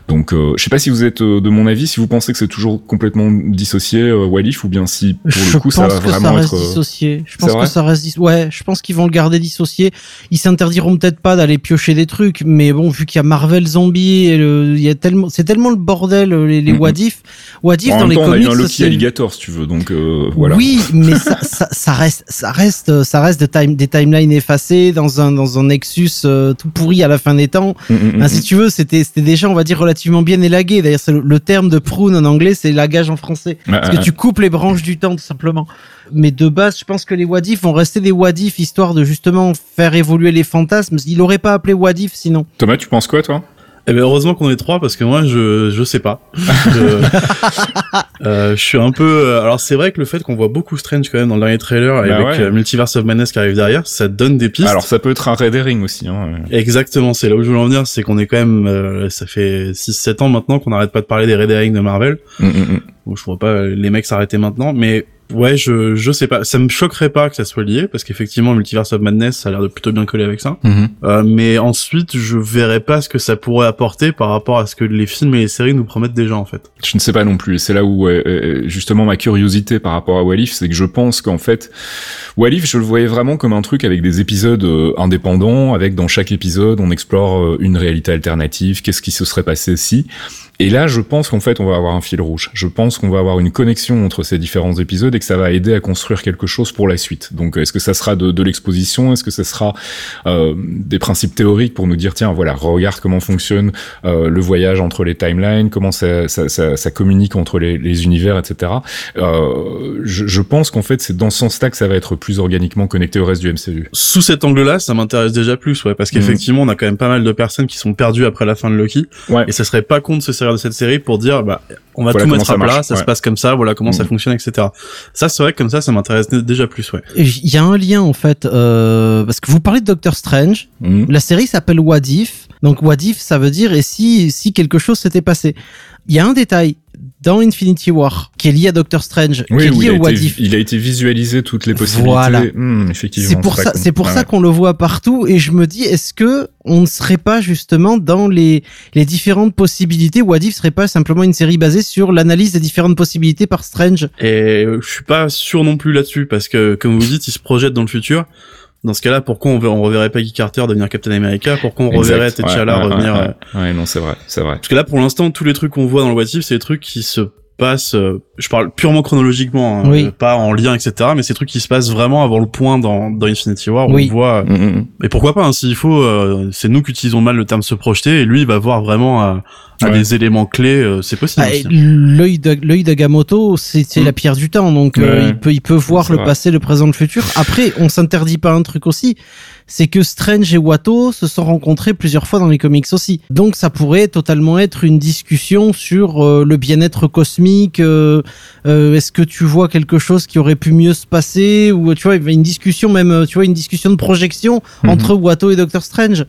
Donc, euh, je sais pas si vous êtes euh, de mon avis, si vous pensez que c'est toujours complètement dissocié euh, Walif ou bien si pour je le coup ça va que ça vraiment reste être. euh, dissocié. Je pense que ça reste dis- ouais, je pense qu'ils vont le garder dissocié. Ils s'interdiront peut-être pas d'aller piocher des trucs, mais bon, vu qu'il y a Marvel Zombie et le, il y a tellement, c'est tellement le bordel les, les Mhm. what if, what if en dans les temps, on a comics. eu un Loki Alligator si tu veux, donc euh, voilà. Oui, mais ça, ça, ça reste, ça reste, ça reste des, time, des timelines effacées dans un dans un Nexus euh, tout pourri à la fin des temps. Mm, mm, mm, Hein, si tu veux, c'était c'était déjà, on va dire, relativement bien élagué. D'ailleurs, c'est le, le terme de prune en anglais, c'est lagage en français. Parce Ah, que tu coupes les branches du temps, tout simplement. Mais de base, je pense que les Wadif vont rester des Wadif, histoire de justement faire évoluer les fantasmes. Il aurait pas appelé Wadif sinon. Thomas, tu penses quoi toi? Eh ben heureusement qu'on est trois parce que moi je je sais pas. Je, euh, je suis un peu. euh, Alors c'est vrai que le fait qu'on voit beaucoup Strange quand même dans le dernier trailer Bah avec ouais. euh, Multiverse of Madness qui arrive derrière, ça donne des pistes. Alors ça peut être un red herring aussi. Hein. Exactement, c'est là où je voulais en venir, c'est qu'on est quand même, euh, ça fait 6-7 ans maintenant qu'on n'arrête pas de parler des Red Herring de Marvel. Mm, mm, mm. Bon, je vois pas les mecs s'arrêter maintenant, mais ouais, je je sais pas, ça me choquerait pas que ça soit lié parce qu'effectivement Multiverse of Madness ça a l'air de plutôt bien coller avec ça. Mhm. Euh, mais ensuite, je verrais pas ce que ça pourrait apporter par rapport à ce que les films et les séries nous promettent déjà en fait. Je ne sais pas non plus. Et c'est là où euh, euh, justement ma curiosité par rapport à Walif, c'est que je pense qu'en fait, Walif, je le voyais vraiment comme un truc avec des épisodes euh, indépendants, avec dans chaque épisode, on explore euh, une réalité alternative, qu'est-ce qui se serait passé si. Et là, je pense qu'en fait, on va avoir un fil rouge. Je pense qu'on va avoir une connexion entre ces différents épisodes et que ça va aider à construire quelque chose pour la suite. Donc, est-ce que ça sera de, de l'exposition? Est-ce que ça sera euh, des principes théoriques pour nous dire, tiens, voilà, regarde comment fonctionne euh, le voyage entre les timelines, comment ça, ça, ça, ça communique entre les, les univers, etc. Euh, je, je pense qu'en fait, c'est dans ce sens-là que ça va être plus organiquement connecté au reste du MCU. Sous cet angle-là, ça m'intéresse déjà plus, ouais, parce qu'effectivement, on a quand même pas mal de personnes qui sont perdues après la fin de Loki, Ouais. et ça serait pas con de se de cette série pour dire, bah, on va Voilà tout mettre à plat, ça se passe comme ça, voilà comment ça Mhm. fonctionne, etc. Ça, c'est vrai que comme ça, ça m'intéresse dé- déjà plus, ouais. Il y a un lien en fait, euh, parce que vous parlez de Doctor Strange. Mhm. La série s'appelle What If. Donc What If, ça veut dire et si si quelque chose s'était passé. Il y a un détail dans Infinity War, qui est lié à Doctor Strange, Oui, qui est lié au What été, If. il a été visualisé toutes les possibilités. Voilà. Hmm, effectivement. C'est pour ça, c'est pour Ouais, ça ouais. qu'on le voit partout et je me dis est-ce que on ne serait pas justement dans les les différentes possibilités? What If serait pas simplement une série basée sur l'analyse des différentes possibilités par Strange? Et euh, je suis pas sûr non plus là-dessus parce que comme vous dites, il se projette dans le futur. Dans ce cas-là, pourquoi on, ver- on reverrait Peggy Carter devenir Captain America? Pourquoi on reverrait T'Challa ouais, ouais, revenir ouais. euh, Ouais, non, c'est vrai, c'est vrai. Parce que là, pour l'instant, tous les trucs qu'on voit dans le What If, c'est des trucs qui se passent. euh, je parle purement chronologiquement, hein, Oui. euh, pas en lien, etc. Mais c'est des trucs qui se passent vraiment avant le point dans, dans Infinity War. Où Oui. on voit. Mm, mm, mm. Et pourquoi pas hein, S'il faut, euh, c'est nous qui utilisons mal le terme se projeter, et lui, il va voir vraiment à, à Ouais. des éléments clés. euh, c'est possible. Ah, aussi. L'œil d'A- l'œil d'Agamotto, c'est Mm. la pierre du temps, donc euh, il peut il peut voir le vrai. passé, le présent, le futur. Après, on s'interdit pas un truc aussi, c'est que Strange et Watto se sont rencontrés plusieurs fois dans les comics aussi. Donc ça pourrait totalement être une discussion sur euh, le bien-être cosmique. euh, euh, Est-ce que tu vois quelque chose qui aurait pu mieux se passer ou tu vois une discussion même, tu vois une discussion de projection Mhm. entre Watto et Doctor Strange.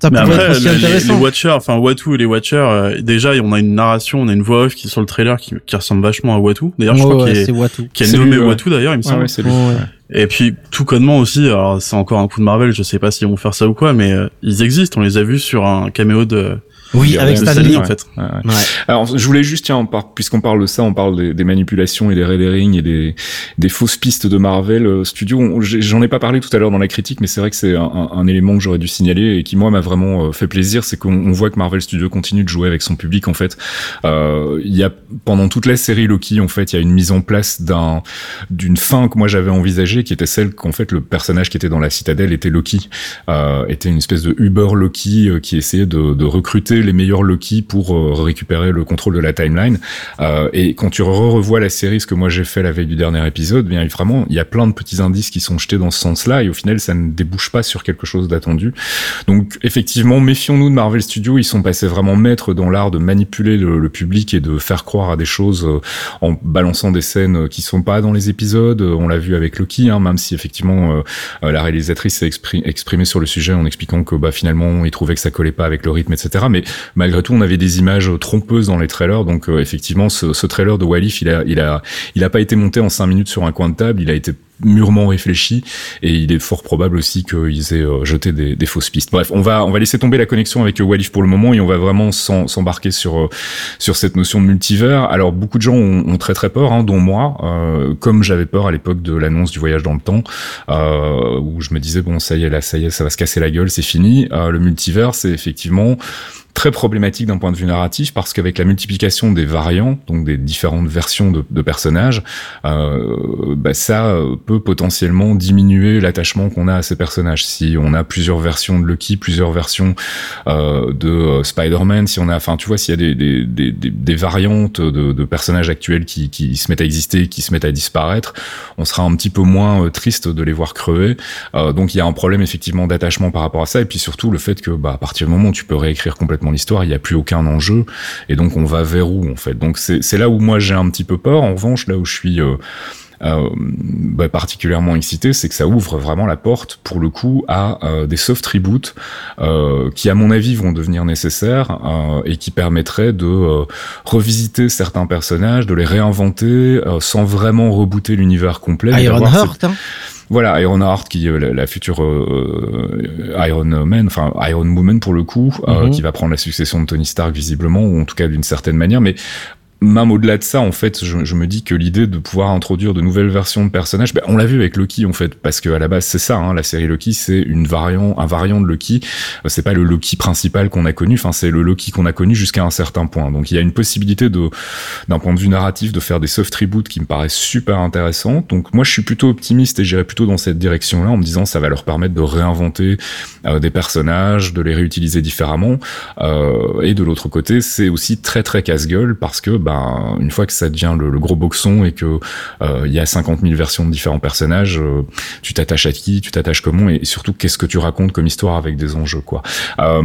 Ça Mais après, être aussi les, les. Watchers, enfin Watu et les Watchers, euh, déjà, on a une narration, on a une voix off qui est sur le trailer qui, qui ressemble vachement à Watu. D'ailleurs, je crois ouais, qu'il est, c'est Watto. qui est nommé lui, ouais. Watu d'ailleurs, il me semble. ouais, c'est lui. Ouais, ouais. Ouais. Et puis tout connement aussi, alors c'est encore un coup de Marvel, je sais pas s'ils vont faire ça ou quoi, mais euh, ils existent, on les a vus sur un caméo de, Oui, avec de de Stan Stan Lee. Lee, en fait. Ouais, ouais. Ouais. Alors, je voulais juste, tiens, puisqu'on parle de ça, on parle des, des manipulations et des red herrings et des, des fausses pistes de Marvel euh, j'ai- J'en ai pas parlé tout à l'heure dans la critique, mais c'est vrai que c'est un, un- un élément que j'aurais dû signaler et qui moi m'a vraiment euh, fait plaisir, c'est qu'on on voit que Marvel Studios continue de jouer avec son public. En fait, Euh, il y a pendant toute la série Loki, en fait, il y a une mise en place d'un d'une fin que moi j'avais envisagée, qui était celle qu'en fait le personnage qui était dans la citadelle était Loki, euh, était une espèce de Uber Loki qui essayait de, de recruter les meilleurs Loki pour euh, récupérer le contrôle de la timeline. Euh, et quand tu re revois la série, ce que moi j'ai fait la veille du dernier épisode, bien vraiment, il y a plein de petits indices qui sont jetés dans ce sens-là, et au final, ça ne débouche pas sur quelque chose d'attendu. Donc effectivement, méfions-nous de Marvel Studios. Ils sont passés vraiment maîtres dans l'art de manipuler le, public et de faire croire à des choses euh, en balançant des scènes qui sont pas dans les épisodes. On l'a vu avec Loki, hein, même si effectivement la réalisatrice s'est expri- exprimée sur le sujet en expliquant que bah, finalement il trouvait que ça collait pas avec le rythme, etc. Mais malgré tout, on avait des images trompeuses dans les trailers. Donc euh, effectivement, ce, trailer de Walif, il a, il a, il a pas été monté en cinq minutes sur un coin de table. Il a été mûrement réfléchi et il est fort probable aussi qu'ils aient euh, jeté des, fausses pistes. Bref, on va on va laisser tomber la connexion avec euh, Walif pour le moment et on va vraiment s'embarquer sur euh, sur cette notion de multivers. Alors beaucoup de gens ont, ont très très peur, hein, dont moi, euh, comme j'avais peur à l'époque de l'annonce du voyage dans le temps, euh, où je me disais bon ça y est là ça y est ça va se casser la gueule, c'est fini. Euh, le multivers, c'est effectivement très problématique d'un point de vue narratif parce qu'avec la multiplication des variants, donc des différentes versions de, de personnages, bah, ça potentiellement diminuer l'attachement qu'on a à ces personnages. Si on a plusieurs versions de Lucky, plusieurs versions euh, de euh, Spider-Man, si on a, enfin tu vois, s'il y a des, des, des, des, variantes de, de personnages actuels qui, qui se mettent à exister, qui se mettent à disparaître, on sera un petit peu moins euh, triste de les voir crever. Euh, donc il y a un problème effectivement d'attachement par rapport à ça, et puis surtout le fait que bah, à partir du moment où tu peux réécrire complètement l'histoire, il n'y a plus aucun enjeu, et donc on va vers où en fait? Donc c'est là où moi j'ai un petit peu peur. En revanche, là où je suis euh, bah, particulièrement excité, c'est que ça ouvre vraiment la porte, pour le coup, à euh, des soft reboots euh, qui, à mon avis, vont devenir nécessaires euh, et qui permettraient de euh, revisiter certains personnages, de les réinventer euh, sans vraiment rebooter l'univers complet. mais d'avoir cette- Ironheart, hein. voilà, Ironheart qui est la, la future euh, Iron Man, enfin Iron Woman pour le coup, euh, Mhm. qui va prendre la succession de Tony Stark visiblement, ou en tout cas d'une certaine manière, mais même au-delà de ça, en fait, je, je me dis que l'idée de pouvoir introduire de nouvelles versions de personnages, ben, on l'a vu avec Loki, en fait, parce que à la base c'est ça, hein, la série Loki, c'est une variant, un variant de Loki. Euh, C'est pas le Loki principal qu'on a connu, enfin c'est le Loki qu'on a connu jusqu'à un certain point. Donc il y a une possibilité de, d'un point de vue narratif, de faire des soft reboots qui me paraissent super intéressantes. Donc moi je suis plutôt optimiste et j'irai plutôt dans cette direction-là en me disant ça va leur permettre de réinventer euh, des personnages, de les réutiliser différemment. Euh, et de l'autre côté, c'est aussi très très casse-gueule parce que ben une fois que ça devient le, le gros boxon et que euh, il y a 50 000 versions de différents personnages, euh, tu t'attaches à qui, tu t'attaches comment et surtout qu'est-ce que tu racontes comme histoire avec des enjeux quoi. Euh,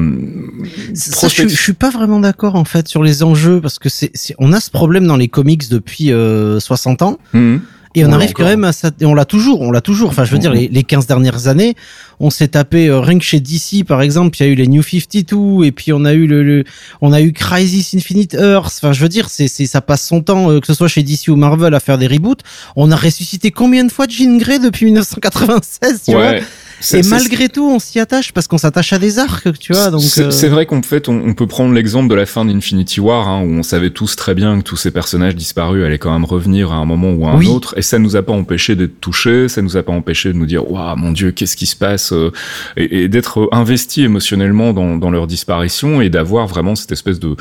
Ça, je, je suis pas vraiment d'accord en fait sur les enjeux parce que c'est, on a ce problème dans les comics depuis euh, 60 ans Mhm. Et on arrive quand même à ça, et on l'a toujours, on l'a toujours. Enfin, je veux dire, les, les 15 dernières années, on s'est tapé, euh, rien que chez DC, par exemple, il y a eu les New 52, et puis on a eu le, le- on a eu Crisis Infinite Earth. Enfin, je veux dire, c'est, c'est, ça passe son temps, euh, que ce soit chez DC ou Marvel, à faire des reboots. On a ressuscité combien de fois Jean Grey depuis 1996, tu vois? Ouais. C'est- Et malgré tout, on s'y attache parce qu'on s'attache à des arcs, tu vois. Donc, C'est euh, c'est vrai qu'en fait, on, on peut prendre l'exemple de la fin d'Infinity War, hein, où on savait tous très bien que tous ces personnages disparus allaient quand même revenir à un moment ou à un Oui. autre, et ça nous a pas empêché d'être touchés, ça nous a pas empêché de nous dire, waouh, mon Dieu, qu'est-ce qui se passe, euh, et, et d'être investi émotionnellement dans, dans leur disparition et d'avoir vraiment cette espèce de,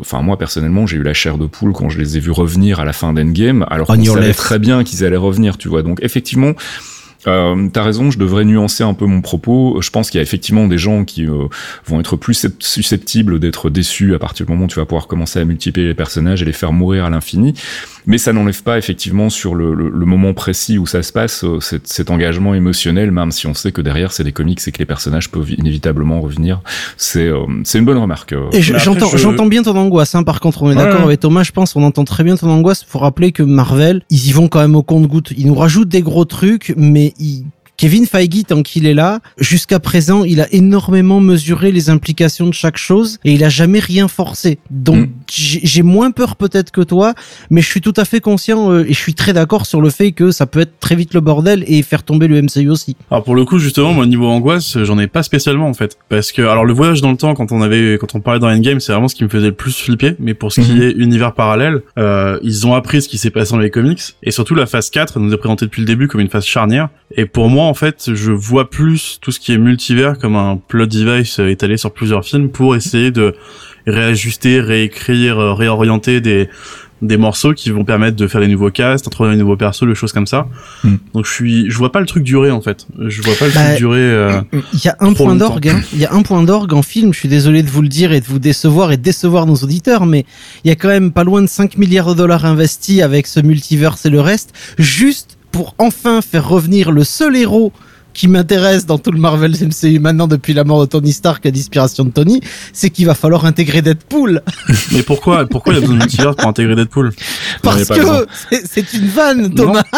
enfin moi personnellement, j'ai eu la chair de poule quand je les ai vus revenir à la fin d'Endgame, alors On qu'on savait left. très bien qu'ils allaient revenir, tu vois. Donc effectivement. Euh, T'as raison, je devrais nuancer un peu mon propos. Je pense qu'il y a effectivement des gens qui euh, vont être plus susceptibles d'être déçus à partir du moment où tu vas pouvoir commencer à multiplier les personnages et les faire mourir à l'infini. Mais ça n'enlève pas effectivement sur le, le- le moment précis où ça se passe euh, cet, cet engagement émotionnel, même si on sait que derrière c'est des comics et que les personnages peuvent inévitablement revenir. C'est euh, c'est une bonne remarque. euh. Je- j'entends, je- j'entends bien ton angoisse. Hein, par contre, on est Ouais. d'accord avec Thomas. Je pense, on entend très bien ton angoisse. Faut rappeler que Marvel, ils y vont quand même au compte-goutte. Ils nous rajoutent des gros trucs, mais ils- Kevin Feige, tant qu'il est là, jusqu'à présent, il a énormément mesuré les implications de chaque chose et il a jamais rien forcé. Donc, Mm. j'ai moins peur peut-être que toi, mais je suis tout à fait conscient euh, et je suis très d'accord sur le fait que ça peut être très vite le bordel et faire tomber le MCU aussi. Alors pour le coup justement moi niveau angoisse j'en ai pas spécialement en fait parce que alors le voyage dans le temps quand on avait quand on parlait dans Endgame c'est vraiment ce qui me faisait le plus flipper mais pour ce qui Mhm. est univers parallèle euh, ils ont appris ce qui s'est passé dans les comics et surtout la phase 4 nous est présentée depuis le début comme une phase charnière et pour moi en fait je vois plus tout ce qui est multivers comme un plot device euh, étalé sur plusieurs films pour essayer de réajuster réécrire euh, réorienter des des morceaux qui vont permettre de faire des nouveaux casts, introduire des nouveaux persos, des choses comme ça. Mm. Donc je suis, je vois pas le truc durer en fait. Je vois pas le Bah, truc durer. euh, Il y a un point d'orgue. hein. Il y a un point d'orgue en film. Je suis désolé de vous le dire et de vous décevoir et de décevoir nos auditeurs, mais il y a quand même pas loin de 5 milliards de dollars investis avec ce multiverse et le reste, juste pour enfin faire revenir le seul héros qui m'intéresse dans tout le Marvel MCU maintenant depuis la mort de Tony Stark à l'inspiration de Tony, c'est qu'il va falloir intégrer Deadpool. Mais pourquoi, pourquoi il y a besoin de multivers pour intégrer Deadpool? Parce que c'est- une vanne, Thomas.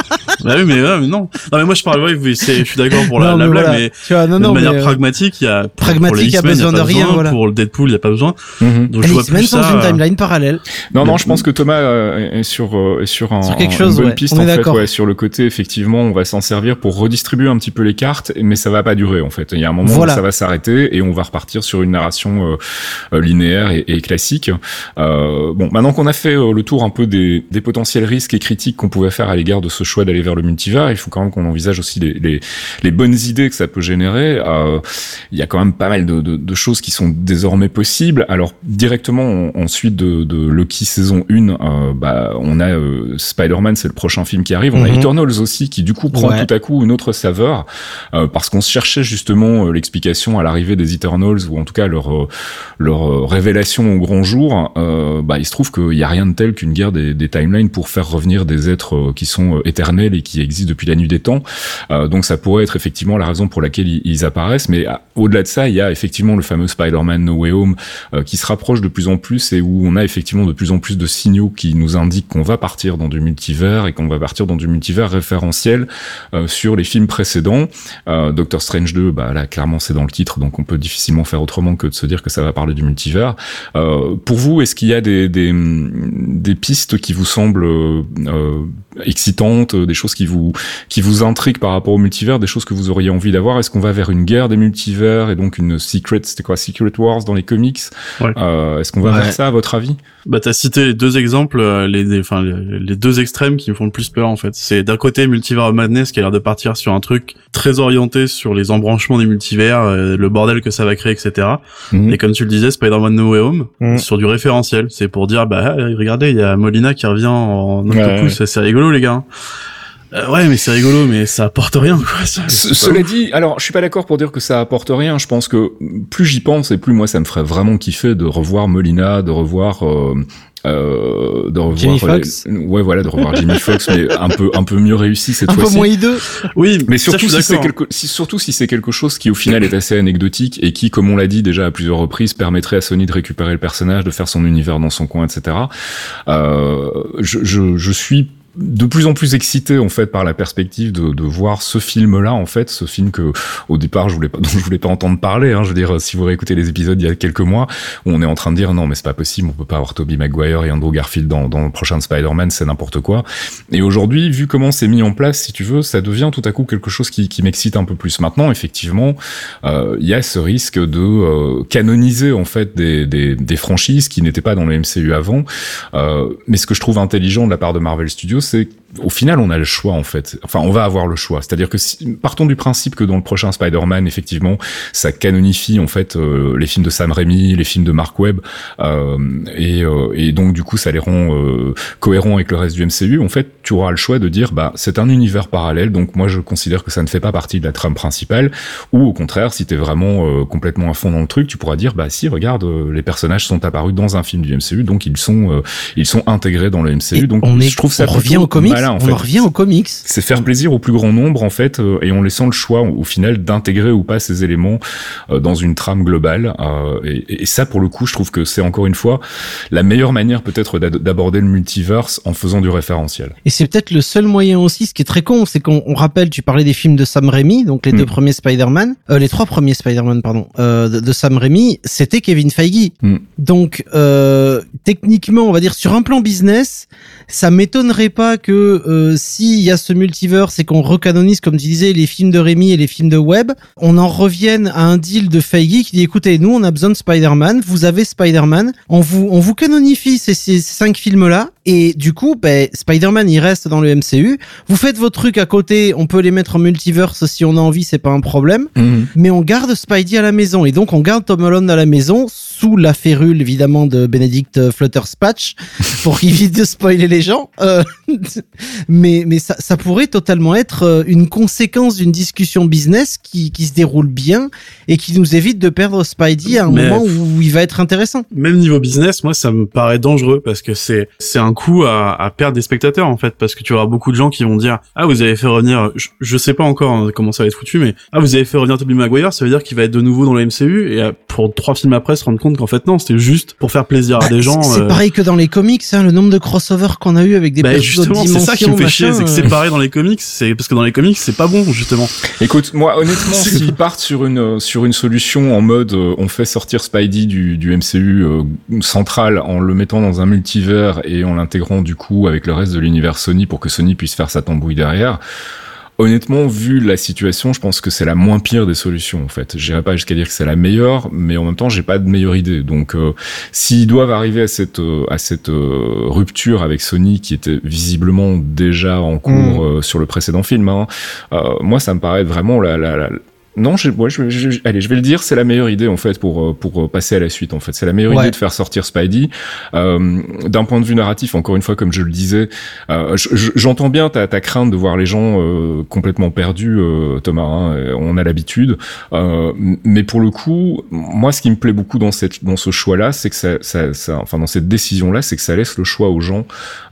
Bah oui, mais, non. Non, mais moi je parle, ouais, je suis d'accord pour la, Non, la mais blague, voilà. mais Tu vois, non, non, de manière mais, euh, pragmatique, il y a pour- pragmatique, il y a besoin de rien, besoin, voilà. Pour le Deadpool, il y a pas besoin. Mhm. Donc je vois plus ça. une euh, timeline parallèle. Non, non, je pense que Thomas euh, est sur est sur un Sur quelque chose, une bonne ouais. piste en fait, ouais, sur le côté effectivement, on va s'en servir pour redistribuer un petit peu les cartes, mais ça va pas durer en fait. Il y a un moment Voilà. où ça va s'arrêter et on va repartir sur une narration euh, euh, linéaire et, et classique. Euh, bon, maintenant qu'on a fait le tour un peu des, des potentiels risques et critiques qu'on pouvait faire à l'égard de ce choix d'aller vers le multivers, il faut quand même qu'on envisage aussi les, les, les bonnes idées que ça peut générer. Il y a quand même pas mal de, de, de choses qui sont désormais possibles. Alors directement en- ensuite de, de Loki saison 1, euh, bah, on a Spider-Man, c'est le prochain film qui arrive. On a Mhm. Eternals aussi qui du coup prend Ouais. tout à coup une autre saveur parce qu'on cherchait justement euh, l'explication à l'arrivée des Eternals ou en tout cas leur euh, leur euh, révélation au grand jour. Euh, bah, il se trouve qu'il y a rien de tel qu'une guerre des, timelines pour faire revenir des êtres euh, qui sont euh, éternels et qui existent depuis la nuit des temps. Euh, donc ça pourrait être effectivement la raison pour laquelle ils, apparaissent. Mais au-delà de ça, il y a effectivement le fameux Spider-Man No Way Home euh, qui se rapproche de plus en plus et où on a effectivement de plus en plus de signaux qui nous indiquent qu'on va partir dans du multivers et qu'on va partir dans du multivers référentiel euh, sur les films précédents. Euh, Doctor Strange 2, bah là clairement c'est dans le titre, donc on peut difficilement faire autrement que de se dire que ça va parler du multivers. Euh, pour vous, est-ce qu'il y a des, des, des pistes qui vous semblent euh, euh, excitantes, des choses qui vous qui vous intriguent par rapport au multivers, des choses que vous auriez envie d'avoir? Est-ce qu'on va vers une guerre des multivers et donc une secret, c'était quoi, Secret Wars dans les comics? Ouais. Euh, Est-ce qu'on va Ouais. vers ça à votre avis? Bah t'as cité les deux exemples, euh, les, les- enfin les, les deux extrêmes qui me font le plus peur en fait. C'est d'un côté Multiverse Madness qui a l'air de partir sur un truc très orienté sur les embranchements des multivers, euh, le bordel que ça va créer, etc. Mhm. Et comme tu le disais, Spider-Man No Way Home Mhm. sur du référentiel, c'est pour dire bah regardez il y a Molina qui revient en octopus, c'est rigolo les gars. Euh, ouais mais c'est rigolo mais ça apporte rien quoi. Ça, Cela ouf. dit, alors je suis pas d'accord pour dire que ça apporte rien. Je pense que plus j'y pense et plus moi ça me ferait vraiment kiffer de revoir Molina, de revoir. Euh, euh, de revoir Jimmy Fox. les- ouais voilà de revoir Jimmy Fox mais un peu un peu mieux réussi cette Un peu fois-ci moins hideux. Oui mais surtout si c'est quelque si, surtout si c'est quelque chose qui au final est assez anecdotique et qui comme on l'a dit déjà à plusieurs reprises permettrait à Sony de récupérer le personnage de faire son univers dans son coin etc euh, je, je, je suis de plus en plus excité en fait par la perspective de, de voir ce film-là en fait, ce film que au départ je voulais pas, dont je voulais pas entendre parler. Hein, je veux dire, si vous réécoutez les épisodes il y a quelques mois, où on est en train de dire non mais c'est pas possible, on peut pas avoir Tobey Maguire et Andrew Garfield dans, dans le prochain Spider-Man, c'est n'importe quoi. Et aujourd'hui, vu comment c'est mis en place, si tu veux, ça devient tout à coup quelque chose qui, qui m'excite un peu plus. Maintenant, effectivement, euh, il y a ce risque de euh, canoniser en fait des, des, des franchises qui n'étaient pas dans le MCU avant. Euh, mais ce que je trouve intelligent de la part de Marvel Studios, c'est au final, on a le choix en fait. Enfin, on va avoir le choix. C'est-à-dire que si, partons du principe que dans le prochain Spider-Man, effectivement, ça canonifie en fait euh, les films de Sam Raimi, les films de Mark Webb, euh, et, euh, et, donc du coup, ça les rend euh, cohérents avec le reste du MCU. En fait, tu auras le choix de dire, bah, c'est un univers parallèle, donc moi, je considère que ça ne fait pas partie de la trame principale. Ou au contraire, si t'es vraiment euh, complètement à fond dans le truc, tu pourras dire, bah, si, regarde, les personnages sont apparus dans un film du MCU, donc ils sont ils sont intégrés dans le MCU. Et donc, on est- je trouve ça on revient plutôt aux comics, en on fait. en revient aux comics. C'est faire plaisir au plus grand nombre en fait, euh, et en laissant le choix au final d'intégrer ou pas ces éléments euh, dans une trame globale. euh, et, et ça, pour le coup, je trouve que c'est encore une fois la meilleure manière peut-être d'aborder le multiverse en faisant du référentiel. Et c'est peut-être le seul moyen aussi, ce qui est très con, c'est qu'on on rappelle, tu parlais des films de Sam Raimi, donc les Mm. deux premiers Spider-Man, euh, les trois premiers Spider-Man, pardon, euh, de, de Sam Raimi, c'était Kevin Feige. Mm. Donc, euh, techniquement, on va dire sur un plan business, ça m'étonnerait pas que euh, s'il y a ce multiverse et qu'on recanonise, comme tu disais, les films de Raimi et les films de Webb, on en revienne à un deal de Feige qui dit écoutez, nous on a besoin de Spider-Man, vous avez Spider-Man, on vous on vous canonifie ces cinq films-là et du coup, ben, Spider-Man il reste dans le MCU. Vous faites vos trucs à côté, on peut les mettre en multiverse si on a envie, c'est pas un problème mais on garde Spidey à la maison et donc on garde Tom Holland à la maison sous la férule évidemment de Benedict Flutterspatch pour qu'il évite de spoiler les gens. Euh, mais mais ça, ça pourrait totalement être euh, une conséquence d'une discussion business qui, qui se déroule bien et qui nous évite de perdre Spidey à un Mais- moment où il va être intéressant. Même niveau business, moi, ça me paraît dangereux parce que c'est c'est un coup à, à perdre des spectateurs en fait, parce que tu avoir beaucoup de gens qui vont dire ah vous avez fait revenir, je, je sais pas encore hein, comment ça va être foutu, mais ah vous avez fait revenir Tobey Maguire, ça veut dire qu'il va être de nouveau dans le MCU et euh, pour trois films après se rendre compte qu'en fait non, c'était juste pour faire plaisir à des gens. C'est euh, pareil que dans les comics, hein, le nombre de crossovers qu'on a eu avec des bah, justement, c'est ça qui me fait chier, c'est que euh, c'est pareil dans les comics, c'est parce que dans les comics c'est pas bon justement. Écoute, moi honnêtement, s'ils partent sur une euh, sur une solution en mode euh, on fait sortir Spidey du, du MCU euh, central en le mettant dans un multivers et en l'intégrant du coup avec le reste de l'univers Sony pour que Sony puisse faire sa tambouille derrière. Honnêtement, vu la situation, je pense que c'est la moins pire des solutions en fait. J'irai pas jusqu'à dire que c'est la meilleure, mais en même temps, j'ai pas de meilleure idée. Donc, euh, s'ils doivent arriver à cette euh, à cette euh, rupture avec Sony, qui était visiblement déjà en cours euh, sur le précédent film, hein, moi, ça me paraît être vraiment la, la, la- non, je, ouais, je, je- allez, je vais le dire, c'est la meilleure idée en fait pour euh, pour euh, passer à la suite. En fait, c'est la meilleure Ouais. idée de faire sortir Spidey. Euh, D'un point de vue narratif, encore une fois, comme je le disais, euh, je- je- j'entends bien ta, ta crainte de voir les gens euh, complètement perdus, euh, Thomas. hein, on a l'habitude, Euh, mais pour le coup, moi, ce qui me plaît beaucoup dans cette dans ce choix-là, c'est que ça, ça, ça- enfin dans cette décision-là, c'est que ça laisse le choix aux gens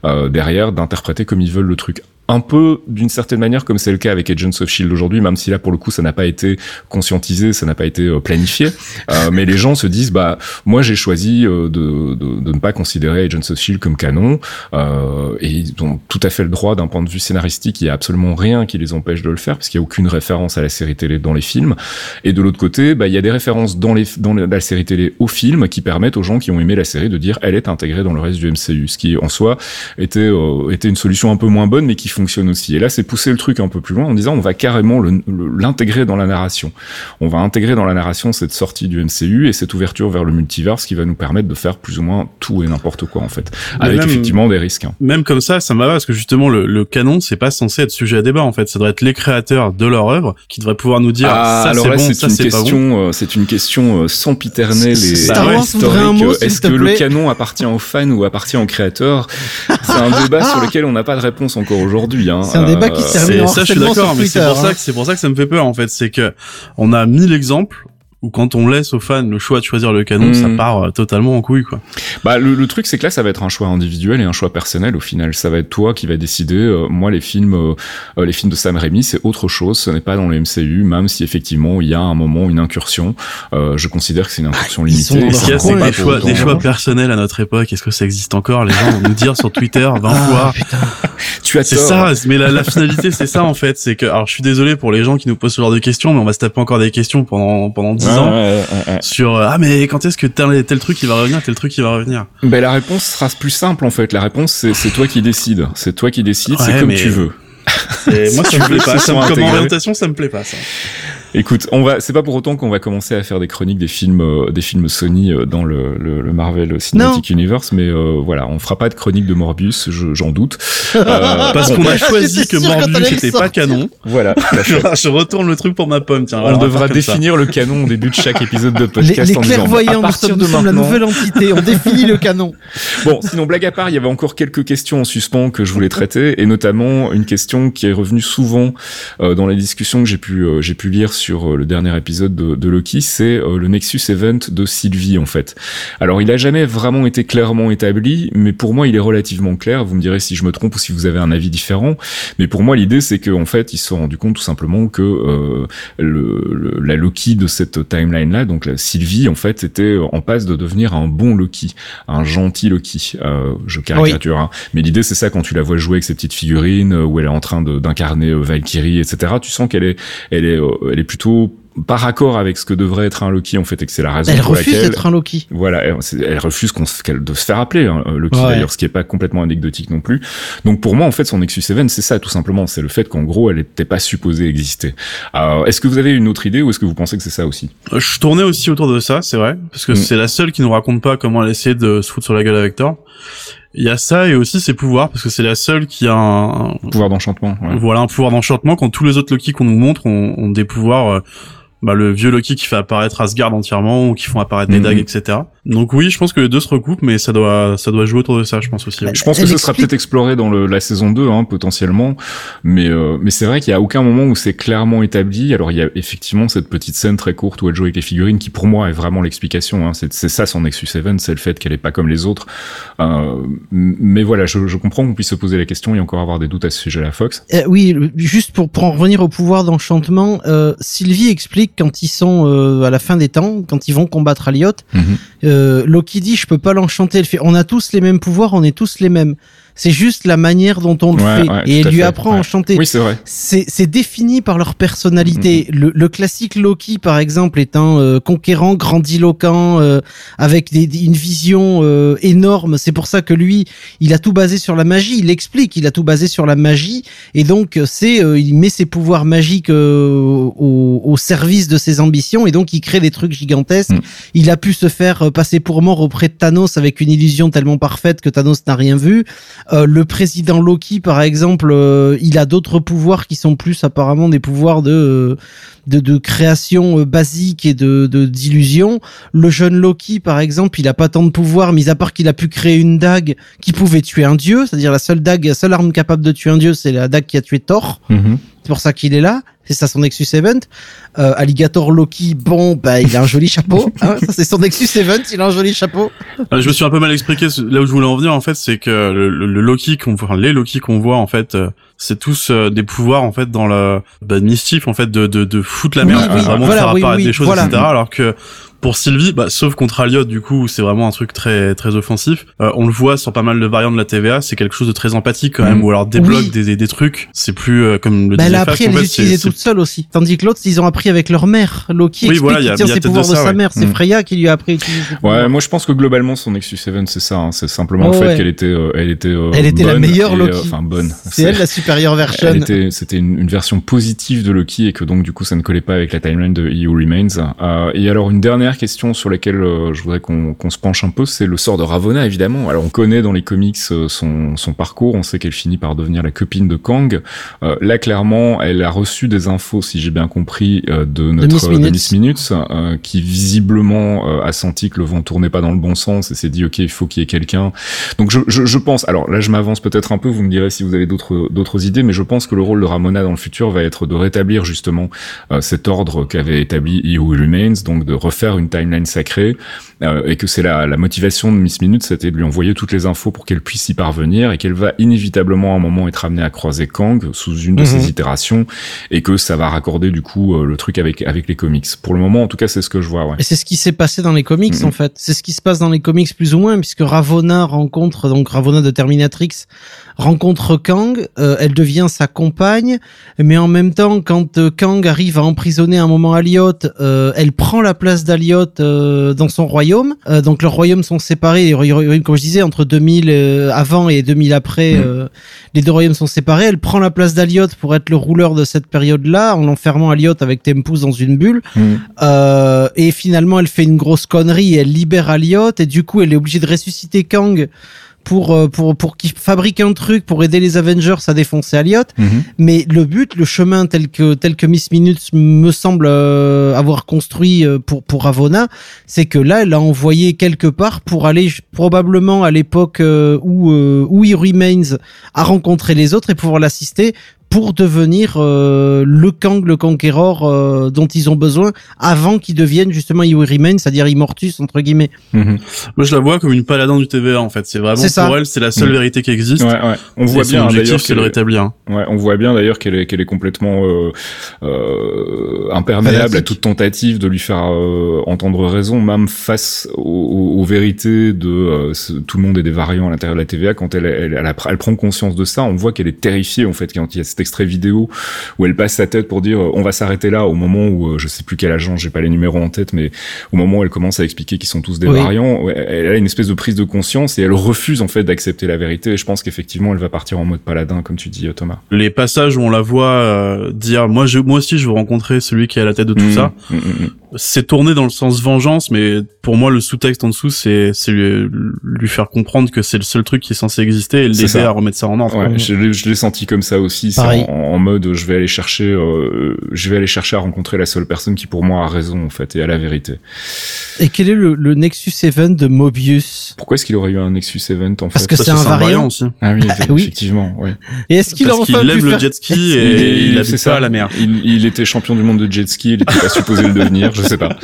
euh, derrière d'interpréter comme ils veulent le truc un peu d'une certaine manière comme c'est le cas avec Agents of Shield aujourd'hui, même si là pour le coup ça n'a pas été conscientisé, ça n'a pas été euh, planifié, Euh, mais les gens se disent bah moi j'ai choisi euh, de, de, de ne pas considérer Agents of Shield comme canon. Euh, et ils ont tout à fait le droit d'un point de vue scénaristique, il y a absolument rien qui les empêche de le faire parce qu'il y a aucune référence à la série télé dans les films. Et de l'autre côté bah il y a des références dans les dans la série télé au film qui permettent aux gens qui ont aimé la série de dire elle est intégrée dans le reste du MCU, ce qui en soi était euh, était une solution un peu moins bonne mais qui fonctionne aussi. Et là, c'est pousser le truc un peu plus loin en disant on va carrément l'intégrer dans la narration. On va intégrer dans la narration cette sortie du MCU et cette ouverture vers le multiverse qui va nous permettre de faire plus ou moins tout et n'importe quoi en fait, Mais avec même- effectivement des risques. hein. Même comme ça, ça me va parce que justement le, le canon c'est pas censé être sujet à débat en fait, ça devrait être les créateurs de leur œuvre qui devraient pouvoir nous dire Ah, ça c'est bon, ça une c'est pas bon. question, euh, c'est une question euh, sempiternelle et historique. Est-ce que le canon appartient aux fans ou appartient aux créateurs? C'est un débat sur lequel on n'a pas de réponse encore aujourd'hui. Hein. C'est un débat qui se termine en ça, je suis d'accord, mais c'est pour ça hein. que pour ça que ça me fait peur en fait, c'est que on a mille exemples où quand on laisse aux fans le choix de choisir le canon, ça part euh, totalement en couille quoi. Bah, le, le truc, c'est que là, ça va être un choix individuel et un choix personnel au final. Ça va être toi qui va décider. Euh, moi, les films, euh, euh, les films de Sam Raimi, c'est autre chose. Ce n'est pas dans le MCU, même si effectivement il y a un moment une incursion. Euh, je considère que c'est une incursion ils sont limitée. Et ce qu'il y a, leur c'est coin, que là, des choix, des choix personnels à notre époque, est-ce que ça existe encore? Les gens vont nous dire sur Twitter 20 Ah, fois tu as C'est ça, mais la, la finalité, c'est ça en fait. C'est que, alors, je suis désolé pour les gens qui nous posent ce genre de questions, mais on va se taper encore des questions pendant pendant dix Ouais, ans ouais, ouais, ouais. sur euh, ah mais quand est-ce que tel, tel truc il va revenir, tel truc il va revenir? Ben, la réponse sera plus simple en fait. La réponse c'est c'est toi qui décides. C'est toi qui décides. c'est comme mais- tu veux. Et moi, ça me plaît veux pas. Ça comme orientation, ça me plaît pas. Ça. Écoute, on va. C'est pas pour autant qu'on va commencer à faire des chroniques des films, euh, des films Sony euh, dans le, le, le Marvel Cinematic Universe, mais euh, voilà, on fera pas de chronique de Morbius, je- j'en doute. Euh, Parce qu'on a choisi que Morbius c'était pas canon. voilà. je retourne le truc pour ma pomme. Tiens, On devra ça. définir le canon au début de chaque épisode de podcast les en disant, clairvoyants, à nous partir sommes, de nous sommes la maintenant- nouvelle entité. On définit le canon. Bon, sinon, blague à part, il y avait encore quelques questions en suspens que je voulais traiter, et notamment une question qui est revenue souvent euh, dans les discussions que j'ai pu euh, j'ai pu lire sur euh, le dernier épisode de, de Loki, c'est euh, le Nexus Event de Sylvie en fait. Alors, il a jamais vraiment été clairement établi, mais pour moi, il est relativement clair. Vous me direz si je me trompe ou si vous avez un avis différent, mais pour moi, l'idée c'est que en fait, ils se sont rendus compte tout simplement que euh, le, le- la Loki de cette timeline là, donc la Sylvie en fait, était en passe de devenir un bon Loki un gentil Loki. Euh, je caricature, hein. mais l'idée c'est ça quand tu la vois jouer avec ses petites figurines, où elle est en train d'incarner Valkyrie, etc. Tu sens qu'elle est, elle est, elle est plutôt par accord avec ce que devrait être un Loki en fait, et que c'est la raison Elle pour refuse laquelle. d'être un Loki. Voilà, elle, elle refuse qu'on qu'elle de se faire appeler hein, euh, Loki Ouais. d'ailleurs, ce qui est pas complètement anecdotique non plus. Donc pour moi en fait son Nexus Event c'est ça tout simplement, c'est le fait qu'en gros elle n'était pas supposée exister. Alors, est-ce que vous avez une autre idée ou est-ce que vous pensez que c'est ça aussi? Euh, Je tournais aussi autour de ça, c'est vrai, parce que Mm. c'est la seule qui nous raconte pas comment elle essaie de se foutre sur la gueule avec Thor. Il y a ça et aussi ses pouvoirs, parce que c'est la seule qui a un, un- Pouvoir d'enchantement. ouais. voilà un pouvoir d'enchantement quand tous les autres Loki qu'on nous montre ont, ont des pouvoirs. Bah, le vieux Loki qui fait apparaître Asgard entièrement ou qui font apparaître des Mhm. dagues, etc. Donc oui, je pense que les deux se recoupent, mais ça doit ça doit jouer autour de ça, je pense aussi. ouais. Je pense que ce sera peut-être exploré dans le, la saison 2, hein, potentiellement. Mais, euh, mais c'est vrai qu'il y a aucun moment où c'est clairement établi. Alors, il y a effectivement cette petite scène très courte où elle joue avec les figurines qui, pour moi, est vraiment l'explication. Hein. C'est, c'est ça son Nexus Event, c'est le fait qu'elle est pas comme les autres. Euh, mais voilà, je, je comprends qu'on puisse se poser la question et encore avoir des doutes à ce sujet-là, Fox. Euh, oui, juste pour, pour en revenir au pouvoir d'enchantement, euh, Sylvie explique quand ils sont euh, à la fin des temps, quand ils vont combattre Aliot, euh, Loki dit je peux pas l'enchanter. Elle fait on a tous les mêmes pouvoirs, on est tous les mêmes. C'est juste la manière dont on le Ouais, fait ouais, et elle lui fait, apprend à ouais. enchanter. Oui, c'est vrai. C'est défini par leur personnalité. Le, le classique Loki, par exemple, est un euh, conquérant, grandiloquent, euh, avec des, une vision euh, énorme. C'est pour ça que lui, il a tout basé sur la magie. Il l'explique, il a tout basé sur la magie, et donc c'est, euh, il met ses pouvoirs magiques euh, au, au service de ses ambitions, et donc il crée des trucs gigantesques. Mm. Il a pu se faire euh, passer pour mort auprès de Thanos avec une illusion tellement parfaite que Thanos n'a rien vu. Euh, le président Loki, par exemple, euh, il a d'autres pouvoirs qui sont plus apparemment des pouvoirs de euh, de, de création euh, basique et de de- d'illusion. Le jeune Loki, par exemple, il a pas tant de pouvoirs, mis à part qu'il a pu créer une dague qui pouvait tuer un dieu, c'est-à-dire la seule dague, la seule arme capable de tuer un dieu, c'est la dague qui a tué Thor. Mhm. C'est pour ça qu'il est là. C'est ça son Nexus Event. Euh, Alligator Loki, bon, bah, il a un joli chapeau. Hein, ça, c'est son Nexus Event. Il a un joli chapeau. Euh, je me suis un peu mal expliqué. Là où je voulais en venir, en fait, c'est que le, le- le Loki qu'on voit, enfin, les Loki qu'on voit, en fait, euh, c'est tous euh, des pouvoirs, en fait, dans le bah, de mischief, en fait, de, de, de foutre la Oui, merde, oui, de vraiment voilà, faire oui, apparaître oui, des choses, voilà. etc. Alors que pour Sylvie, bah, sauf contre Aliot, du coup, c'est vraiment un truc très très offensif. Euh, on le voit sur pas mal de variantes de la TVA, c'est quelque chose de très empathique quand même, Mhm. ou alors débloque Oui. des, des, des trucs. C'est plus euh, comme le Bah, elle a appris à les utiliser toute seule aussi. Tandis que l'autre, ils ont appris avec leur mère. Loki Oui, voilà, il y a- tient il y a ses pouvoirs de sa ouais. mère. C'est Mm. Freya qui lui a appris Ouais, moi je pense que globalement son Nexus Event c'est ça, hein. c'est simplement Oh, le fait ouais. qu'elle était, euh, elle était, euh, Elle était la meilleure et, euh, Loki. Enfin bonne. C'est elle la supérieure version. C'était une, une version positive de Loki et que donc du coup ça ne collait pas avec la timeline de EU Remains. Euh, et alors une dernière question sur laquelle euh, je voudrais qu'on qu'on se penche un peu, c'est le sort de Ravonna évidemment. Alors on connaît dans les comics euh, son, son parcours, on sait qu'elle finit par devenir la copine de Kang. Euh, là clairement, elle a reçu des infos, si j'ai bien compris, euh, de notre Miss de. Miss Minutes, euh, qui visiblement euh, a senti que le vent tournait pas dans le bon sens et s'est dit ok il faut qu'il y ait quelqu'un. Donc je, je, je pense, alors là je m'avance peut-être un peu, vous me direz si vous avez d'autres d'autres idées, mais je pense que le rôle de Ramona dans le futur va être de rétablir justement euh, cet ordre qu'avait établi Who Remains, donc de refaire une timeline sacrée, euh, et que c'est la, la motivation de Miss Minute, c'était de lui envoyer toutes les infos pour qu'elle puisse y parvenir, et qu'elle va inévitablement à un moment être amenée à croiser Kang sous une de Mhm. ses itérations, et que ça va raccorder du coup euh, le truc avec avec les comics. Pour le moment, en tout cas, c'est ce que je vois. Ouais. Et c'est ce qui s'est passé dans les comics Mhm. en fait. C'est ce qui se passe dans les comics plus ou moins puisque Ravonna rencontre donc Ravonna de Terminatrix rencontre Kang, euh, elle devient sa compagne, mais en même temps, quand euh, Kang arrive à emprisonner un moment Aliot, euh, elle prend la place d'Aliot euh, dans son royaume. Euh, donc leurs royaumes sont séparés, les royaumes, comme je disais, entre 2000 euh, avant et 2000 après, Mm. euh, les deux royaumes sont séparés. Elle prend la place d'Aliot pour être le rouleur de cette période-là, en enfermant Aliot avec Tempus dans une bulle. Euh, et finalement, elle fait une grosse connerie, elle libère Aliot, et du coup, elle est obligée de ressusciter Kang pour euh, pour pour qu'il fabrique un truc pour aider les Avengers à défoncer Aliot. Mhm. Mais le but, le chemin tel que tel que Miss Minutes me semble euh, avoir construit euh, pour pour Ravonna, c'est que là, elle l'a envoyé quelque part pour aller probablement à l'époque où euh, où he remains a rencontré les autres et pouvoir l'assister pour devenir euh, le Kang, le Conqueror euh, dont ils ont besoin avant qu'il devienne justement He Remains, c'est-à-dire Immortus entre guillemets. Mhm. Moi, je la vois comme une paladin du TVA, en fait. C'est vraiment, C'est ça. pour elle, c'est la seule Mm. vérité qui existe. Ouais, ouais. On Et voit bien hein, objectif, d'ailleurs c'est de le qu'elle- rétablir. Ouais, on voit bien d'ailleurs qu'elle est, qu'elle est complètement euh, euh, imperméable à toute tentative de lui faire euh, entendre raison, même face aux, vérités de euh, ce- tout le monde est des variants à l'intérieur de la TVA. Quand elle, elle, elle, elle prend conscience de ça, on voit qu'elle est terrifiée en fait quand il y a cet extrait vidéo où elle passe sa tête pour dire on va s'arrêter là au moment où euh, je sais plus quel agent, j'ai pas les numéros en tête, mais au moment où elle commence à expliquer qu'ils sont tous des Oui. variants, elle a une espèce de prise de conscience et elle refuse en fait d'accepter la vérité. Et je pense qu'effectivement elle va partir en mode paladin comme tu dis euh, Thomas. Les passages où on la voit euh, dire, moi, je, moi aussi, je veux rencontrer celui qui est à la tête de tout Mhm. ça. Mhm, mhm. c'est tourné dans le sens vengeance, mais pour moi, le sous-texte en dessous, c'est c'est lui, lui faire comprendre que c'est le seul truc qui est censé exister et l'aider à remettre ça en ordre. Ouais, je l'ai, je l'ai senti comme ça aussi, c'est Pareil. en, en mode je vais aller chercher, euh, je vais aller chercher à rencontrer la seule personne qui pour moi a raison en fait et a la vérité. Et quel est le, le Nexus Event de Mobius? Pourquoi est-ce qu'il aurait eu un Nexus Event en Parce fait? que Parce c'est un variant. aussi. Ah oui, Oui. effectivement, ouais. Et est-ce qu'il a Parce qu'il enfin pu lève le faire... jet ski et il c'est habite ça pas à la mer. Il, il était champion du monde de jet ski, il était pas supposé le devenir, je sais pas.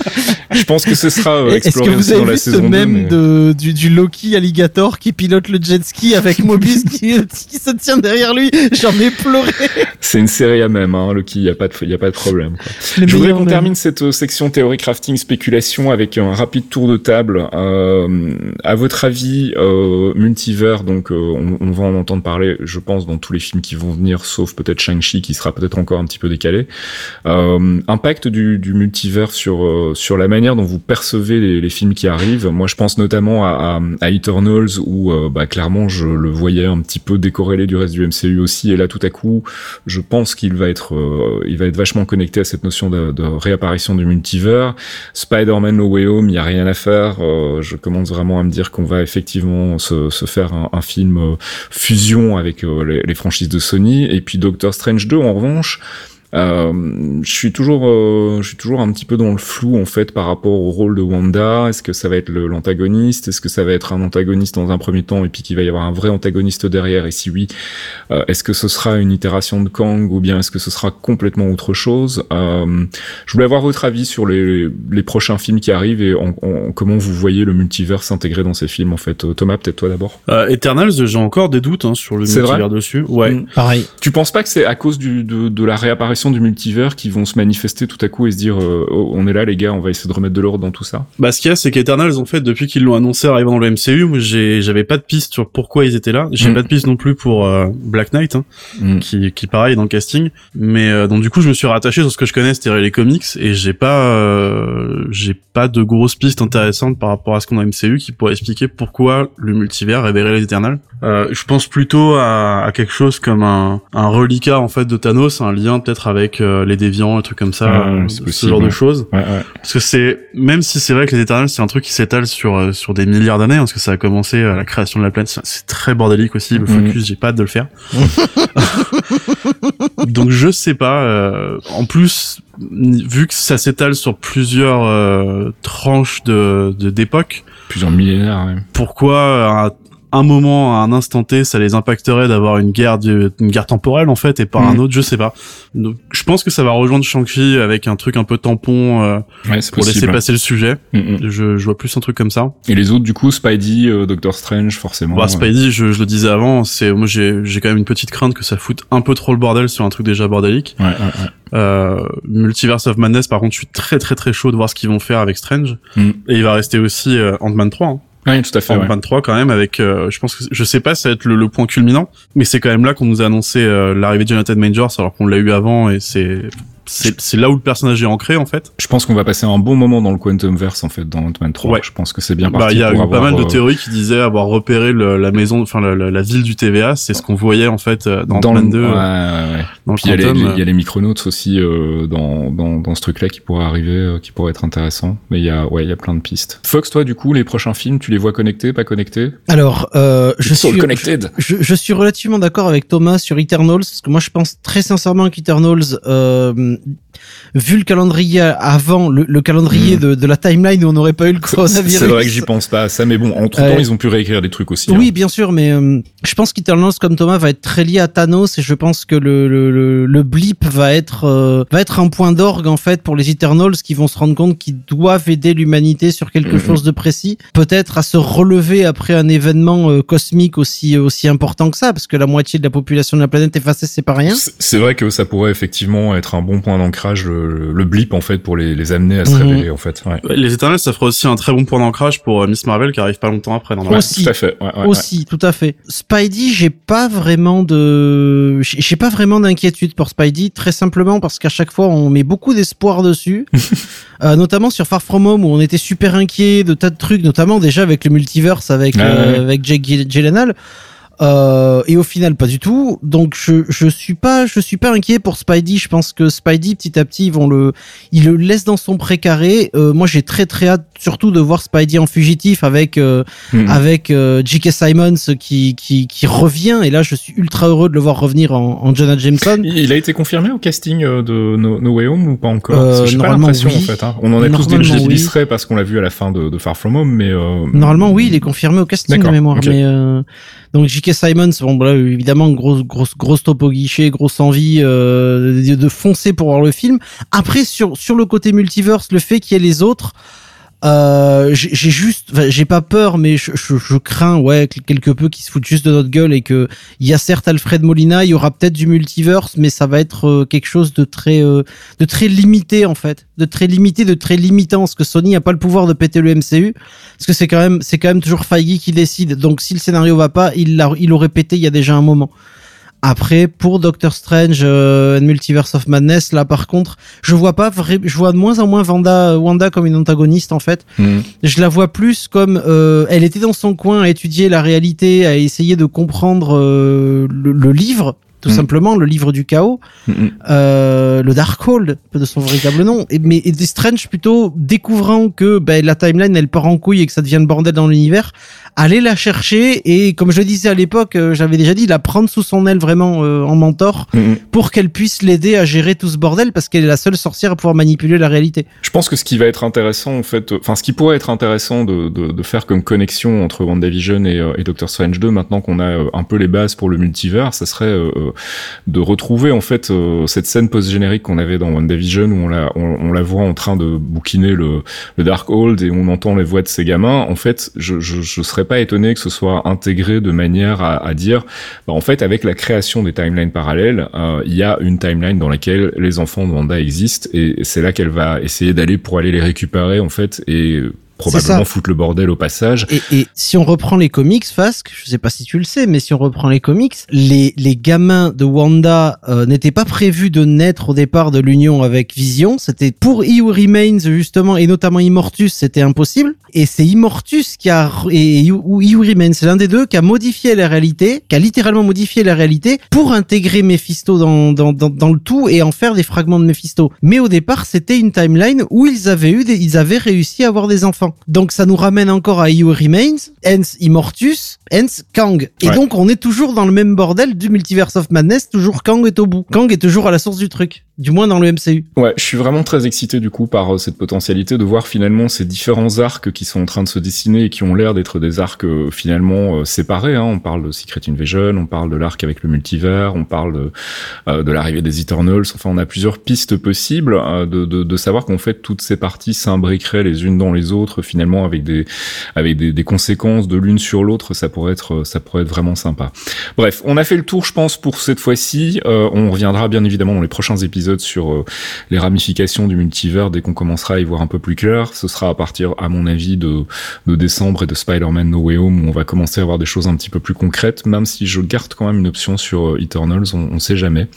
Je pense que ce sera euh, Est-ce que exploré vous avez dans la vu ce saison 2, même mais- de, du, du Loki alligator qui pilote le jet ski avec Mobius qui, qui se tient derrière lui? J'en ai pleuré. C'est une série à même, hein, Loki, y a pas de, y a pas de problème. quoi. Je voudrais qu'on termine cette euh, section théorie crafting spéculation avec un rapide tour de table. Euh, à votre avis, euh, multivers, donc euh, on, on va en entendre parler, je pense, dans tous les films qui vont venir, sauf peut-être Shang-Chi qui sera peut-être encore un petit peu décalé. Euh, impact du, du multivers sur euh, sur la manière dont vous percevez les, les films qui arrivent. Moi, je pense notamment à, à, à Eternals où bah, clairement je le voyais un petit peu décorrélé du reste du MCU aussi, et là tout à coup je pense qu'il va être, euh, il va être vachement connecté à cette notion de, réapparition du multivers. Spider-Man No Way Home, il y a rien à faire. Euh, je commence vraiment à me dire qu'on va effectivement se, faire un, film euh, fusion avec les franchises de Sony. Et puis Doctor Strange 2, en revanche. Euh, je suis toujours, euh, je suis toujours un petit peu dans le flou en fait par rapport au rôle de Wanda. Est-ce que ça va être l'antagoniste? Est-ce que ça va être un antagoniste dans un premier temps et puis qu'il va y avoir un vrai antagoniste derrière? Et si oui, euh, est-ce que ce sera une itération de Kang ou bien est-ce que ce sera complètement autre chose? Euh, Je voulais avoir votre avis sur les, les prochains films qui arrivent et en, en- comment vous voyez le multivers s'intégrer dans ces films en fait. Thomas, peut-être toi d'abord. Euh, Eternals, j'ai encore des doutes hein, sur le multivers dessus. Ouais. Mm. Pareil. Tu penses pas que c'est à cause du, de, de la réapparition du multivers qui vont se manifester tout à coup et se dire euh, oh, on est là les gars, on va essayer de remettre de l'ordre dans tout ça Bah, ce qu'il y a, c'est qu'Eternals, en fait, depuis qu'ils l'ont annoncé arrivant dans le MCU, moi, j'avais pas de piste sur pourquoi ils étaient là. J'ai Mm. pas de piste non plus pour euh, Black Knight, hein, Mm. qui, qui pareil est dans le casting. Mais euh, donc du coup, je me suis rattaché sur ce que je connais, c'est-à-dire les comics, et j'ai pas, euh, j'ai pas de grosses pistes intéressantes par rapport à ce qu'on a MCU qui pourrait expliquer pourquoi le multivers révérait les Eternals. Euh, je pense plutôt à, à quelque chose comme un, un reliquat en fait de Thanos, un lien peut-être avec euh, les déviants, un truc comme ça, euh, ce possible, genre ouais. de choses. Ouais, ouais. Parce que c'est même si c'est vrai que les Eternals c'est un truc qui s'étale sur euh, sur des milliards d'années, hein, parce que ça a commencé à la création de la planète, c'est- très bordélique aussi. Le Mhm. focus, j'ai pas hâte de le faire. Donc je sais pas. euh, en plus, vu que ça s'étale sur plusieurs euh, tranches de de- d'époque, Plusieurs millénaires. Ouais. pourquoi à un moment, à un instant T, ça les impacterait d'avoir une guerre, une guerre temporelle en fait, et par un autre, je sais pas. Donc, je pense que ça va rejoindre Shang-Chi avec un truc un peu tampon euh, Ouais, pour laisser passer le sujet. Mm, mm. Je, je vois plus un truc comme ça. Et les autres du coup, Spidey, euh, Doctor Strange, forcément. Bah, ouais. Spidey, je, je le disais avant, c'est moi j'ai j'ai quand même une petite crainte que ça foute un peu trop le bordel sur un truc déjà bordélique. Ouais, ouais, ouais. Euh, Multiverse of Madness, par contre, je suis très très très chaud de voir ce qu'ils vont faire avec Strange. Mm. Et il va rester aussi euh, Ant-Man 3. hein. Oui, tout à fait. en ouais. 23 quand même avec euh, je pense que je sais pas si ça va être le, le point culminant mais c'est quand même là qu'on nous a annoncé euh, l'arrivée de Jonathan Majors alors qu'on l'a eu avant et c'est c'est là où le personnage est ancré en fait Je pense qu'on va passer un bon moment dans le Quantum Verse en fait dans Ant-Man 3. Ouais. Je pense que c'est bien bah parti il y a eu pas mal de euh, théories qui disaient avoir repéré le- la maison enfin la, la, la ville du TVA c'est ce qu'on voyait en fait euh, dans, dans Ant-Man le 2 ouais, euh, ouais, ouais. dans le Puis il y a les- Quantum, les- il y a les micronautes aussi euh, dans, dans, dans ce truc-là qui pourrait arriver, euh, qui pourrait être intéressant. Mais il y a, ouais, il y a plein de pistes. Fox, toi, du coup, les prochains films, tu les vois connectés, pas connectés? Alors, euh, je suis connected. je, je suis relativement d'accord avec Thomas sur Eternals, parce que moi je pense très sincèrement qu'Eternals, euh, Um, vu le calendrier avant, le, le calendrier Mhm. de, de la timeline où on n'aurait pas eu le coronavirus. c'est vrai que j'y pense pas à ça, mais bon, entre temps, ils ont pu réécrire des trucs aussi. Oui, hein. bien sûr, mais euh, je pense qu'Eternals, comme Thomas, va être très lié à Thanos et je pense que le, le, le, le blip va être euh, va être un point d'orgue en fait pour les Eternals qui vont se rendre compte qu'ils doivent aider l'humanité sur quelque Mhm. chose de précis, peut-être à se relever après un événement euh, cosmique aussi aussi important que ça, parce que la moitié de la population de la planète effacée, c'est pas rien. C'est vrai que ça pourrait effectivement être un bon point d'ancrage, le, le blip en fait, pour les, les amener à se Mhm. révéler en fait. Ouais. Les Eternals ça fera aussi un très bon point d'ancrage pour euh, Miss Marvel qui arrive pas longtemps après normalement. Aussi. Tout à fait. Ouais, ouais, ouais. aussi, tout à fait. Spidey, j'ai pas vraiment de, j'ai pas vraiment d'inquiétude pour Spidey, très simplement parce qu'à chaque fois on met beaucoup d'espoir dessus, Euh, notamment sur Far From Home où on était super inquiet de tas de trucs, notamment déjà avec le multiverse avec Ah euh, ouais. avec Jake Gy- Gyllenhaal. Euh, et au final pas du tout. Donc je je suis pas je suis pas inquiet pour Spidey. Je pense que Spidey petit à petit ils vont le ils le laissent dans son précaré. Euh, moi j'ai très très hâte surtout de voir Spidey en fugitif avec euh, Mhm. avec euh, J.K. Simmons qui, qui qui revient et là je suis ultra heureux de le voir revenir en, en Jonah Jameson. Il a été confirmé au casting euh, de No, No Way Home ou pas encore? Euh, J'ai pas l'impression oui. en fait. Hein. On en a tous que oui. parce qu'on l'a vu à la fin de, de Far From Home, mais euh, Normalement oui il est confirmé au casting de mémoire ok. mais euh, donc J.K. Simmons bon voilà évidemment grosse grosse grosse top au guichet grosse envie euh, de, de foncer pour voir le film. Après sur sur le côté multiverse le fait qu'il y ait les autres euh, j'ai juste, j'ai pas peur, mais je, je, je crains, ouais, que- quelque peu qu'ils se foutent juste de notre gueule et que il y a certes Alfred Molina, il y aura peut-être du multiverse, mais ça va être euh, quelque chose de très, euh, de très limité en fait, de très limité, de très limitant, parce que Sony a pas le pouvoir de péter le MCU, parce que c'est quand même, c'est quand même toujours Feige qui décide. Donc si le scénario va pas, il l'a, il l'aurait pété il y a déjà un moment. Après, pour Doctor Strange euh, and Multiverse of Madness, là par contre, je vois pas je vois de moins en moins Wanda, Wanda comme une antagoniste en fait. mhm. Je la vois plus comme euh, elle était dans son coin à étudier la réalité, à essayer de comprendre euh, le, le livre, tout Mm. simplement le livre du chaos, Mhm. euh, le Darkhold de son véritable nom. Et, mais et Strange plutôt découvrant que ben, la timeline elle part en couille et que ça devient le bordel dans l'univers, aller la chercher et comme je le disais à l'époque, euh, j'avais déjà dit la prendre sous son aile vraiment euh, en mentor pour qu'elle puisse l'aider à gérer tout ce bordel parce qu'elle est la seule sorcière à pouvoir manipuler la réalité. Je pense que ce qui va être intéressant, en fait, enfin, ce qui pourrait être intéressant de, de, de faire comme connexion entre WandaVision et, et Doctor Strange 2, maintenant qu'on a un peu les bases pour le multivers, ça serait euh, de retrouver, en fait, euh, cette scène post-générique qu'on avait dans WandaVision où on la, on, la voit en train de bouquiner le, Darkhold et on entend les voix de ces gamins. En fait, je, je, serais pas étonné que ce soit intégré de manière à, à dire, bah, en fait, avec la création des timelines parallèles, euh, il y a une timeline dans laquelle les enfants de Wanda existent et c'est là qu'elle va essayer d'aller pour aller les récupérer en fait et probablement foutre le bordel au passage. Et, et si on reprend les comics, Fasque, je sais pas si tu le sais, mais si on reprend les comics, les, les gamins de Wanda euh, n'étaient pas prévus de naître au départ de l'union avec Vision. C'était pour He Who Remains justement, et notamment Immortus, c'était impossible. Et c'est Immortus qui a et ou He Who Remains, c'est l'un des deux qui a modifié la réalité, qui a littéralement modifié la réalité pour intégrer Mephisto dans, dans, dans, dans le tout et en faire des fragments de Mephisto. Mais au départ, c'était une timeline où ils avaient eu des, ils avaient réussi à avoir des enfants. Donc ça nous ramène encore à Who Remains, hence Immortus, hence Kang. Et Ouais. donc on est toujours dans le même bordel du Multiverse of Madness, toujours Kang est au bout. Kang est toujours à la source du truc. Du moins dans le MCU. Ouais, je suis vraiment très excité du coup par euh, cette potentialité de voir finalement ces différents arcs qui sont en train de se dessiner et qui ont l'air d'être des arcs euh, finalement euh, séparés. Hein. On parle de Secret Invasion, on parle de l'arc avec le multivers, on parle de, de l'arrivée des Eternals. Enfin, on a plusieurs pistes possibles de, de, de savoir qu'en fait toutes ces parties s'imbriqueraient les unes dans les autres finalement avec des avec des, des conséquences de l'une sur l'autre. Ça pourrait être ça pourrait être vraiment sympa. Bref, on a fait le tour, je pense, pour cette fois-ci. On reviendra bien évidemment dans les prochains épisodes épisode sur euh, les ramifications du multivers dès qu'on commencera à y voir un peu plus clair. Ce sera à partir, à mon avis, de, de décembre et de Spider-Man No Way Home où on va commencer à voir des choses un petit peu plus concrètes, même si je garde quand même une option sur euh, Eternals, on, on sait jamais.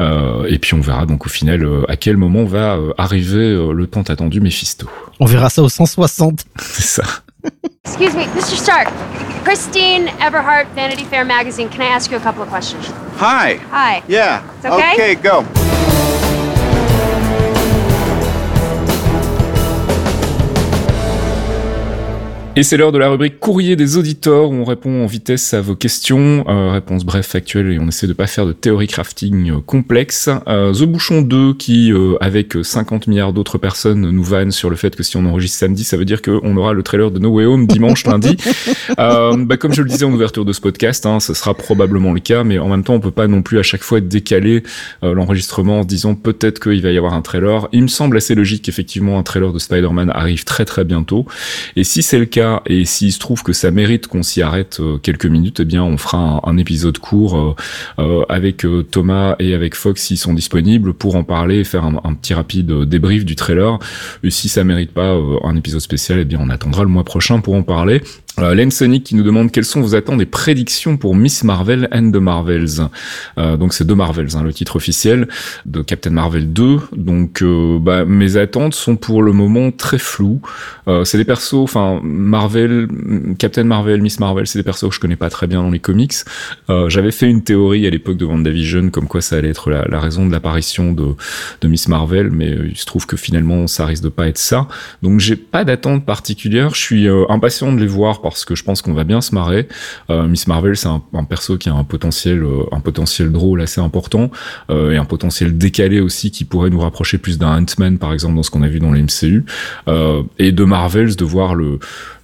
Euh, et puis on verra donc au final euh, à quel moment va euh, arriver euh, le tant attendu Mephisto. On verra ça au 160. C'est ça. Excuse me, Mr. Stark. Christine Everhart, Vanity Fair magazine. Can I ask you a couple of questions? Hi. Hi. Yeah. It's okay? Okay, go. Et c'est l'heure de la rubrique courrier des auditeurs où on répond en vitesse à vos questions. Euh, réponse bref, factuelle et on essaie de pas faire de théorie crafting euh, complexe. Euh, The Bouchon 2 qui, euh, avec 50 milliards d'autres personnes, nous vanne sur le fait que si on enregistre samedi, ça veut dire qu'on aura le trailer de No Way Home dimanche, lundi. Euh, bah, comme je le disais en ouverture de ce podcast, hein, ce sera probablement le cas, mais en même temps, on peut pas non plus à chaque fois décaler euh, l'enregistrement en se disant peut-être qu'il va y avoir un trailer. Il me semble assez logique qu'effectivement un trailer de Spider-Man arrive très très bientôt. Et si c'est le cas, et s'il se trouve que ça mérite qu'on s'y arrête euh, quelques minutes, eh bien on fera un, épisode court euh, euh, avec Thomas et avec Fox s'ils sont disponibles pour en parler et faire un, petit rapide débrief du trailer. Et si ça mérite pas un épisode spécial, eh bien on attendra le mois prochain pour en parler. Euh, Sonic qui nous demande quelles sont vos attentes et prédictions pour Miss Marvel and the Marvels. Euh, donc c'est The Marvels, hein, le titre officiel de Captain Marvel 2. Donc euh, bah, mes attentes sont pour le moment très floues. Euh, c'est des persos, enfin Marvel, Captain Marvel, Miss Marvel, c'est des persos que je connais pas très bien dans les comics. Euh, J'avais fait une théorie à l'époque de WandaVision comme quoi ça allait être la, raison de l'apparition de, de Miss Marvel, mais il se trouve que finalement ça risque de pas être ça. Donc j'ai pas d'attente particulière. Je suis impatient de les voir parce que je pense qu'on va bien se marrer. Euh, Miss Marvel, c'est un, un perso qui a un potentiel, euh, un potentiel drôle assez important euh, et un potentiel décalé aussi qui pourrait nous rapprocher plus d'un Ant-Man par exemple dans ce qu'on a vu dans les MCU. Et de Marvels de voir le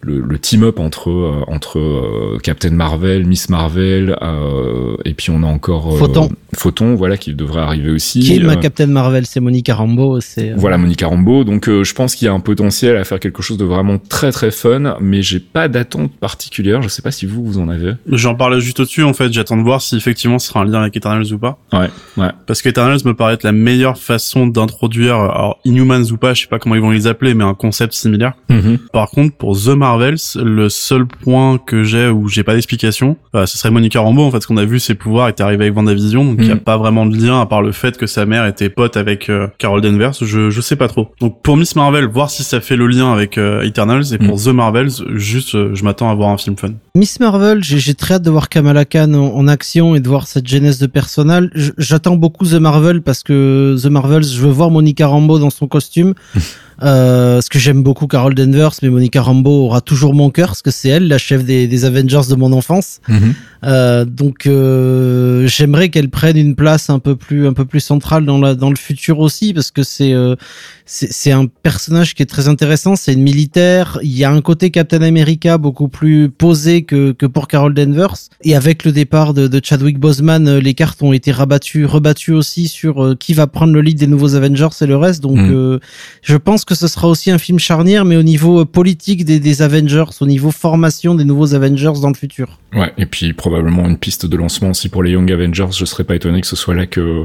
le, le team-up entre euh, entre euh, Captain Marvel, Miss Marvel, euh, et puis on a encore Photon. Photon, voilà, qui devrait arriver aussi. Qui est ma Captain Marvel C'est Monica Rambeau. C'est voilà Monica Rambeau. Donc je pense qu'il y a un potentiel à faire quelque chose de vraiment très très fun, mais j'ai pas d'attente particulière. Je sais pas si vous vous en avez. J'en parlais juste au-dessus, en fait. J'attends de voir si effectivement ce sera un lien avec Eternals ou pas. Ouais, ouais. Parce qu'Eternals me paraît être la meilleure façon d'introduire, alors Inhumans ou pas, je sais pas comment ils vont les appeler, mais un concept similaire. Mhm. Par contre, pour The Marvels, le seul point que j'ai où j'ai pas d'explication, euh, ce serait Monica Rambeau. En fait, ce qu'on a vu, ses pouvoirs étaient arrivés avec WandaVision, donc il y a Mhm. pas vraiment de lien à part le fait que sa mère était pote avec euh, Carol Danvers. Je je sais pas trop. Donc pour Miss Marvel, voir si ça fait le lien avec euh, Eternals, et pour The Marvels, juste, euh, je m'attends à voir un film fun. Miss Marvel, j'ai très hâte de voir Kamala Khan en, en action et de voir cette genèse de personnage. J'attends beaucoup The Marvel parce que The Marvels, je veux voir Monica Rambeau dans son costume. Euh, parce que j'aime beaucoup Carol Danvers, mais Monica Rambeau aura toujours mon cœur parce que c'est elle, la chef des, des Avengers de mon enfance. Mhm. Euh, donc euh, j'aimerais qu'elle prenne une place un peu plus un peu plus centrale dans la dans le futur aussi parce que c'est euh, c'est c'est un personnage qui est très intéressant, c'est une militaire, il y a un côté Captain America beaucoup plus posé que que pour Carol Danvers et avec le départ de, de Chadwick Boseman, euh, les cartes ont été rabattues rebattues aussi sur euh, qui va prendre le lead des nouveaux Avengers et le reste donc Mm. euh, je pense que ce sera aussi un film charnière mais au niveau politique des Avengers, au niveau formation des nouveaux Avengers dans le futur. Ouais, et puis probablement une piste de lancement aussi pour les Young Avengers. Je serais pas étonné que ce soit là que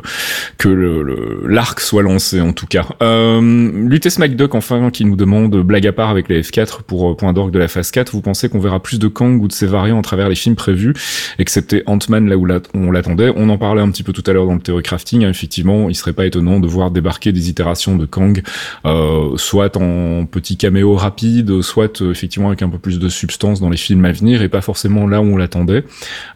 que le l'arc soit lancé en tout cas. Euh, Lutes McDuck enfin qui nous demande blague à part avec les F4 pour euh, point d'orgue de la phase 4. Vous pensez qu'on verra plus de Kang ou de ses variants à travers les films prévus, excepté Ant-Man là où on l'attendait. On en parlait un petit peu tout à l'heure dans le Theory Crafting. hein. effectivement, il serait pas étonnant de voir débarquer des itérations de Kang, euh, soit en petit caméo rapide, soit euh, effectivement avec un peu plus de substance dans les films à venir et pas forcément là où on l'attendait.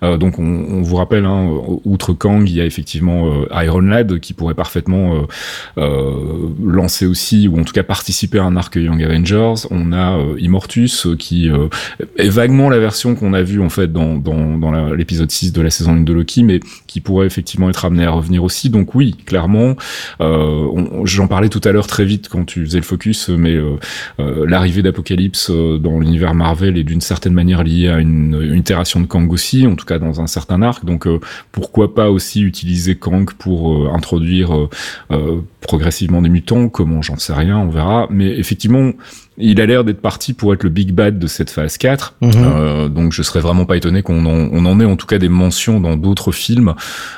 Euh, donc on, vous rappelle, hein, outre Kang, il y a effectivement euh, Iron Lad qui pourrait parfaitement euh, euh, lancer aussi, ou en tout cas participer à un arc Young Avengers. On a euh, Immortus euh, qui euh, est vaguement la version qu'on a vue en fait dans, dans, dans l'épisode 6 de la saison 1 de Loki, mais qui pourrait effectivement être amené à revenir aussi. Donc oui, clairement, euh, j'en parlais tout à l'heure très vite quand tu faisais le focus, mais euh, euh, l'arrivée d'Apocalypse euh, dans l'univers Marvel est d'une certaine manière liée à une, une itération de Kang aussi, en tout cas dans un certain arc. Donc euh, pourquoi pas aussi utiliser Kang pour euh, introduire euh, progressivement des mutants. Comment, j'en sais rien, on verra. Mais effectivement, il a l'air d'être parti pour être le big bad de cette phase 4. Mhm. Euh, donc je serais vraiment pas étonné qu'on en, on en ait en tout cas des mentions dans d'autres films.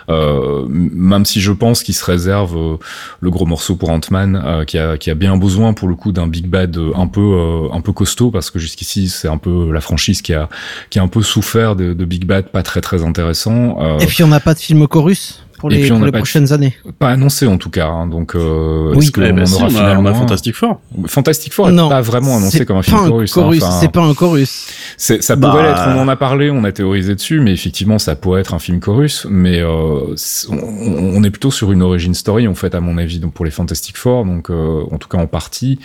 Euh, même si je pense qu'il se réserve euh, le gros morceau pour Ant-Man, euh, qui, a, qui a bien besoin pour le coup d'un big bad un peu euh, un peu costaud parce que jusqu'ici c'est un peu la franchise qui a qui a un peu souffert de, de big bad pas très très intéressant. Euh, Et puis on n'a pas de film chorus pour Et les, puis on pour n'a les prochaines années. pas annoncé en tout cas. hein, donc euh, Oui. est-ce qu'on Eh ben en si, aura on a, on finalement a un Fantastic Four. Fantastic Four est non, pas vraiment annoncé comme un film chorus. hein, enfin, c'est pas un chorus. Ça Bah. pourrait l'être, on en a parlé, on a théorisé dessus, mais effectivement, ça pourrait être un film chorus, mais euh, on, on est plutôt sur une origin story, en fait, à mon avis, donc pour les Fantastic Four, donc euh, en tout cas en partie.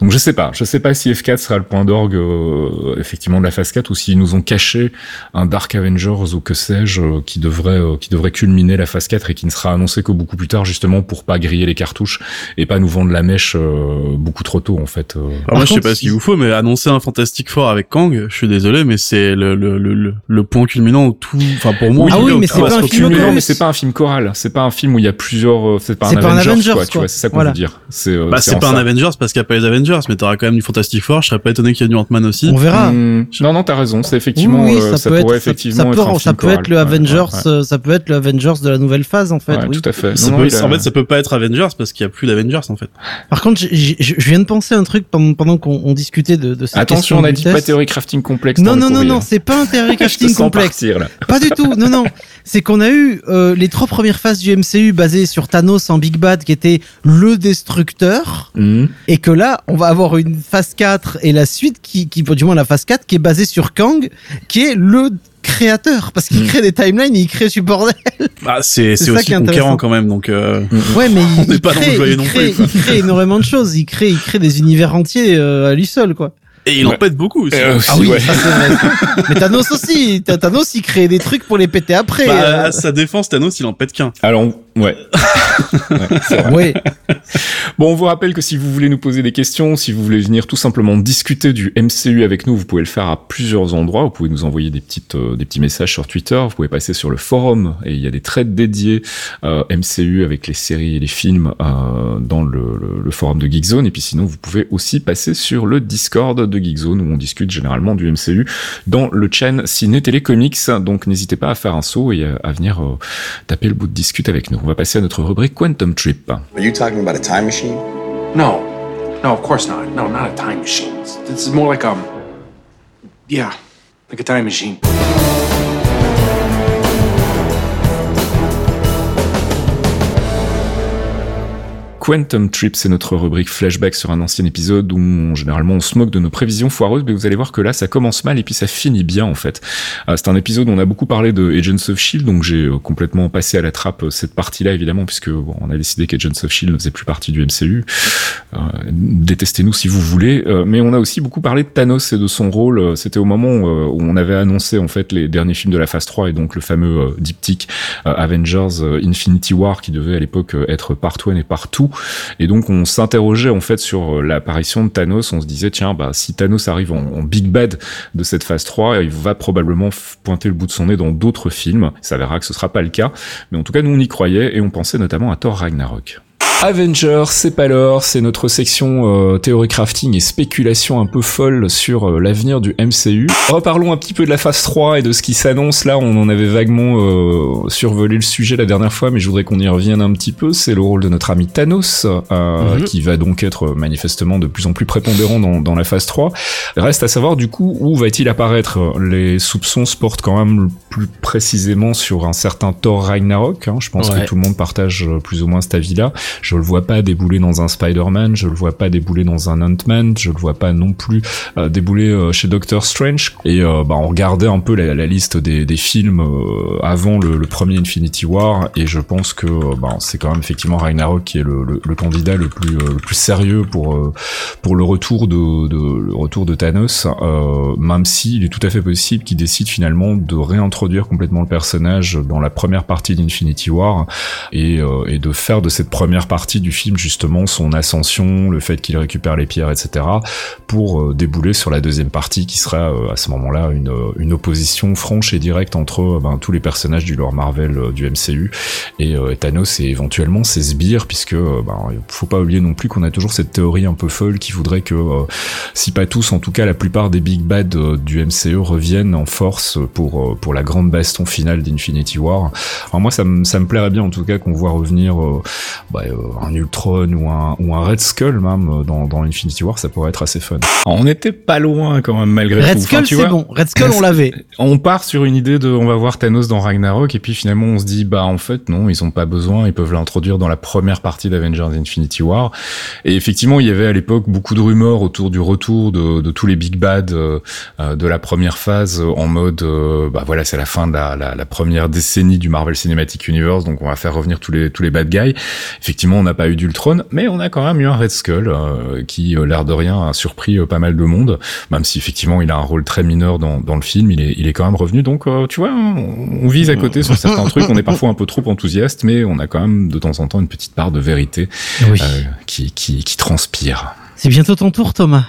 Donc je sais pas, je sais pas si F4 sera le point d'orgue, euh, effectivement, de la phase 4, ou s'ils nous ont caché un Dark Avengers ou que sais-je, euh, qui devrait, euh, qui devrait culminer la phase 4 et qui ne sera annoncé que beaucoup plus tard, justement, pour pas griller les cartouches et pas nous vendre la mèche euh, beaucoup trop tôt, en fait. euh. Alors moi, je sais contre, pas ce qu'il vous faut, mais annoncer un Fantastic Four avec Kang, je suis désolé, mais c'est le, le, le, le, le point culminant où tout, enfin pour moi. Ah oui, mais c'est pas un film Culminant, mais c'est pas un film choral. C'est pas un film où il y a plusieurs. euh, C'est pas, un pas un Avengers, Avengers, quoi, Tu quoi. vois, c'est ça qu'on Voilà. veut dire. C'est. euh, Bah, c'est pas un ça. Avengers parce qu'il y a pas les Avengers, mais t'auras quand même du Fantastic Four. Je serais pas étonné qu'il y ait du Ant-Man aussi. On verra. Hmm, Non, non, t'as raison. C'est effectivement. oui, ça, peut pourrait être, ça- effectivement ça, être peut, un ça film peut être le Avengers, ça peut être le Avengers de la nouvelle phase en fait. Ouais, oui. tout à fait. Ça Non, peut- En fait, ça peut pas être Avengers parce qu'il y a plus d'Avengers en fait. Par contre, je viens de penser un truc pendant, pendant qu'on on discutait de, de cette Attention, question on a dit pas théorie crafting complexe. Non, non, non, non, c'est pas un théorie crafting complexe. partir, là. Pas du tout, non, non. C'est qu'on a eu euh, les trois premières phases du MCU basées sur Thanos en Big Bad qui était le destructeur, Hmm. et que là, on va avoir une phase 4 et la suite qui, qui du moins la phase 4 qui est basée sur Kang, qui est le créateur, parce qu'il Mm. crée des timelines et il crée du bordel. Bah, c'est C'est aussi conquérant quand même, donc. Euh... Ouais, mais il, n'est pas dans le il, non crée, plus, quoi. il crée énormément de choses. Il crée, il crée des univers entiers euh, à lui seul, quoi. Et il en pète beaucoup aussi. Euh, Ah oui, ouais. ça, c'est vrai. mais Thanos aussi. Thanos, il crée des trucs pour les péter après. Bah, euh. à sa défense, Thanos, il en pète qu'un. Alors, on- ouais. Ouais. Bon, on vous rappelle que si vous voulez nous poser des questions, si vous voulez venir tout simplement discuter du MCU avec nous, vous pouvez le faire à plusieurs endroits. Vous pouvez nous envoyer des petites, euh, des petits messages sur Twitter. Vous pouvez passer sur le forum et il y a des threads dédiés euh, MCU avec les séries et les films euh, dans le, le- le forum de Geekzone. Et puis sinon, vous pouvez aussi passer sur le Discord de Geekzone où on discute généralement du MCU dans le chaîne Ciné Télé Comics. Donc n'hésitez pas à faire un saut et à, à venir euh, taper le bout de discute avec nous. On va passer à notre rubrique Quantum Trip. Are you talking about a time machine? No. No, of course not. No, not a time machine. This is more like um Yeah, like a time machine. Quantum Trip, c'est notre rubrique flashback sur un ancien épisode où on- généralement on se moque de nos prévisions foireuses, mais vous allez voir que là ça commence mal et puis ça finit bien en fait. Euh, c'est un épisode où on a beaucoup parlé de Agents of Shield, donc j'ai euh, complètement passé à la trappe euh, cette partie-là évidemment puisque on a décidé qu'Agents of Shield ne faisait plus partie du MCU. Détestez-nous si vous voulez, mais on a aussi beaucoup parlé de Thanos et de son rôle. C'était au moment où on avait annoncé en fait les derniers films de la phase 3 et donc le fameux diptyque Avengers Infinity War qui devait à l'époque être part 1 et part 2 et donc on s'interrogeait en fait sur euh, l'apparition de Thanos, on se disait tiens bah si Thanos arrive en, big bad de cette phase 3, il va probablement pointer le bout de son nez dans d'autres films. Il s'avérera que ce sera pas le cas, mais en tout cas nous on y croyait et on pensait notamment à Thor Ragnarok. Avengers, c'est pas l'or, c'est notre section euh, théorie crafting et spéculation un peu folle sur euh, l'avenir du MCU. Reparlons un petit peu de la phase 3 et de ce qui s'annonce là, on en avait vaguement euh, survolé le sujet la dernière fois, mais je voudrais qu'on y revienne un petit peu. C'est le rôle de notre ami Thanos, euh, Mhm. qui va donc être manifestement de plus en plus prépondérant dans, dans la phase 3. Reste à savoir du coup où va-t-il apparaître? Les soupçons se portent quand même plus précisément sur un certain Thor Ragnarok. hein. Je pense Ouais. que tout le monde partage plus ou moins cet avis-là. Je le vois pas débouler dans un Spider-Man, je le vois pas débouler dans un Ant-Man, je le vois pas non plus euh, débouler euh, chez Doctor Strange. Et euh, bah, on regardait un peu la, la liste des, des films euh, avant le, le premier Infinity War, et je pense que euh, bah, c'est quand même effectivement Ragnarok qui est le, le, le candidat le plus euh, le plus sérieux pour pour le retour de, de le retour de Thanos. Même s'il est tout à fait possible qu'il décide finalement de réintroduire complètement le personnage dans la première partie d'Infinity War et, et de faire de cette première partie partie du film justement son ascension, le fait qu'il récupère les pierres, etc., pour euh, débouler sur la deuxième partie qui sera euh, à ce moment-là une, une opposition franche et directe entre ben, tous les personnages du lore Marvel du MCU et Thanos et éventuellement ses sbires, puisque ben, faut pas oublier non plus qu'on a toujours cette théorie un peu folle qui voudrait que, si pas tous, en tout cas la plupart des big bad du MCU reviennent en force pour pour la grande baston finale d'Infinity War. Alors moi ça me ça me plairait bien en tout cas qu'on voit revenir bah, un Ultron ou un ou un Red Skull même dans dans Infinity War, ça pourrait être assez fun. Alors, on était pas loin quand même malgré Red tout. Skull, tu vois, bon. Red Skull, on l'avait. On part sur une idée de on va voir Thanos dans Ragnarok et puis finalement on se dit bah en fait non, ils ont pas besoin, ils peuvent l'introduire dans la première partie d'Avengers Infinity War. Et effectivement, il y avait à l'époque beaucoup de rumeurs autour du retour de, de tous les big bad euh, euh, de la première phase en mode euh, bah voilà, c'est la fin de la, la, la première décennie du Marvel Cinematic Universe, donc on va faire revenir tous les tous les bad guys. Effectivement, on n'a pas eu d'Ultron, mais on a quand même eu un Red Skull euh, qui, euh, l'air de rien, a surpris euh, pas mal de monde, même si effectivement il a un rôle très mineur dans, dans le film, il est, il est quand même revenu. Donc, euh, tu vois, on, on vise à côté sur certains trucs, on est parfois un peu trop enthousiaste, mais on a quand même de temps en temps une petite part de vérité Oui. euh, qui, qui, qui transpire. C'est bientôt ton tour, Thomas.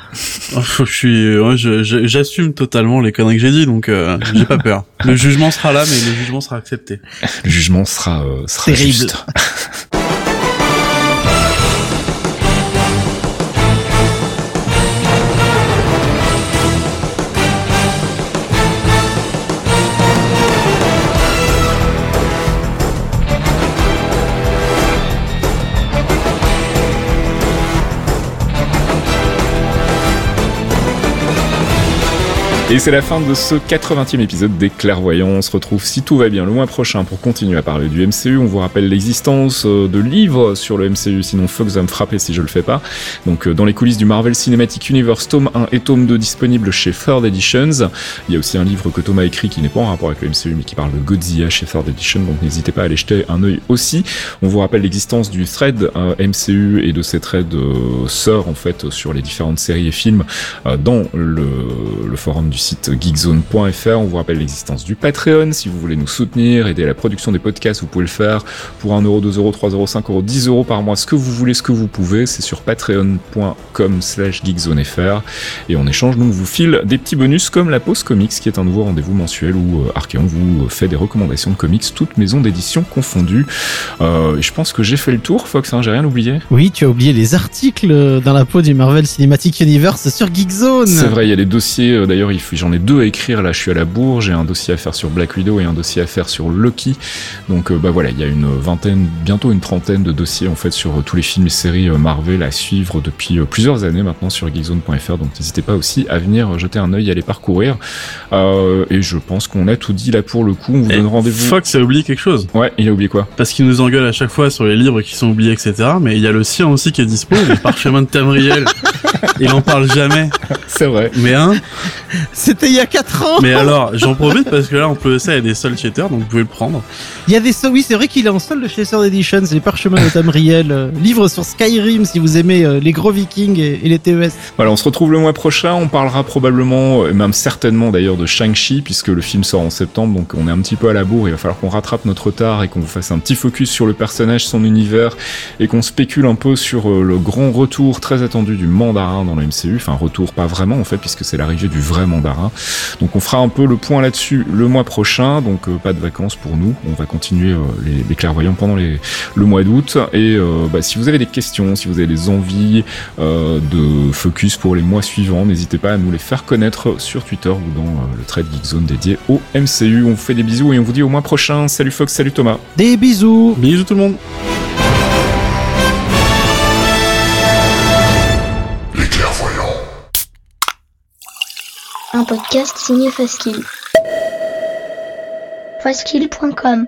Oh, je suis, ouais, je- je- j'assume totalement les conneries que j'ai dit, donc euh, j'ai pas peur. Le jugement sera là, mais le jugement sera accepté. Le jugement sera, euh, sera Terrible. juste. Et c'est la fin de ce 80e épisode des Clairvoyants. On se retrouve, si tout va bien, le mois prochain pour continuer à parler du MCU. On vous rappelle l'existence euh, de livres sur le MCU, sinon Fox va me frapper si je le fais pas. Donc, euh, dans les coulisses du Marvel Cinematic Universe, tome 1 et tome 2 disponibles chez Third Editions. Il y a aussi un livre que Thomas a écrit qui n'est pas en rapport avec le MCU, mais qui parle de Godzilla chez Third Edition. Donc, n'hésitez pas à aller jeter un œil aussi. On vous rappelle l'existence du thread euh, MCU et de ses threads sœurs, en fait, sur les différentes séries et films dans le forum du site geekzone.fr. On vous rappelle l'existence du Patreon. Si vous voulez nous soutenir, aider à la production des podcasts, vous pouvez le faire pour 1 euro, 2 euros, 3 euros, 5 euros, 10 euros par mois. Ce que vous voulez, ce que vous pouvez, c'est sur patreon.com slash geekzonefr. Et en échange, nous, on vous file des petits bonus comme la pause comics, qui est un nouveau rendez-vous mensuel où euh, Archeon vous fait des recommandations de comics, toutes maisons d'édition confondues. Euh, je pense que j'ai fait le tour, Fox, hein, j'ai rien oublié. Oui, tu as oublié les articles euh, dans la peau du Marvel Cinematic Universe sur Geekzone. C'est vrai, il y a des dossiers. D'ailleurs, il faut- j'en ai deux à écrire. Là, je suis à la bourre. J'ai un dossier à faire sur Black Widow et un dossier à faire sur Loki. Donc, euh, bah voilà, il y a une vingtaine, bientôt une trentaine de dossiers en fait sur euh, tous les films et séries euh, Marvel à suivre depuis plusieurs années maintenant sur geekzone.fr. Donc, n'hésitez pas aussi à venir jeter un œil, à les parcourir. Euh, et je pense qu'on a tout dit là pour le coup. On vous Et donne rendez-vous. Fox a oublié quelque chose. Ouais, il a oublié quoi? Parce qu'il nous engueule à chaque fois sur les livres qui sont oubliés, etc. Mais il y a le sien aussi qui est dispo, le parchemin de Tamriel. Il en parle jamais. C'est vrai. Mais hein, C'était il y a 4 ans. mais alors, j'en profite parce que là, on peut ça, il y a des soldes cheaters, donc vous pouvez le prendre. Il y a des so- oui, c'est vrai qu'il est en solde chez Third Editions, les parchemins de Tamriel, euh, livre sur Skyrim si vous aimez euh, les gros vikings et, et les TES. Voilà, on se retrouve le mois prochain. On parlera probablement, et même certainement d'ailleurs, de Shang-Chi, puisque le film sort en septembre, donc on est un petit peu à la bourre. Il va falloir qu'on rattrape notre retard et qu'on vous fasse un petit focus sur le personnage, son univers, et qu'on spécule un peu sur euh, le grand retour très attendu du mandarin dans le MCU. Enfin, retour pas vraiment en fait, puisque c'est l'arrivée du vrai mandarin. Donc on fera un peu le point là-dessus le mois prochain. Donc euh, pas de vacances pour nous. On va continuer euh, les, les clairvoyants pendant les, le mois d'août. Et euh, bah, si vous avez des questions, si vous avez des envies euh, de focus pour les mois suivants, n'hésitez pas à nous les faire connaître sur Twitter ou dans euh, le trade Geek Zone dédié au MCU. On vous fait des bisous et on vous dit au mois prochain. Salut Fox, salut Thomas. Des bisous. Bisous tout le monde. Un podcast signé Faskill. Faskill.com